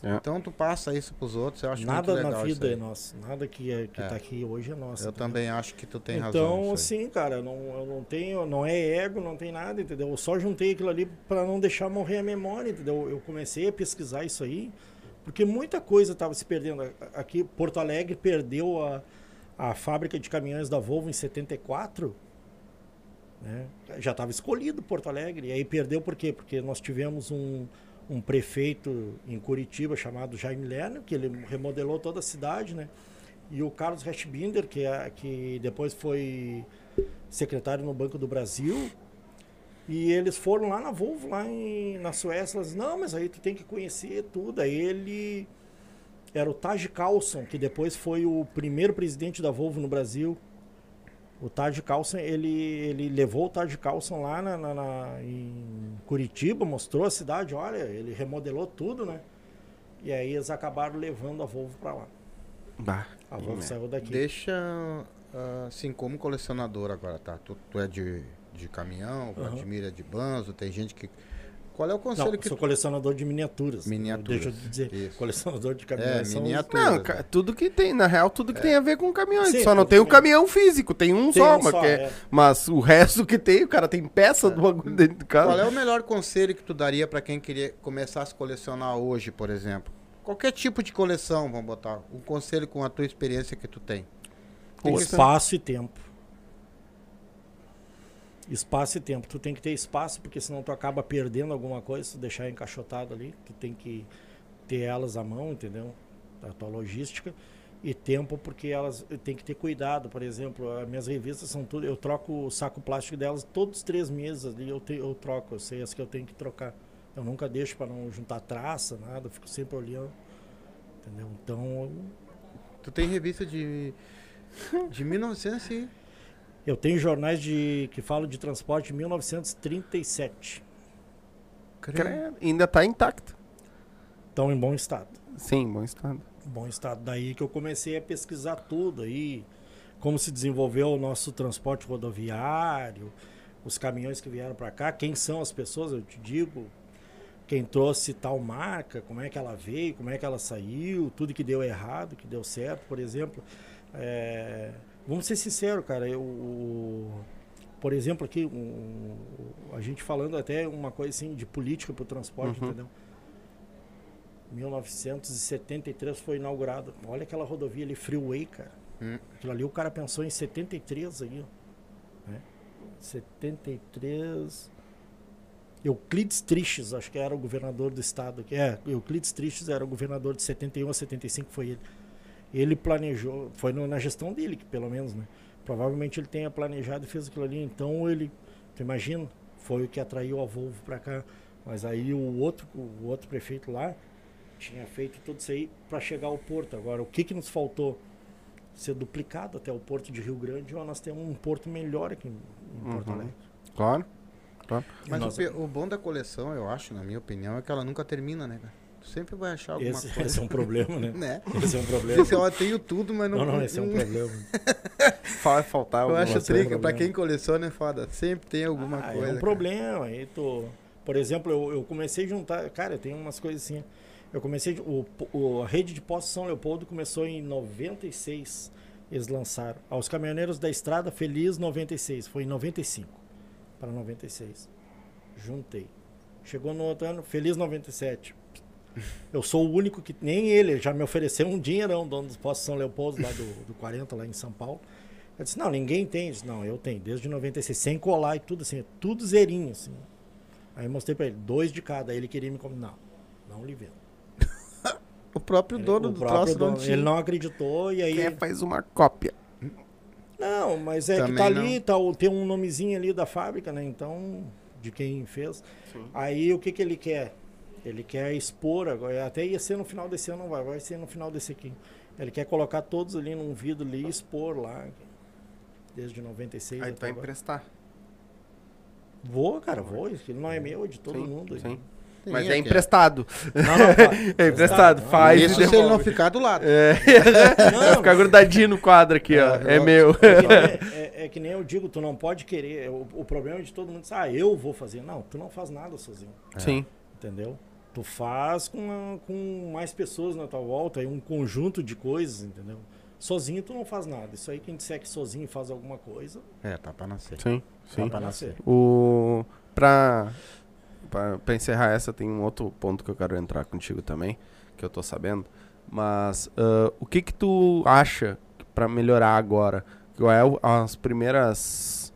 A: É.
B: Então tu passa isso pros outros. Eu acho
C: Nada
B: muito legal
C: na
B: isso
C: vida é nosso. Nada que, é, que
B: É.
C: tá aqui hoje é nosso.
B: Eu
C: entendeu?
B: também acho que tu tem razão.
C: Então,
B: nisso aí.
C: assim, cara, não, eu não tenho, não é ego, não tem nada, entendeu? Eu só juntei aquilo ali para não deixar morrer a memória, entendeu? Eu comecei a pesquisar isso aí, porque muita coisa estava se perdendo. Aqui, Porto Alegre perdeu a, a fábrica de caminhões da Volvo em 74, né? Já estava escolhido Porto Alegre, e aí perdeu por quê? Porque nós tivemos um, um prefeito em Curitiba chamado Jaime Lerner, que ele remodelou toda a cidade, né? E o Carlos Reschbinder, que, é, que depois foi secretário no Banco do Brasil. E eles foram lá na Volvo, lá em, na Suécia. Eles, não, mas aí tu tem que conhecer tudo. Aí ele era o Taj Carlson, que depois foi o primeiro presidente da Volvo no Brasil. O Taj Carlson, ele, ele levou o Taj Carlson lá na, na- na- em Curitiba, mostrou a cidade, olha, ele remodelou tudo, né? E aí eles acabaram levando a Volvo para lá.
A: Bah,
C: A Volvo saiu daqui.
B: Deixa, ah, assim, como colecionador agora, tá? Tu, tu é de, de caminhão. Vladimir é de banzo, tem gente que... Qual é o
C: Não,
B: conselho que
C: sou
B: tu...
C: colecionador de miniaturas.
B: Miniaturas,
C: Deixa eu te dizer.
B: isso.
C: Colecionador de
B: É,
C: caminhões. são os-
B: miniatura.
A: Não, ca- tudo que tem, na real, tudo que tem a ver com caminhões.
C: Sim,
A: só não tem o
C: que-
A: caminhão físico, tem um
C: Tem
A: só,
C: um
A: mas,
C: só,
A: que é-
C: é.
A: mas o resto que tem, o cara tem peça do bagulho dentro do carro.
B: Qual é o melhor conselho que tu daria pra quem queria começasse a colecionar hoje, por exemplo? qualquer tipo de coleção, vamos botar, um conselho com a tua experiência que tu tem.
C: O espaço e tempo. Espaço e tempo. Tu tem que ter espaço, porque senão tu acaba perdendo alguma coisa, se tu deixar encaixotado ali. Tu tem que ter elas à mão, entendeu? A tua logística. E tempo, porque elas tem que ter cuidado. Por exemplo, as minhas revistas são tudo. Eu troco o saco plástico delas todos os três meses ali. Eu, te, eu troco. Eu sei as que eu tenho que trocar. Eu nunca deixo para não juntar traça, nada. Eu fico sempre olhando. Entendeu? Então, eu-
B: Tu tem revista de de 1900 e
C: Eu tenho jornais de que falam de transporte de 1937.
A: Credo, Ainda tá intacto.
C: Estão em bom estado.
A: Sim, bom estado.
C: Bom estado. Daí que eu comecei a pesquisar tudo aí, como se desenvolveu o nosso transporte rodoviário, os caminhões que vieram para cá, quem são as pessoas, eu te digo, quem trouxe tal marca, como é que ela veio, como é que ela saiu, tudo que deu errado, que deu certo, por exemplo. é, vamos ser sinceros, cara, eu, o- por exemplo, aqui, um- a gente falando até uma coisa assim de política para o transporte,
A: Uhum.
C: entendeu? 1973 foi inaugurada. Olha aquela rodovia ali, Freeway, cara.
B: Hum.
C: Aquilo ali o cara pensou em 73 aí, ó. Né? 73. Euclides Triches, acho que era o governador do estado. aqui. É, Euclides Triches era o governador de 71 a 75, foi ele. Ele planejou, foi no- na gestão dele, que pelo menos, né? Provavelmente ele tenha planejado e fez aquilo ali. Então ele, tu imagina, foi o que atraiu a Volvo para cá. Mas aí o outro, o outro prefeito lá tinha feito tudo isso aí para chegar ao porto. Agora, o que, que nos faltou? Ser duplicado até o porto de Rio Grande, ou nós temos um porto melhor aqui em, em Porto
A: Uhum.
C: Alegre.
A: Claro.
B: Mas
C: Nós-
B: o, o bom da coleção, eu acho, na minha opinião, é que ela nunca termina, né, cara? Sempre vai achar alguma
C: esse,
B: coisa.
C: esse é um problema, né?
B: Né?
C: Esse é um problema.
B: Esse, ó, eu tenho tudo, mas não.
C: Não, não, esse é um problema.
A: Vai faltar
B: Eu
A: alguma
B: acho
A: coisa.
B: trica, pra
C: problema.
B: quem coleciona é foda. Sempre tem alguma
C: Ah,
B: coisa.
C: É um
B: cara.
C: problema. Aí tô... Por exemplo, eu, eu comecei a juntar. Cara, tem umas coisas assim. Eu comecei. O, o- a rede de postos São Leopoldo começou em 96. Eles lançaram. Aos caminhoneiros da estrada, feliz 96. Foi em 95 para 96. Juntei. Chegou no outro ano, feliz 97. Eu sou o único que. Nem ele, ele já me ofereceu um dinheirão, dono dos postos São Leopoldo, lá do, do 40, lá em São Paulo. Eu disse, não, ninguém tem. Eu disse, não, eu tenho, desde 96, sem colar e tudo assim, tudo zerinho, assim. Aí eu mostrei pra ele, dois de cada. Aí ele queria me comer. Não, não lhe vendo.
B: O próprio dono
C: o
B: do
C: próprio
B: troço não
C: dono,
B: tinha.
C: ele não acreditou e aí.
A: Faz uma cópia?
C: Não, mas é
B: Também
C: que tá ali,
B: não.
C: tá, o- tem um nomezinho ali da fábrica, né? Então, de quem fez. Aí o que, que ele quer? Ele quer expor agora. Até ia ser no final desse ano, não vai, vai ser no final desse aqui. Ele quer colocar todos ali num vidro ali e expor lá. Desde 96
A: Aí tu vai emprestar.
C: Vou, cara, vou. Isso não é meu, é de todo
A: Sim,
C: mundo.
A: sim.
B: Sim,
A: Mas
B: é
A: é emprestado.
C: Não, não, tá.
A: É emprestado.
C: Não,
A: Faz
B: Isso se ele não ficar do lado.
A: É. Vai ficar grudadinho no quadro aqui, ó.
B: É,
A: É
B: eu-
A: meu.
C: É, é- é que nem eu digo, tu não pode querer. O, o problema é de todo mundo ah, eu vou fazer. Não, tu não faz nada sozinho.
A: Sim.
C: Entendeu? Tu faz com, a- com mais pessoas na tua volta, aí um conjunto de coisas, entendeu? Sozinho tu não faz nada. Isso aí, quem disser que sozinho faz alguma coisa,
B: É, tá pra nascer.
A: Sim.
C: dá
A: Sim.
C: pra nascer.
A: O... Pra... pra... pra encerrar essa, tem um outro ponto que eu quero entrar contigo também, que eu tô sabendo. Mas ah, o que que tu acha pra melhorar agora? Qual é o- as primeiras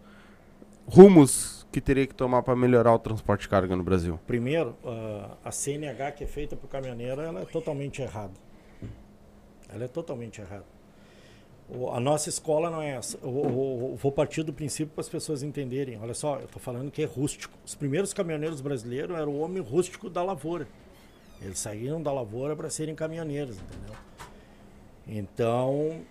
A: rumos que teria que tomar pra melhorar o transporte de carga no Brasil?
C: Primeiro, ah, a CNH que é feita para o caminhoneiro, ela é totalmente errada. Ela é totalmente errada. A nossa escola não é essa. Eu vou partir do princípio para as pessoas entenderem. Olha só, eu estou falando que é rústico. Os primeiros caminhoneiros brasileiros eram o homem rústico da lavoura. Eles saíram da lavoura para serem caminhoneiros, entendeu? Então,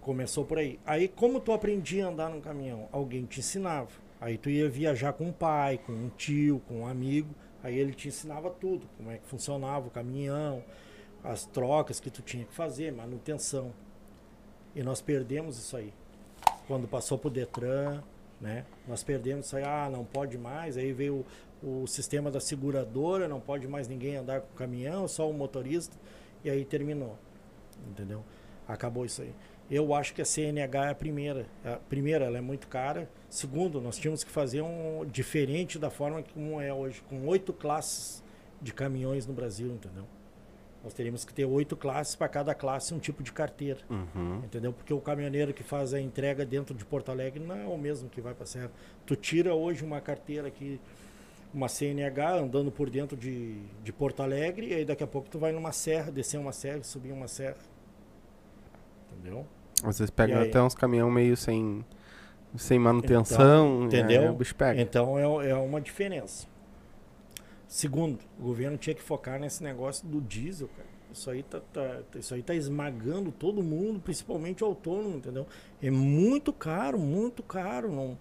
C: começou por aí. Aí, como tu aprendia a andar num caminhão? Alguém te ensinava. Aí tu ia viajar com um pai, com um tio, com um amigo. Aí ele te ensinava tudo, como é que funcionava o caminhão, as trocas que tu tinha que fazer, manutenção. E nós perdemos isso aí. Quando passou pro Detran, né? Nós perdemos isso aí, ah, não pode mais. Aí veio o, o sistema da seguradora, não pode mais ninguém andar com o caminhão, só o motorista. E aí terminou. Entendeu? Acabou isso aí. Eu acho que a CNH é a primeira. A primeira, ela é muito cara. Segundo, nós tínhamos que fazer um diferente da forma como é hoje, com oito classes de caminhões no Brasil, entendeu? Nós teríamos que ter oito classes, para cada classe um tipo de carteira.
A: Uhum.
C: Entendeu? Porque o caminhoneiro que faz a entrega dentro de Porto Alegre não é o mesmo que vai para Serra. Tu tira hoje uma carteira aqui, uma CNH, andando por dentro de, de Porto Alegre, e aí daqui a pouco tu vai numa serra, descer uma serra, subir uma serra. Entendeu?
A: Às vezes pega
C: E aí?
A: até uns caminhão meio sem, sem manutenção.
C: Então, entendeu?
A: é, o bicho pega.
C: Então é, é uma diferença. Segundo, o governo tinha que focar nesse negócio do diesel, cara. Isso aí tá, tá- isso aí tá esmagando todo mundo, principalmente o autônomo, entendeu? É muito caro, muito caro. Não...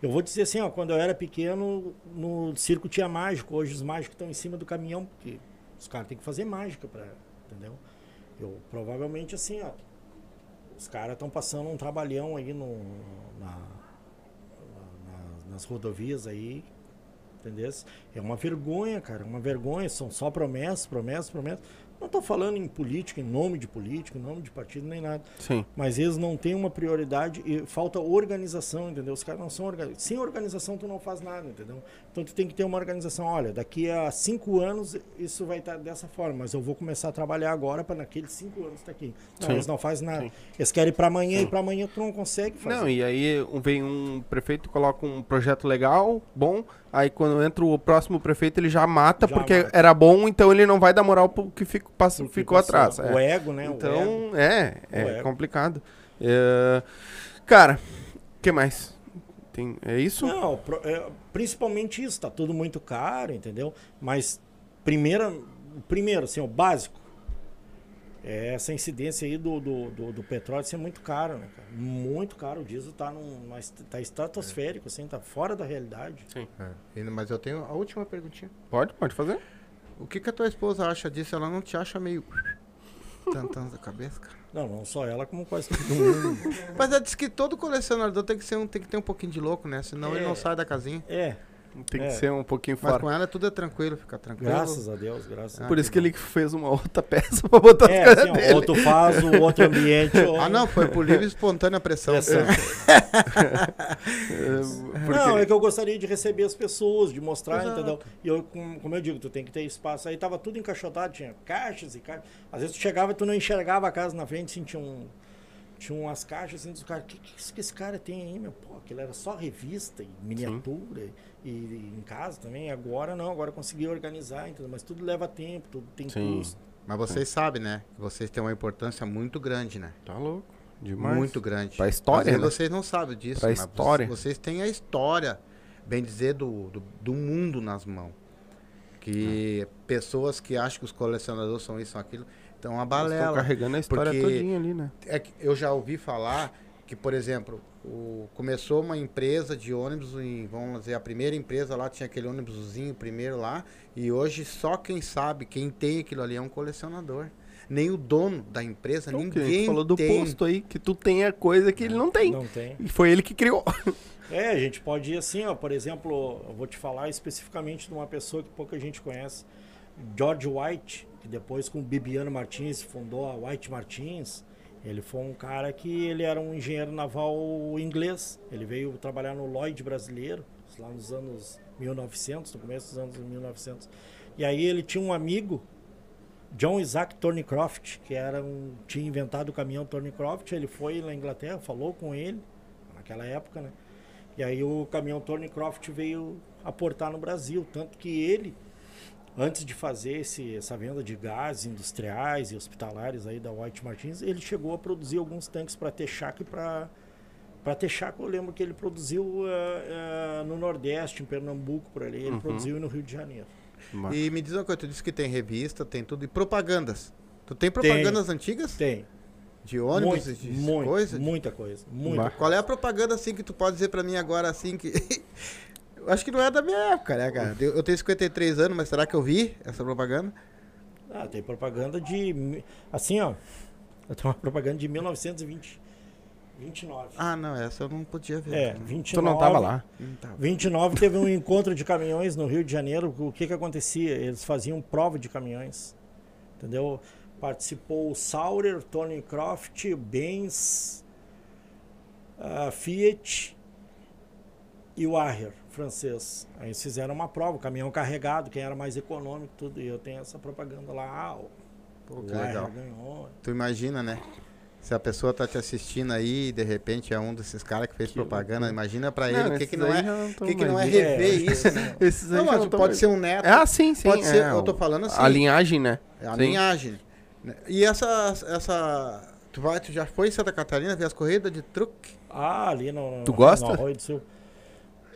C: Eu vou dizer assim, ó, quando eu era pequeno, no circo tinha mágico. Hoje os mágicos estão em cima do caminhão, porque os caras têm que fazer mágica para, entendeu? Eu provavelmente assim, ó, os caras estão passando um trabalhão aí no, na, na- nas rodovias aí, entendeu? É uma vergonha, cara, uma vergonha. São só promessas, promessas, promessas. Não estou falando em política, em nome de político, em nome de partido, nem nada.
A: Sim.
C: Mas eles não têm uma prioridade e falta organização, entendeu? Os caras não são organizados. Sem organização tu não faz nada, entendeu? Então tu tem que ter uma organização. Olha, daqui a cinco anos isso vai estar dessa forma, mas eu vou começar a trabalhar agora para naqueles cinco anos estar aqui. Não,
A: Sim.
C: eles não fazem nada.
A: Sim.
C: Eles querem para amanhã
A: Sim.
C: e para amanhã tu não consegue fazer.
A: Não, e aí vem um prefeito, coloca um projeto legal, bom, aí quando entra o próximo prefeito ele já mata
C: Já
A: porque
C: mata.
A: era bom, então ele não vai dar moral pro que fico, ficou atrás.
C: O
A: é.
C: ego, né? o ego.
A: Então, é, é complicado. É, Cara, o que mais? Tem, é isso?
C: Não, pro- é, principalmente isso, tá tudo muito caro, entendeu? Mas primeira, primeiro, assim, o básico, é essa incidência aí do, do, do, do petróleo ser muito caro, né, cara? Muito caro, o diesel tá, num, tá estratosférico, assim, tá fora da realidade.
A: Sim.
B: É. Mas eu tenho a última perguntinha.
A: Pode, pode fazer.
B: O que, que a tua esposa acha disso? Ela não te acha meio. Tantando da cabeça, cara?
C: Não, não só ela, como quase todo mundo.
B: Mas ela disse que todo colecionador tem que, ser um, tem que ter um pouquinho de louco, né? Senão ele
C: É.
B: não sai da casinha.
C: É,
A: Tem
C: É.
A: que ser um pouquinho
B: Mas
A: fora.
B: com ela tudo é tranquilo, fica tranquilo.
C: graças a Deus, graças a
B: Ah,
A: Por
C: Deus.
A: isso que ele fez uma outra peça pra botar
C: É,
A: as coisas
C: assim,
A: dele.
C: outro faz, o outro ambiente. o-
B: Ah, não, foi por livre e espontânea pressão.
C: Pressão.
A: É, porque-
C: Não, é que eu gostaria de receber as pessoas, de mostrar,
B: Exato.
C: entendeu? E eu, com- como eu digo, tu tem que ter espaço. Aí tava tudo encaixotado, tinha caixas e caixas. Às vezes tu chegava e tu não enxergava a casa na frente, assim, tinha, um, tinha umas caixas assim dos caras. O que, que isso que esse cara tem aí, meu? Pô, aquilo era só revista e miniatura e, e em casa também. Agora não, agora eu consegui organizar, entendeu? Mas tudo leva tempo, tudo tem
A: Sim.
C: custo.
B: Mas vocês sabem, né? Que vocês têm uma importância muito grande, né?
A: Tá louco. Demais.
B: Muito grande.
A: Pra história, né?
B: vocês não sabem disso.
A: Pra
B: mas
A: história.
B: Vocês têm a história, bem dizer, do, do, do mundo nas mãos. Que pessoas que acham que os colecionadores são isso, são aquilo, então a
A: Eles Estão
B: balela.
A: carregando a história todinha ali, né?
B: É que eu já ouvi falar que, por exemplo, o- começou uma empresa de ônibus, em, vamos dizer, a primeira empresa lá tinha aquele ônibusinho primeiro lá, e hoje só quem sabe, quem tem aquilo ali é um colecionador. Nem o dono da empresa,
A: Então, que a gente
B: ninguém
A: falou do
B: tem.
A: posto aí, que tu tem a coisa que ele não tem.
C: Não tem.
A: E foi ele que criou.
C: É, a gente pode ir assim, ó, por exemplo, eu vou te falar especificamente de uma pessoa que pouca gente conhece, George White, que depois com Bibiano Martins fundou a White Martins. Ele foi um cara que ele era um engenheiro naval inglês. Ele veio trabalhar no Lloyd brasileiro, lá nos anos 1900, no começo dos anos 1900. E aí ele tinha um amigo, John Isaac Thornycroft, que era um, tinha inventado o caminhão Thornycroft. Ele foi na Inglaterra, falou com ele, naquela época, né? E aí o caminhão Thornycroft veio aportar no Brasil. Tanto que ele, antes de fazer esse, essa venda de gases industriais e hospitalares aí da White Martins, ele chegou a produzir alguns tanques para Texaco e para para Texaco eu lembro que ele produziu eh, eh, no Nordeste, em Pernambuco, por ali. Ele
A: Uhum.
C: produziu no Rio de Janeiro.
B: E me diz uma coisa, tu disse que tem revista, tem tudo, e propagandas. Tu tem propagandas antigas?
C: Tem.
B: De ônibus,
C: muito,
B: de
C: muito,
B: coisa?
C: muita coisa. Muita.
B: Qual é a propaganda assim que tu pode dizer pra mim agora assim que. eu acho que não é da minha época, né, cara? Eu eu tenho 53 anos, mas será que eu vi essa propaganda?
C: Ah, tem propaganda de. Assim, ó. Eu tenho uma propaganda de 1920. 29.
B: Ah, não, essa eu não podia ver.
C: é,
B: cara.
C: 29.
A: Tu não tava lá.
B: Não tava.
C: 29 teve um encontro de caminhões no Rio de Janeiro. O que que acontecia? Eles faziam prova de caminhões. Entendeu? Participou o Saurer, Tony Croft, Benz, a Fiat e o Arrer, francês. Aí eles fizeram uma prova, o caminhão carregado, quem era mais econômico, tudo. E eu tenho essa propaganda lá. Ah, o
B: Pô, que legal.
C: ganhou.
B: Tu imagina, né? Se a pessoa tá te assistindo aí e de repente é um desses caras que fez
A: Que
B: propaganda,
A: loucura.
B: imagina pra ele o que, que
A: esses
B: não é. que, que não é rever
C: É,
B: isso, né?
A: Esses aí
B: Não, mas
A: não
B: pode
A: mais-
B: ser um neto.
A: Ah, sim, sim.
B: pode ser,
A: é,
B: eu
A: o-
B: tô falando assim.
A: A linhagem, né?
B: É a
A: Sim.
B: linhagem. E essa. essa tu, vai, tu já foi em Santa Catarina ver as corridas de truque?
C: Ah, ali no,
A: Tu gosta?
C: no Arroio do Sul.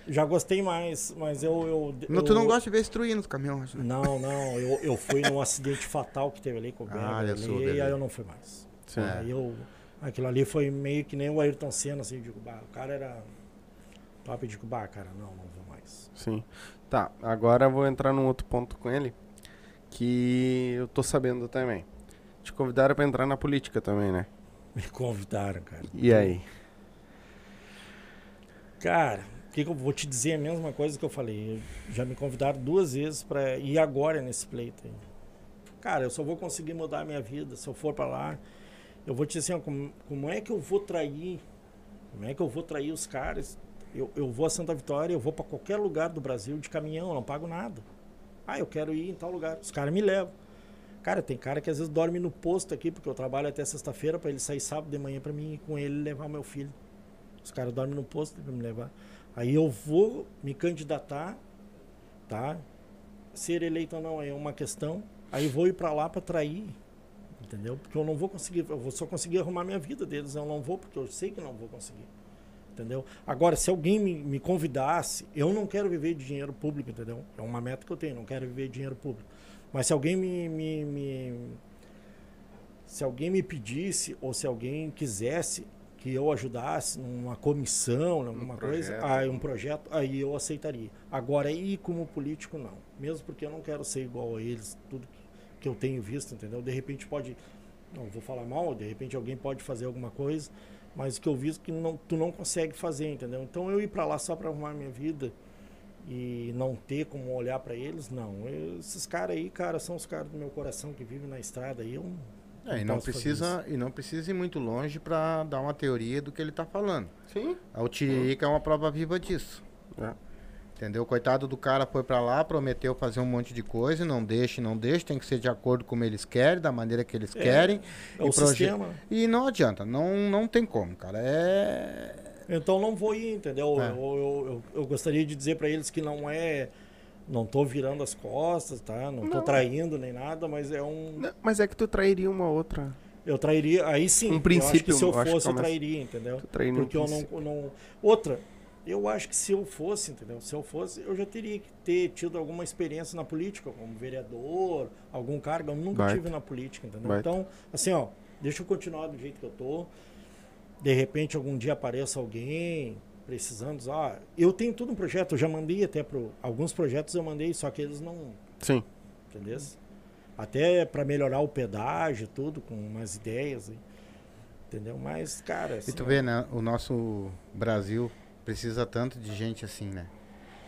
C: Já gostei mais, mas eu... eu,
B: Não,
C: eu
B: tu não gosta de ver destruindo os caminhões, né?
C: Não, não. Eu, eu fui num acidente fatal que teve ali com o Berger
B: Ah,
C: ali,
B: sou,
C: e aí eu não fui mais.
A: Sim.
C: Aí eu... Aquilo ali foi meio que nem o Ayrton Senna, assim, digo, bah, o cara era top, digo, bah, cara, não, não vou mais.
A: Sim. Tá, agora eu vou entrar num outro ponto com ele que eu tô sabendo também. Te convidaram pra entrar na política também, né?
C: Me convidaram, cara.
A: E aí?
C: Cara, que, que eu vou te dizer a mesma coisa que eu falei. Já me convidaram duas vezes para ir agora nesse pleito aí. Cara, eu só vou conseguir mudar a minha vida se eu for para lá. Eu vou te dizer assim, como, como é que eu vou trair? Como é que eu vou trair os caras? Eu, eu vou a Santa Vitória, eu vou para qualquer lugar do Brasil de caminhão, não pago nada. Ah, eu quero ir em tal lugar. Os caras me levam. Cara, tem cara que às vezes dorme no posto aqui, porque eu trabalho até sexta-feira para ele sair sábado de manhã para mim ir com ele levar meu filho. Os caras dormem no posto para me levar. Aí eu vou me candidatar, tá? Ser eleito ou não é uma questão. Aí vou ir para lá para trair, entendeu? Porque eu não vou conseguir, eu vou só conseguir arrumar minha vida deles. Eu não vou porque eu sei que não vou conseguir, entendeu? Agora, se alguém me, me convidasse, eu não quero viver de dinheiro público, entendeu? É uma meta que eu tenho, não quero viver de dinheiro público. Mas se alguém me, me, me se alguém me pedisse ou se alguém quisesse que eu ajudasse numa comissão, alguma coisa,
A: projeto.
C: aí um projeto, aí eu aceitaria. Agora, ir como político, não. Mesmo porque eu não quero ser igual a eles, tudo que, eu tenho visto, entendeu? De repente pode, não vou falar mal, de repente alguém pode fazer alguma coisa, mas o que eu vi que não, tu não consegue fazer, entendeu? Então eu ir para lá só para arrumar minha vida e não ter como olhar para eles, não. Eu- esses caras aí, cara, são os caras do meu coração que vivem na estrada aí, eu
B: É, e não precisa e não precisa ir muito longe pra dar uma teoria do que ele tá falando.
A: Sim.
B: A Tiririca é uma prova viva disso.
A: É.
B: Entendeu? Coitado do cara foi pra lá, prometeu fazer um monte de coisa, e não deixa, e não deixa, tem que ser de acordo com como eles querem, da maneira que eles
C: É,
B: querem.
C: É o sistema.
B: E não adianta, não, não tem como, cara. É.
C: Então não vou ir, entendeu?
B: É.
C: Eu, eu, eu, eu gostaria de dizer para eles que não é. Não tô virando as costas, tá? Não, tô
A: Não.
C: traindo nem nada, mas é um.
A: Não, Mas é que tu trairia uma outra.
C: Eu trairia. Aí sim.
A: Um
C: eu acho
A: princípio,
C: que se eu
A: eu
C: fosse, eu trairia, entendeu?
A: Trairia um
C: Porque eu não, não. Outra, eu acho que se eu fosse, entendeu? Se eu fosse, eu já teria que ter tido alguma experiência na política, como vereador, algum cargo. Eu nunca
A: Baita.
C: tive na política, entendeu?
A: Baita.
C: Então, assim, ó, deixa eu continuar do jeito que eu tô. De repente, algum dia apareça alguém precisando. Ah, eu tenho tudo um projeto, eu já mandei até para alguns projetos eu mandei, só que eles não,
A: Sim.
C: entendeu? Até para melhorar o pedágio, tudo com umas ideias, entendeu? Mas, cara,
B: E
C: assim,
B: tu
C: ó,
B: vê, né? O nosso Brasil precisa tanto de gente assim, né?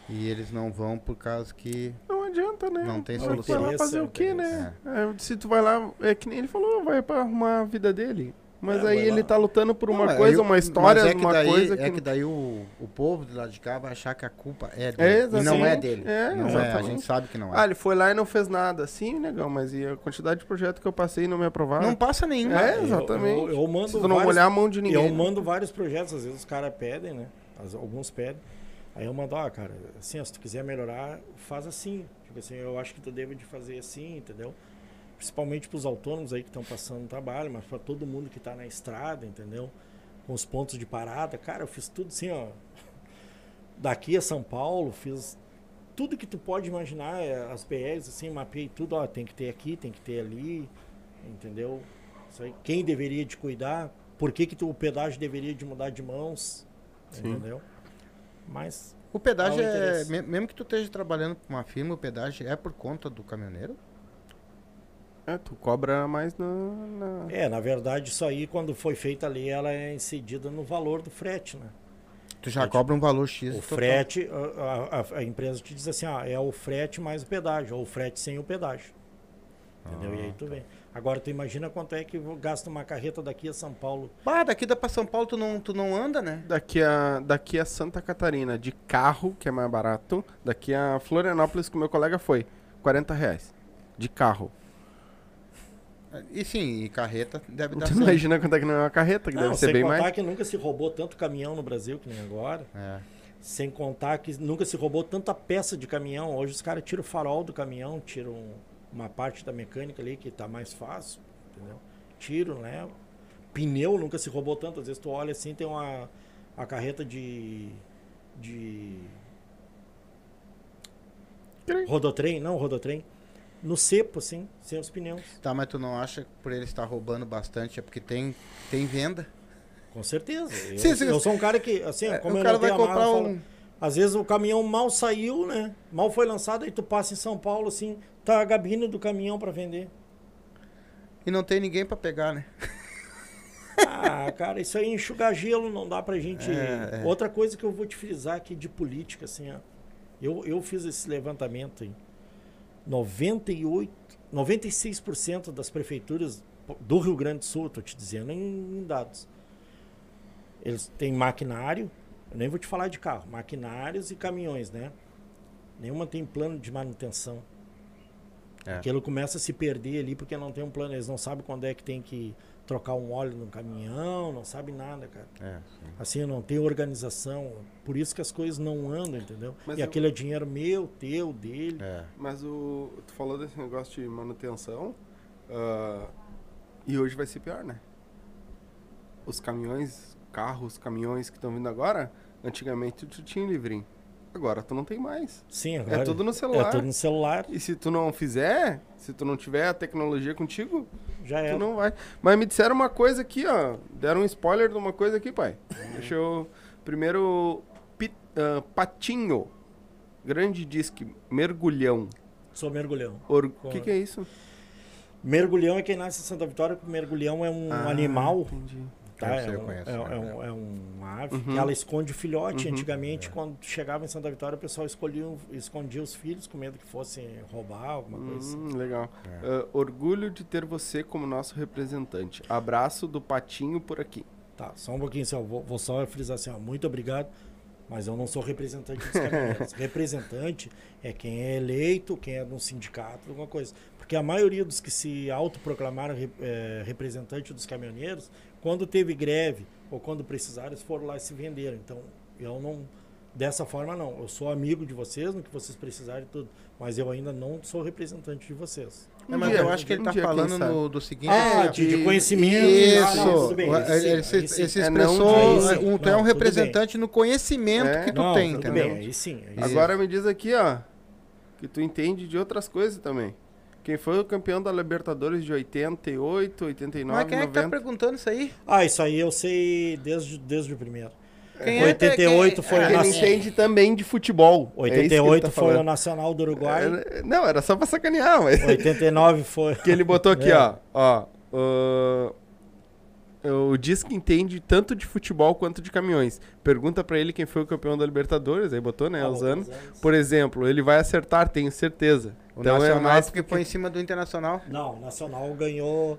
B: E eles não vão por causa que.
A: Não adianta, né?
B: Não tem
A: Vai
B: solução.
A: lá fazer o quê, né? É, se tu vai lá, é que nem ele falou, vai pra arrumar a vida dele. Mas
C: É,
A: aí ele tá lutando por uma
B: Não,
A: coisa,
B: o-
A: uma história,
B: é que
A: uma
B: daí,
A: coisa
B: É
A: que.
B: que daí o, o povo de lá de cá vai achar que a culpa é
A: É,
B: dele. e não é
A: exatamente.
B: dele.
A: É,
B: não é, a
A: exatamente.
B: gente sabe que não
A: Ah,
B: é.
A: ele foi lá e não fez nada. Sim, negão, mas e a quantidade de projeto que eu passei e não me aprovaram?
B: Não passa nenhum.
A: É,
C: eu-
A: exatamente.
C: Eu, eu mando
A: Se tu não
C: vários-
A: molhar a mão de ninguém.
C: Eu mando vários projetos, às vezes os caras pedem, né? As- alguns pedem. Aí eu mando, ó, cara, assim, ó, se tu quiser melhorar, faz assim. Tipo assim, eu acho que tu deve de fazer assim, entendeu? Principalmente pros autônomos aí que estão passando trabalho, mas para todo mundo que tá na estrada, entendeu? Com os pontos de parada. Cara, eu fiz tudo assim, ó. Daqui a São Paulo, fiz tudo que tu pode imaginar, é, as PRs, assim, mapeei tudo, ó, tem que ter aqui, tem que ter ali, entendeu? Isso aí, quem deveria de cuidar, por que, que tu, o pedágio deveria de mudar de mãos,
A: Sim.
C: entendeu? Mas
B: O pedágio é.
C: interesse?
B: me- Mesmo que tu esteja trabalhando com uma firma, o pedágio é por conta do caminhoneiro?
A: É, tu cobra mais na. na-
C: É, na verdade, isso aí, quando foi feita a lei, ela é incidida no valor do frete, né?
B: Tu já
C: É,
B: cobra um valor X.
C: O
B: total.
C: frete, a, a- a empresa te diz assim, ah, é o frete mais o pedágio, ou o frete sem o pedágio. Entendeu? e aí
B: Ah,
C: tu vem. Agora, tu imagina quanto é que gasta uma carreta daqui a São Paulo.
B: Bah, daqui da pra São Paulo tu não, tu não anda, né?
A: Daqui a, daqui a Santa Catarina, de carro, que é mais barato. Daqui a Florianópolis, que o meu colega foi, 40 reais. De carro.
B: E sim, e carreta deve dar
A: Tu
B: certo.
A: imagina quanto é que não é uma carreta, que
C: Não,
A: deve ser
C: sem
A: bem
C: contar
A: mais.
C: que nunca se roubou tanto caminhão no Brasil que nem agora.
B: É.
C: Sem contar que nunca se roubou tanta peça de caminhão. Hoje os caras tiram o farol do caminhão, tiram uma parte da mecânica ali que tá mais fácil, entendeu? Tiram, né? Pneu nunca se roubou tanto. Às vezes tu olha assim, tem uma a carreta de de
A: Trem.
C: rodotrem, não, rodotrem, no cepo assim, sem os pneus.
B: Tá, mas tu não acha que por ele estar roubando bastante é porque tem, tem venda?
C: Com certeza. Eu,
B: Sim, sim.
C: eu sou um cara que, assim,
B: É,
C: como
B: o
C: eu
B: cara
C: não
B: vai
C: mala,
B: comprar
C: falo,
B: um.
C: Às vezes o caminhão mal saiu, né? Mal foi lançado, aí tu passa em São Paulo, assim, tá a gabine do caminhão pra vender.
B: E não tem ninguém pra pegar, né?
C: Ah, cara, isso aí enxugar gelo, não dá pra gente.
B: É, é.
C: Outra coisa que eu vou te frisar aqui de política, assim, ó. Eu, eu fiz esse levantamento aí. 98, 96% das prefeituras do Rio Grande do Sul, tô te dizendo em, em dados. Eles têm maquinário, eu nem vou te falar de carro, maquinários e caminhões, né? Nenhuma tem plano de manutenção.
B: É.
C: Aquilo começa a se perder ali porque não tem um plano, eles não sabem quando é que tem que trocar um óleo no caminhão, não sabe nada, cara.
B: É, sim.
C: Assim, não tem organização. Por isso que as coisas não andam, entendeu?
A: Mas
C: e
A: eu-
C: aquele é dinheiro meu, teu, dele.
B: É.
A: Mas o. Tu falou desse negócio de manutenção. ah, e hoje vai ser pior, né? Os caminhões, carros, caminhões que estão vindo agora, antigamente tu tinha livrinho. Agora tu não tem mais.
C: Sim, agora
A: É tudo no celular.
C: É tudo no celular,
A: E se tu não fizer, se tu não tiver a tecnologia contigo,
C: já é.
A: tu não vai. Mas me disseram uma coisa aqui, ó. Deram um spoiler de uma coisa aqui, pai. Deixa eu. Primeiro, pi- ah, Patinho. Grande disque, mergulhão.
C: Sou mergulhão.
A: O que, que é isso?
C: Mergulhão é quem nasce em Santa Vitória, porque mergulhão é um
A: Ah,
C: animal.
A: Entendi.
C: Tá? É,
B: eu
C: um,
B: conheço,
C: é,
B: né?
C: é um, é uma ave
A: Uhum.
C: que ela esconde o filhote.
A: Uhum.
C: Antigamente, quando chegava em Santa Vitória, o pessoal escolhia, escondia os filhos com medo que fossem roubar, alguma coisa assim.
A: Hum, legal.
B: É.
A: Ah, orgulho de ter você como nosso representante. Abraço do Patinho por aqui.
C: Tá, só um pouquinho, assim, ó, vou, vou só frisar assim, ó, muito obrigado, mas eu não sou representante dos caminhoneiros. representante é quem é eleito, quem é de um sindicato, alguma coisa. Porque a maioria dos que se autoproclamaram eh, representante dos caminhoneiros, quando teve greve ou quando precisaram, eles foram lá e se venderam. Então, eu não, dessa forma não. Eu sou amigo de vocês, no que vocês precisarem e tudo, mas eu ainda não sou representante de vocês.
B: É,
A: Um
B: mas
A: dia,
B: eu acho que ele
A: um
B: tá falando no, do seguinte.
C: Ah,
B: assim,
C: de, de
A: e-
C: conhecimento.
B: Isso!
C: Ah, não, tudo bem, aí
B: ele,
C: sim,
B: ele se,
C: aí sim.
B: ele se
A: É, não,
B: expressou.
C: sim.
B: um, tu é
C: Não,
B: um representante no conhecimento
A: É.
B: que tu
C: Não,
B: tem, entendeu?
C: bem, aí sim. aí sim.
A: Agora me diz aqui, ó, que tu entende de outras coisas também. Quem foi o campeão da Libertadores de 88, 89,
B: Mas quem é que tá
A: 90?
B: perguntando isso aí?
C: Ah, isso aí eu sei desde, desde o primeiro.
B: Quem é que-
C: 88 foi
B: quem-
C: o
A: Porque ele
C: Naci-
A: entende também de futebol. É isso que ele
C: 88
A: tá
C: foi o. Nacional do Uruguai.
A: É, Não, era só pra sacanear, mas...
C: 89 foi.
A: Que ele botou aqui,
C: É.
A: ó. Ó. ah, o diz que entende tanto de futebol quanto de caminhões. Pergunta pra ele quem foi o campeão da Libertadores, aí botou, né,
C: Ah,
A: os anos.
C: os anos.
A: Por exemplo, ele vai acertar, tenho certeza.
B: O
A: Então é
B: Nacional
A: mais
B: porque foi em cima do Internacional.
C: Não, o Nacional ganhou.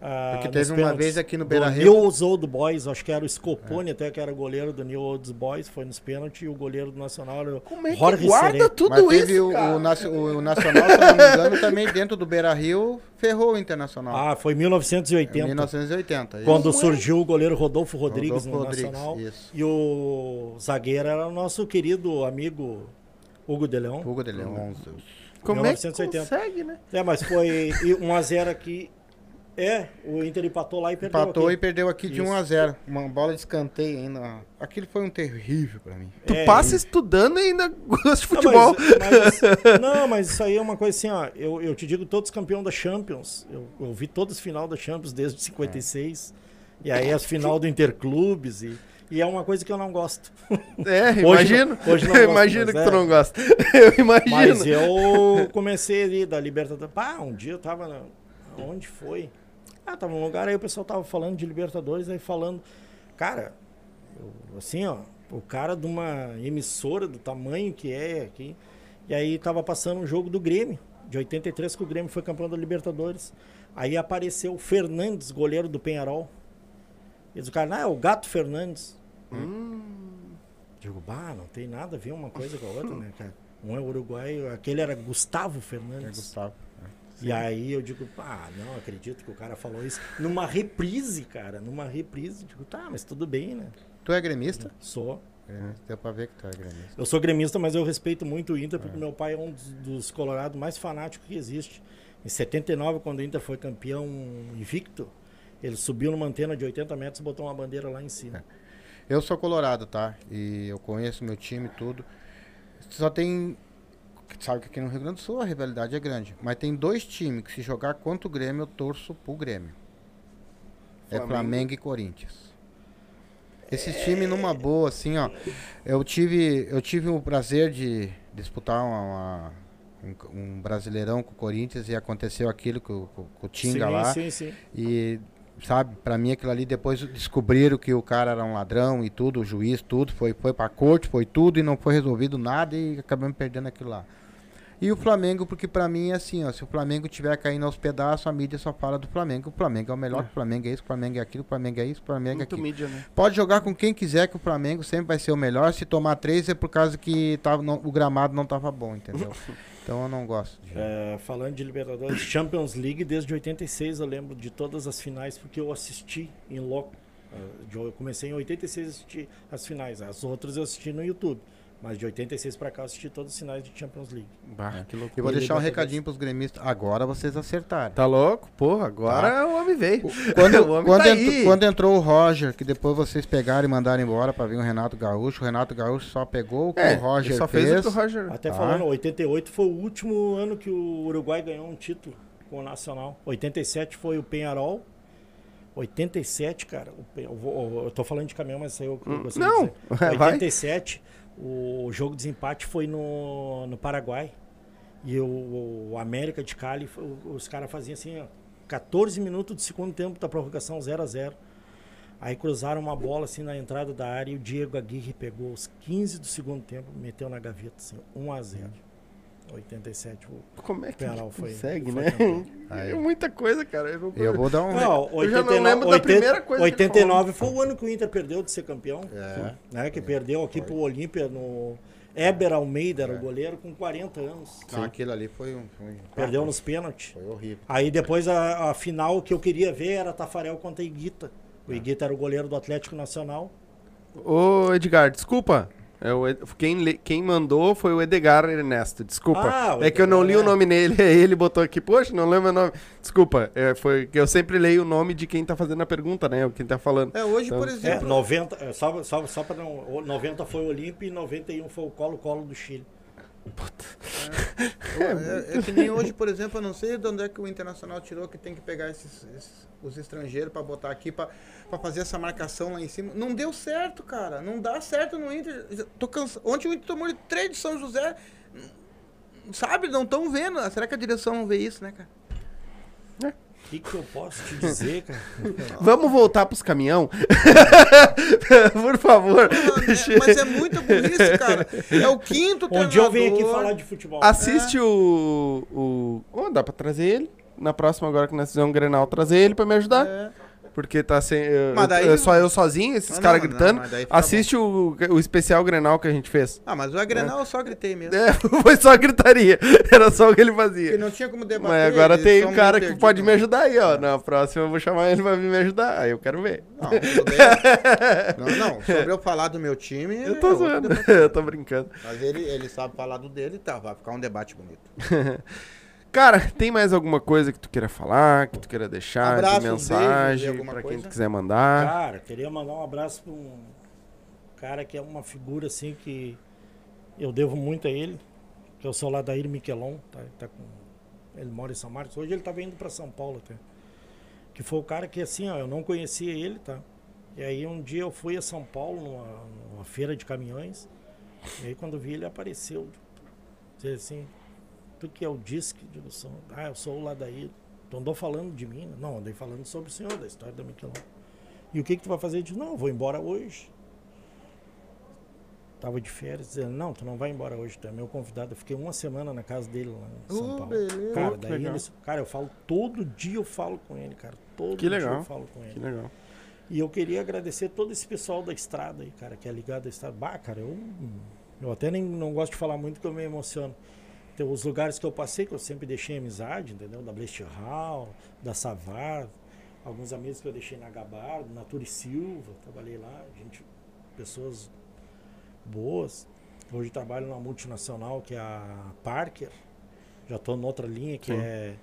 C: Ah,
B: Porque teve uma vez aqui no
C: do
B: Beira-Rio.
C: News Old Boys, acho que era o Scopone, até que era goleiro do New Old Boys, foi nos pênaltis, e o goleiro do Nacional era o
A: Como é que
C: Jorge
A: guarda
C: Seré.
A: tudo
B: Mas teve
A: isso,
B: o,
A: cara?
B: o, o Nacional, se eu não me engano, também dentro do Beira Rio, ferrou o Internacional.
C: Ah, foi em
B: Em
C: 1980.
B: 1980. isso.
C: Quando surgiu o goleiro Rodolfo Rodrigues
B: Rodolfo
C: no
B: Rodrigues,
C: Nacional.
B: isso.
C: E o zagueiro era o nosso querido amigo Hugo de Leão.
B: Hugo de Leão.
A: Como é que
C: 1980.
A: consegue, né?
C: É, mas foi 1x0 aqui. É, o Inter empatou lá e perdeu
B: Empatou
C: aqui.
B: e perdeu aqui de
C: Isso.
B: 1 a 0 Uma bola de escanteio ainda. Aquilo foi um terrível pra mim.
A: Tu
C: É,
A: passa
C: e-
A: estudando e ainda gosta de
C: Não,
A: futebol.
C: mas- mas- não, mas isso aí é uma coisa assim, ó. Eu, eu te digo, todos campeão da Champions. Eu, eu vi todas as final da Champions desde 56. E aí as final do Interclubes. E, e é uma coisa que eu não gosto.
A: É,
C: Hoje
A: imagino.
C: não- hoje não
A: eu
C: gosto,
A: imagino que
C: é.
A: tu não gosta. Eu imagino.
C: Mas eu comecei ali da Libertadores. Pá, um dia eu tava. Na... Onde foi? Ah, tava num lugar aí o pessoal tava falando de Libertadores, aí falando. Cara, eu- assim, ó, o cara de uma emissora do tamanho que é aqui. E aí tava passando um jogo do Grêmio, de 83, que o Grêmio foi campeão da Libertadores. Aí apareceu o Fernandes, goleiro do Penharol. E o cara, ah, é o Gato Fernandes.
A: Hum,
C: Digo, bah, não tem nada a ver uma coisa com a outra, né, cara? Um é uruguaio, aquele era Gustavo
B: É
C: Fernandes.
B: Gustavo.
C: E aí eu digo, ah, não acredito que o cara falou isso. Numa reprise, cara, numa reprise. Digo, tá, mas tudo bem, né?
B: Tu é gremista?
C: Sou.
B: Gremista. Deu pra ver que tu é gremista.
C: Eu sou gremista, mas eu respeito muito o Inter, porque meu pai é um dos, dos colorados mais fanáticos que existe. Em 79, quando o Inter foi campeão invicto, ele subiu numa antena de 80 metros e botou uma bandeira lá em cima.
B: Eu sou colorado, tá? E eu conheço meu time e tudo. Só tem. Sabe que aqui no Rio Grande do Sul a rivalidade é grande. Mas tem dois times que se jogar contra o Grêmio, eu torço pro Grêmio. É
A: Flamengo.
B: Flamengo e Corinthians. Esses times numa boa, assim, ó. Eu tive, eu tive o prazer de disputar uma- uma- um, um brasileirão com o Corinthians e aconteceu aquilo com, com- com o Tinga
C: sim,
B: lá.
C: sim, sim.
B: E, sabe, pra mim aquilo ali, depois descobriram que o cara era um ladrão e tudo, o juiz, tudo, foi, foi pra corte, foi tudo e não foi resolvido nada e acabamos perdendo aquilo lá. E o Flamengo, porque pra mim é assim, ó, se o Flamengo tiver caindo aos pedaços, a mídia só fala do Flamengo. O Flamengo é o melhor, que o Flamengo é isso, o Flamengo é aquilo, o Flamengo é isso, o Flamengo é
A: Muito
B: aquilo.
A: mídia, né?
B: Pode jogar com quem quiser que o Flamengo sempre vai ser o melhor. Se tomar três é por causa que tava, não- o gramado não tava bom, entendeu? Então eu não gosto. de-
C: É, falando de Libertadores, Champions League, desde 86 eu lembro de todas as finais, porque eu assisti em loco. É, Eu comecei em 86 a assistir as finais, as outras eu assisti no YouTube. Mas de 86 pra cá eu assisti todas as finais de Champions League.
A: Bah, que
B: E
A: loucura.
B: vou
C: E
B: deixar um recadinho pros gremistas. Agora vocês acertaram.
A: Tá louco? Porra, agora
B: Tá.
A: o homem veio.
B: Quando,
A: o homem
B: quando
A: tá
B: entrou,
A: aí.
B: quando entrou o Roger, que depois vocês pegaram e mandaram embora pra vir o Renato Gaúcho, o Renato Gaúcho só pegou o que
A: É,
B: o Roger
A: ele só
B: fez.
A: fez o que o Roger...
C: Até
B: Tá.
C: falando, 88 foi o último ano que o Uruguai ganhou um título com o Nacional. 87 foi o Penharol. 87, cara, o eu, vou- eu tô falando de caminhão, mas isso aí eu, eu
A: Hum, não,
C: de dizer.
A: vai.
C: 87, o jogo de desempate foi no, no Paraguai. E o, o América de Cali, os caras faziam assim, ó, 14 minutos de segundo tempo da prorrogação 0 a 0 Aí cruzaram uma bola assim na entrada da área e o Diego Aguirre pegou os 15 do segundo tempo, meteu na gaveta, assim, 1 a 0 87. O
A: Como é que
C: Penal foi-
A: consegue,
C: foi
A: né?
C: campeão.
B: Aí.
A: É muita coisa, cara. Eu, não-
B: Eu vou dar um.
C: Não,
A: Eu já não lembro da primeira coisa que ele
C: 89 foi o ano que o Inter perdeu de ser campeão.
B: É.
C: Né, que perdeu aqui pro Olímpia no. Eber Almeida era o goleiro com 40 anos.
B: Não, aquilo ali foi um. Foi,
C: Perdeu nos pênaltis.
B: Foi horrível.
C: Aí depois a, a final que eu queria ver era Tafarel contra Iguita. O Iguita era o goleiro do Atlético Nacional.
A: Ô, Edgar, desculpa. É o Ed- quem, le- quem mandou foi o Edgar Ernesto, desculpa.
C: Ah,
A: é que eu não li o nome nele, ele botou aqui, poxa, não lembro o nome. Desculpa, é, foi que eu sempre leio o nome de quem tá fazendo a pergunta, né? Quem tá falando.
B: É, hoje,
A: Então,
B: por
C: É,
B: exemplo.
C: 90, é, só, só, só para não. o 90 foi o Olímpia e 91 foi o Colo-Colo do Chile.
B: É, é que nem hoje, por exemplo, eu não sei de onde é que o Internacional tirou que tem que pegar esses, esses- os estrangeiros pra botar aqui pra fazer essa marcação lá em cima. Não deu certo, cara. Não dá certo no Inter. Tô cansa... Ontem o Inter tomou de três de São José. Sabe, não estão vendo. Será que a direção não vê isso, né, cara?
C: O que, que eu posso te dizer, cara?
A: Vamos voltar pros caminhão? Por favor.
B: Ah, Mas é muita burrice, cara. É o quinto
C: Um dia eu venho aqui
B: treinador.
C: falar de futebol.
A: Assiste o. o... Oh, dá pra trazer ele. Na próxima, agora que nós fizermos um Grenal, trazer ele pra me ajudar.
B: É.
A: Porque tá sem. eu-
B: Mas daí-
A: eu- só eu sozinho, esses
B: Ah,
A: caras
B: não, não,
A: gritando.
B: fica
A: Assiste o, o especial Grenal que a gente fez.
B: Ah, mas o Agrenal eu só gritei mesmo.
A: É, foi só gritaria. Era só o que ele fazia.
B: Porque não tinha como debater.
A: Mas agora tem um cara que pode me
B: perdidos.
A: ajudar aí, ó. Na próxima eu vou chamar ele pra vir me ajudar. Aí eu quero ver.
B: Não, não, não, sobre eu falar do meu time.
A: Eu tô
B: é
A: zoando.
B: debate.
A: eu tô brincando.
B: Mas ele, ele sabe falar do dele, tá? Vai ficar um debate bonito.
A: Cara, tem mais alguma coisa que tu queira falar, que tu queira deixar
B: Abraços,
A: de mensagem
B: alguma
A: pra quem quiser mandar?
C: Cara, queria mandar um abraço pra um cara que é uma figura assim que eu devo muito a ele, que é o seu Ladair Miquelon, tá, tá com, ele mora em São Marcos, hoje ele tava indo pra São Paulo até. Que foi o cara que assim, ó, eu não conhecia ele, tá? E aí um dia eu fui a São Paulo numa, numa feira de caminhões, e aí quando vi ele apareceu, assim, tu que é o disque de sou, ah, eu sou o Ladair. Tu andou falando de mim? né? Não, andei falando sobre o senhor, da história da Miquelon. E o que que tu vai fazer? Eu disse, não, eu vou embora hoje. Tava de férias, dizendo, não, tu não vai embora hoje, tu é meu convidado. Eu fiquei uma semana na casa dele lá em São
B: Uh,
C: Paulo.
B: beleza.
C: Cara,
A: que
C: daí
A: legal.
C: eles, cara, eu falo, todo dia eu falo com ele, cara. Todo
A: Que
C: dia
A: legal.
C: eu falo com ele.
A: Que legal.
C: E eu queria agradecer todo esse pessoal da estrada aí, cara, que é ligado à estrada. Bah, cara, eu, eu até nem não gosto de falar muito porque eu me emociono. Tem os lugares que eu passei, que eu sempre deixei amizade, entendeu? Da Blest Hall, da Savar, alguns amigos que eu deixei na Gabardo, na Turi Silva, trabalhei lá, gente, pessoas boas. Hoje trabalho numa multinacional que é a Parker. Já estou noutra linha que
A: Sim.
C: é.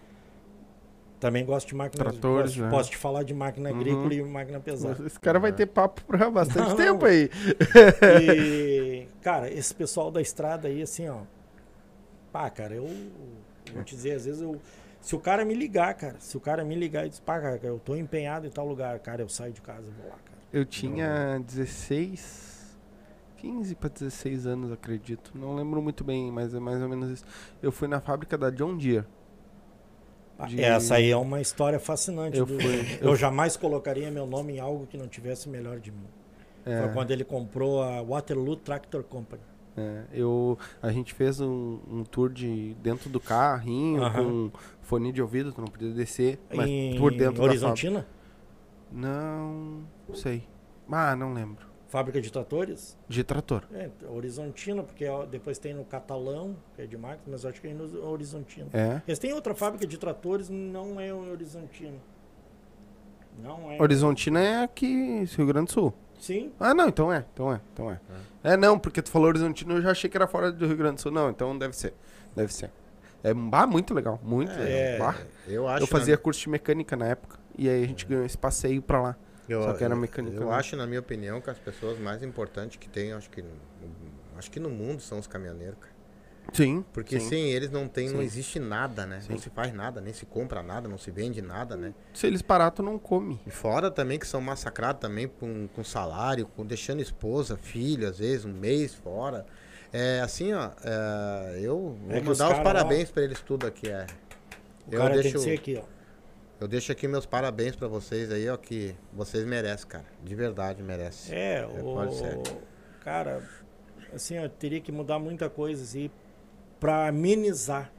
C: Também gosto de máquinas.
A: Tratores,
C: posso,
A: né?
C: posso te falar de máquina
A: Uhum.
C: agrícola e máquina pesada.
A: Esse cara vai ter papo pra bastante
C: Não.
A: tempo aí.
C: E, cara, esse pessoal da estrada aí, assim, ó. Pá, cara, eu vou te dizer, às vezes eu. Se o cara me ligar, cara, se o cara me ligar e diz, pá, cara, eu tô empenhado em tal lugar, cara, eu saio de casa e vou lá, cara.
A: Eu tinha 16, 15 para 16 anos, acredito. Não lembro muito bem, mas é mais ou menos isso. Eu fui na fábrica da John Deere. De-
C: Essa aí é uma história fascinante.
A: Eu
C: do-
A: fui-
C: eu
A: eu-
C: jamais colocaria meu nome em algo que não tivesse melhor de mim.
A: É,
C: Foi quando ele comprou a Waterloo Tractor Company.
A: É, eu, a gente fez um, um tour de dentro do carrinho com fone de ouvido, tu não podia descer, mas
C: em
A: por dentro da fábrica.
C: Horizontina,
A: Não sei. Ah, não lembro.
C: fábrica de tratores.
A: De trator.
C: É, Horizontina, porque depois tem no Catalão, que é de máquina, mas eu acho que é no Horizontina.
A: É.
C: Eles têm outra fábrica de tratores, não é o Horizontina. Não é.
A: Horizontina é aqui, Rio Grande do Sul.
C: Sim.
A: Ah, não, então é, então é, então é. É, não, porque tu falou Horizontina, eu já achei que era fora do Rio Grande do Sul. Não, então deve ser. Deve ser. É bah, muito legal, muito
C: É,
A: legal. Bah.
B: Eu acho.
A: Eu fazia curso de mecânica na época. E aí a gente ganhou esse passeio pra lá.
B: Eu,
A: Só que era mecânica,
B: Eu
A: né?
B: acho, na minha opinião, que as pessoas mais importantes que tem, acho que, no- acho que no mundo são os caminhoneiros, cara.
A: Sim.
B: Porque
A: sim.
B: sem eles não tem, não
A: Sim.
B: existe nada, né? Não
A: Sim.
B: se faz nada, nem se compra nada, não se vende nada, né?
A: Se eles parar, tu não come.
B: E fora também que são massacrados também com, com salário, com deixando esposa, filho, às vezes, um mês fora. É assim, ó, é, eu vou
C: É os
B: mandar os,
C: cara
B: parabéns pra eles tudo aqui, é.
C: O
B: Eu
C: cara tem
B: deixo,
C: que ser aqui, ó.
B: eu deixo aqui meus parabéns pra vocês aí, ó, que vocês merecem, cara. De verdade, merecem.
C: É,
B: pode ser.
C: o. Cara, assim, ó, teria que mudar muita coisa, assim, pra amenizar.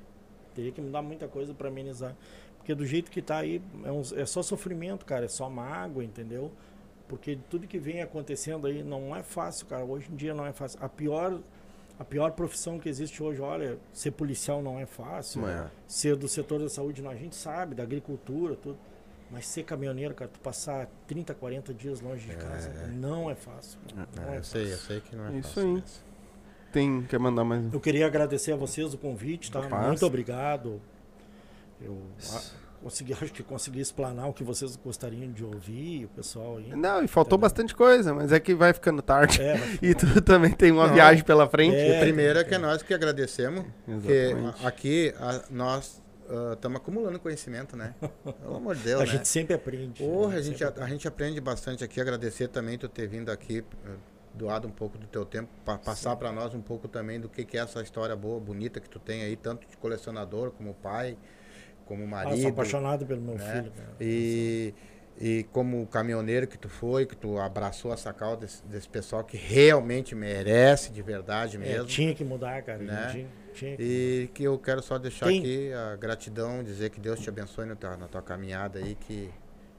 C: Teria que mudar muita coisa pra amenizar. Porque do jeito que tá aí, é, uns- é só sofrimento, cara, é só mágoa, entendeu? Porque tudo que vem acontecendo aí não é fácil, cara. Hoje em dia não é fácil. A pior, a pior profissão que existe hoje, olha, ser policial não é fácil.
A: Não é.
C: Ser do setor da saúde, não, a gente sabe, da agricultura, tudo. Mas ser caminhoneiro, cara, tu passar 30, 40 dias longe de casa, não é fácil. Não
B: É,
C: é
B: eu sei, eu
C: fácil.
B: sei que não é
A: Isso
B: fácil
A: aí.
B: mesmo.
A: Tem, quer mandar mais um?
C: Eu queria agradecer a vocês o convite, tá?
A: Capaz.
C: Muito obrigado. Eu ah, consegui, acho que consegui explanar o que vocês gostariam de ouvir, o pessoal aí.
A: Não, e faltou
C: Entendeu?
A: bastante coisa, mas é que vai ficando tarde.
C: É, mas-
A: E tu também tem uma
B: Não.
A: viagem pela frente.
C: É,
B: primeiro é que é nós que agradecemos,
A: Exatamente.
B: a- aqui a- nós estamos acumulando conhecimento, né? Pelo amor de Deus,
C: a
B: né?
C: gente sempre aprende.
B: Porra,
C: né?
B: a gente,
C: Sempre
B: a, a gente aprende bastante aqui. Agradecer também tu ter vindo aqui, eh, doado um pouco do teu tempo, para passar para nós um pouco também do que, que é essa história boa, bonita que tu tem aí, tanto de colecionador como pai, como
C: Ah,
B: marido.
C: sou apaixonado pelo meu
B: né?
C: filho. cara.
B: E, e como caminhoneiro que tu foi, que tu abraçou essa causa desse, desse pessoal que realmente merece de verdade
C: É,
B: mesmo.
C: tinha que mudar, cara.
B: Né?
C: Tinha, tinha que-
B: E que eu quero só deixar
C: Tem-
B: aqui a gratidão, dizer que Deus te abençoe na tua, na tua caminhada aí, que,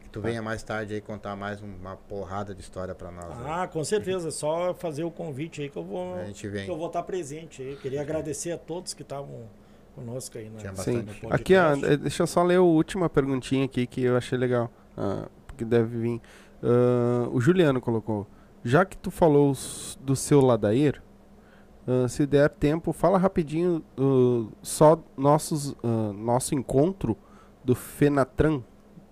B: que tu venha mais tarde aí contar mais uma porrada de história pra nós. aí.
C: Ah, com certeza. É só fazer o convite aí que eu vou,
B: a gente vem.
C: que eu vou estar presente aí. Queria agradecer a todos que estavam conosco aí
B: Tinha bastante.
A: Sim.
C: podcast.
A: Aqui, ó, eh, deixa eu só ler a última perguntinha aqui que eu achei legal. ah, porque deve vir. Ah, o Juliano colocou. Já que tu falou do seu ladair, ah, se der tempo, fala rapidinho ah, só nossos, nosso encontro do Fenatran.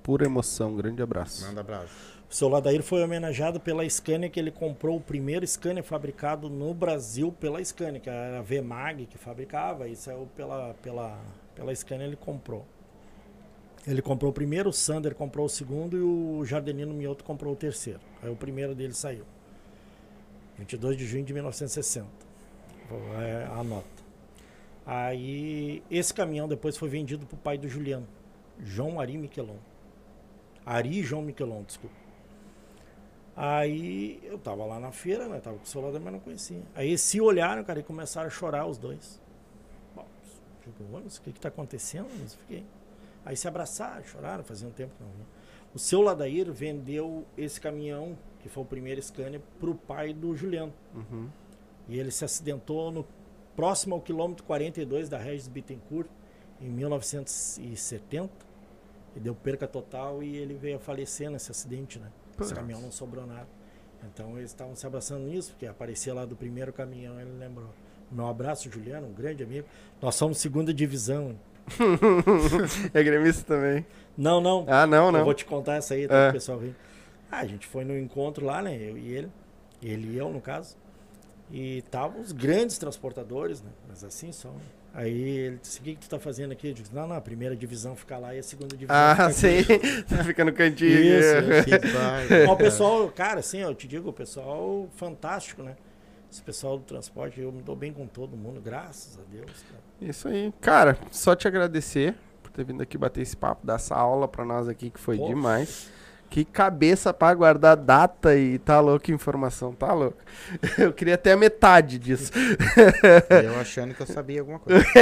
A: Pura emoção. Grande abraço.
B: Manda abraço.
C: O seu Ladair foi homenageado pela Scania, que ele comprou o primeiro Scania fabricado no Brasil pela Scania, que era a VMAG que fabricava, e saiu pela, pela, pela Scania, ele comprou. Ele comprou o primeiro, o Sander comprou o segundo e o Jardenino Mioto comprou o terceiro. Aí o primeiro dele saiu. 22 de junho de 1960. É a nota. Aí esse caminhão depois foi vendido para o pai do Juliano, João Ari Miquelon. Ari João Miquelon, desculpa. Aí eu tava lá na feira, né? Tava com o celular, mas não conhecia. Aí se olharam, cara, e começaram a chorar os dois. Bom, digo, "Mas o que que tá acontecendo? Mas fiquei. Aí se abraçaram, choraram, fazia um tempo que não vinha. O seu Ladair vendeu esse caminhão, que foi o primeiro Scania, pro pai do Juliano.
A: Uhum.
C: E ele se acidentou no próximo ao quilômetro 42 da Regis Bittencourt, em 1970. E deu perca total e ele veio a falecer nesse acidente, né? Esse caminhão não sobrou nada. Então eles estavam se abraçando nisso, porque aparecia lá do primeiro caminhão, ele lembrou. Meu abraço, Juliano, um grande amigo. Nós somos segunda divisão.
A: é gremista também.
C: Não, não.
A: Ah, não,
C: Eu
A: não.
C: vou te contar essa aí, tá?
A: É.
C: O pessoal vem. Ah, a gente foi no encontro lá, né? Eu e ele. Ele e eu, no caso. E estavam os grandes transportadores, né? Mas assim só. Aí ele disse: O que, que tu tá fazendo aqui? Eu disse: Não, não, a primeira divisão fica lá e a segunda divisão
A: Ah,
C: fica aqui."
A: sim. Fica no cantinho.
C: Isso. Mas o pessoal, cara, assim, eu te digo, o pessoal fantástico, né? Esse pessoal do transporte, eu me dou bem com todo mundo, graças a Deus. Cara.
A: Isso aí. Cara, só te agradecer por ter vindo aqui bater esse papo, dar essa aula pra nós aqui, que foi
C: Pô.
A: demais. Que cabeça pra guardar data e tá louco informação, tá louco. Eu queria até a metade disso.
B: Eu achando que eu sabia alguma coisa.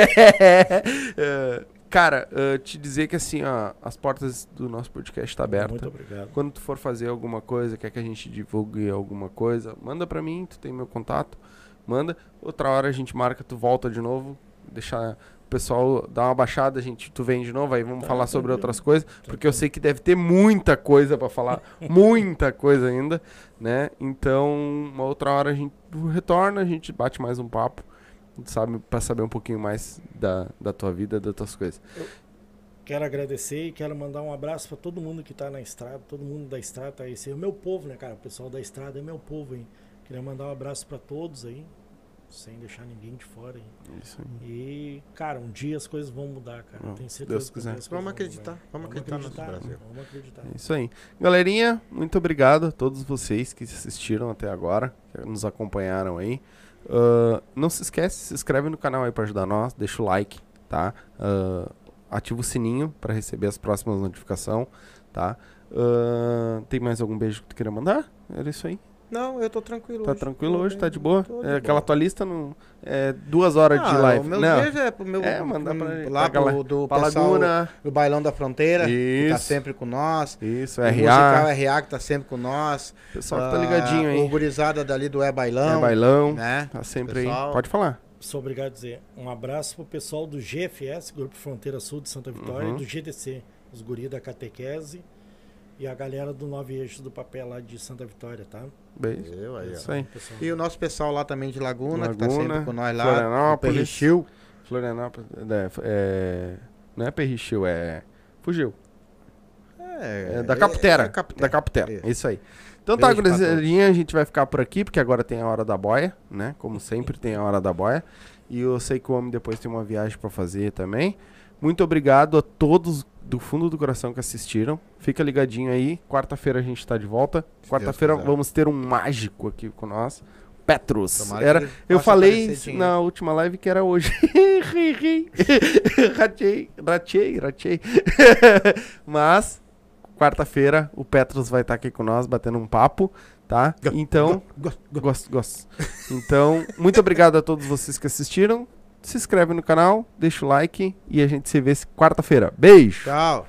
A: É, cara, eh, te dizer que assim, ó, as portas do nosso podcast tá abertas.
C: Muito obrigado.
A: Quando tu for fazer alguma coisa, quer que a gente divulgue alguma coisa, manda pra mim, tu tem meu contato. Manda. Outra hora a gente marca, tu volta de novo, deixar pessoal dar uma baixada, a gente tu vem de novo, aí vamos
C: Tá,
A: falar sobre outras coisas, porque eu sei que deve ter muita coisa pra falar, muita coisa ainda, né? Então, uma outra hora a gente retorna, a gente bate mais um papo, sabe, para saber um pouquinho mais da, da tua vida, das tuas coisas.
C: Quero agradecer e quero mandar um abraço para todo mundo que tá na estrada, todo mundo da estrada tá aí. Esse é o meu povo, né, cara? O pessoal da estrada é meu povo, hein? Queria mandar um abraço para todos aí, sem deixar ninguém de fora aí.
A: Isso aí.
C: E, cara, um dia as coisas vão mudar, cara.
A: Não,
C: Tenho certeza
A: Deus
C: que
A: quiser.
B: Vamos
C: vão
B: acreditar, vamos acreditar no Brasil.
C: Vamos acreditar.
A: É isso aí. Galerinha, muito obrigado a todos vocês que assistiram até agora, que nos acompanharam aí. Ah, não se esquece, se inscreve no canal aí pra ajudar nós, deixa o like, tá? Ah, ativa o sininho pra receber as próximas notificações, tá? Ah, tem mais algum beijo que tu queira mandar? Era isso aí.
B: Não, eu tô tranquilo
A: Tá
B: hoje.
A: tranquilo
B: Tô
A: hoje?
B: bem,
A: Tá de boa?
B: de
A: É, aquela
B: boa.
A: tua lista não, é duas horas de
B: Ah,
A: live.
B: O meu
A: não,
B: beijo é pro meu.
A: É, mandar pra-
B: lá
A: pra
B: pro, do
A: pra
B: pessoal
A: Laguna.
B: do Bailão da Fronteira, que tá
A: Isso.
B: sempre com nós.
A: Isso,
B: O musical
A: RA.
B: RA que tá sempre com nós.
A: O pessoal que tá ligadinho
B: Ah, O
A: aí.
B: gurizada dali do É Bailão.
A: É bailão.
B: Né?
A: Tá sempre aí.
B: Pessoal.
A: Pode falar.
C: Sou obrigado a dizer um abraço pro pessoal do GFS, Grupo Fronteira Sul de Santa Vitória,
A: Uhum.
C: e do GDC, os guri da catequese e a galera do Nove Eixos do Papel lá de Santa Vitória, tá?
A: Beijo.
B: Eu aí.
A: Isso aí.
B: E o nosso pessoal lá também de Laguna, que tá
A: Laguna,
B: sempre com nós lá.
A: Florianópolis.
B: Perrichil.
A: Florianópolis. É, é, não é Perrichil, é. Fugiu.
B: É,
A: É, da Caputera.
B: é Caputera.
A: Da Caputera.
B: Isso.
A: Isso aí. Então tá,
B: Beijo pra
A: gurizadinha, a gente vai ficar por aqui, porque agora tem a hora da boia, né? Como sempre tem a hora da boia. E eu sei que o homem depois tem uma viagem pra fazer também. Muito obrigado a todos do fundo do coração que assistiram. Fica ligadinho aí. Quarta-feira a gente tá de volta. Quarta-feira vamos ter um mágico aqui com nós. Petrus.
B: Tomara
A: Era, eu falei na última live que era hoje. Ratei, ratei, ratei. Mas, quarta-feira, o Petrus vai estar aqui com nós, batendo um papo, tá? Então, gosto, gosto. Então, muito obrigado a todos vocês que assistiram. Se inscreve no canal, deixa o like e a gente se vê quarta-feira. Beijo!
B: Tchau.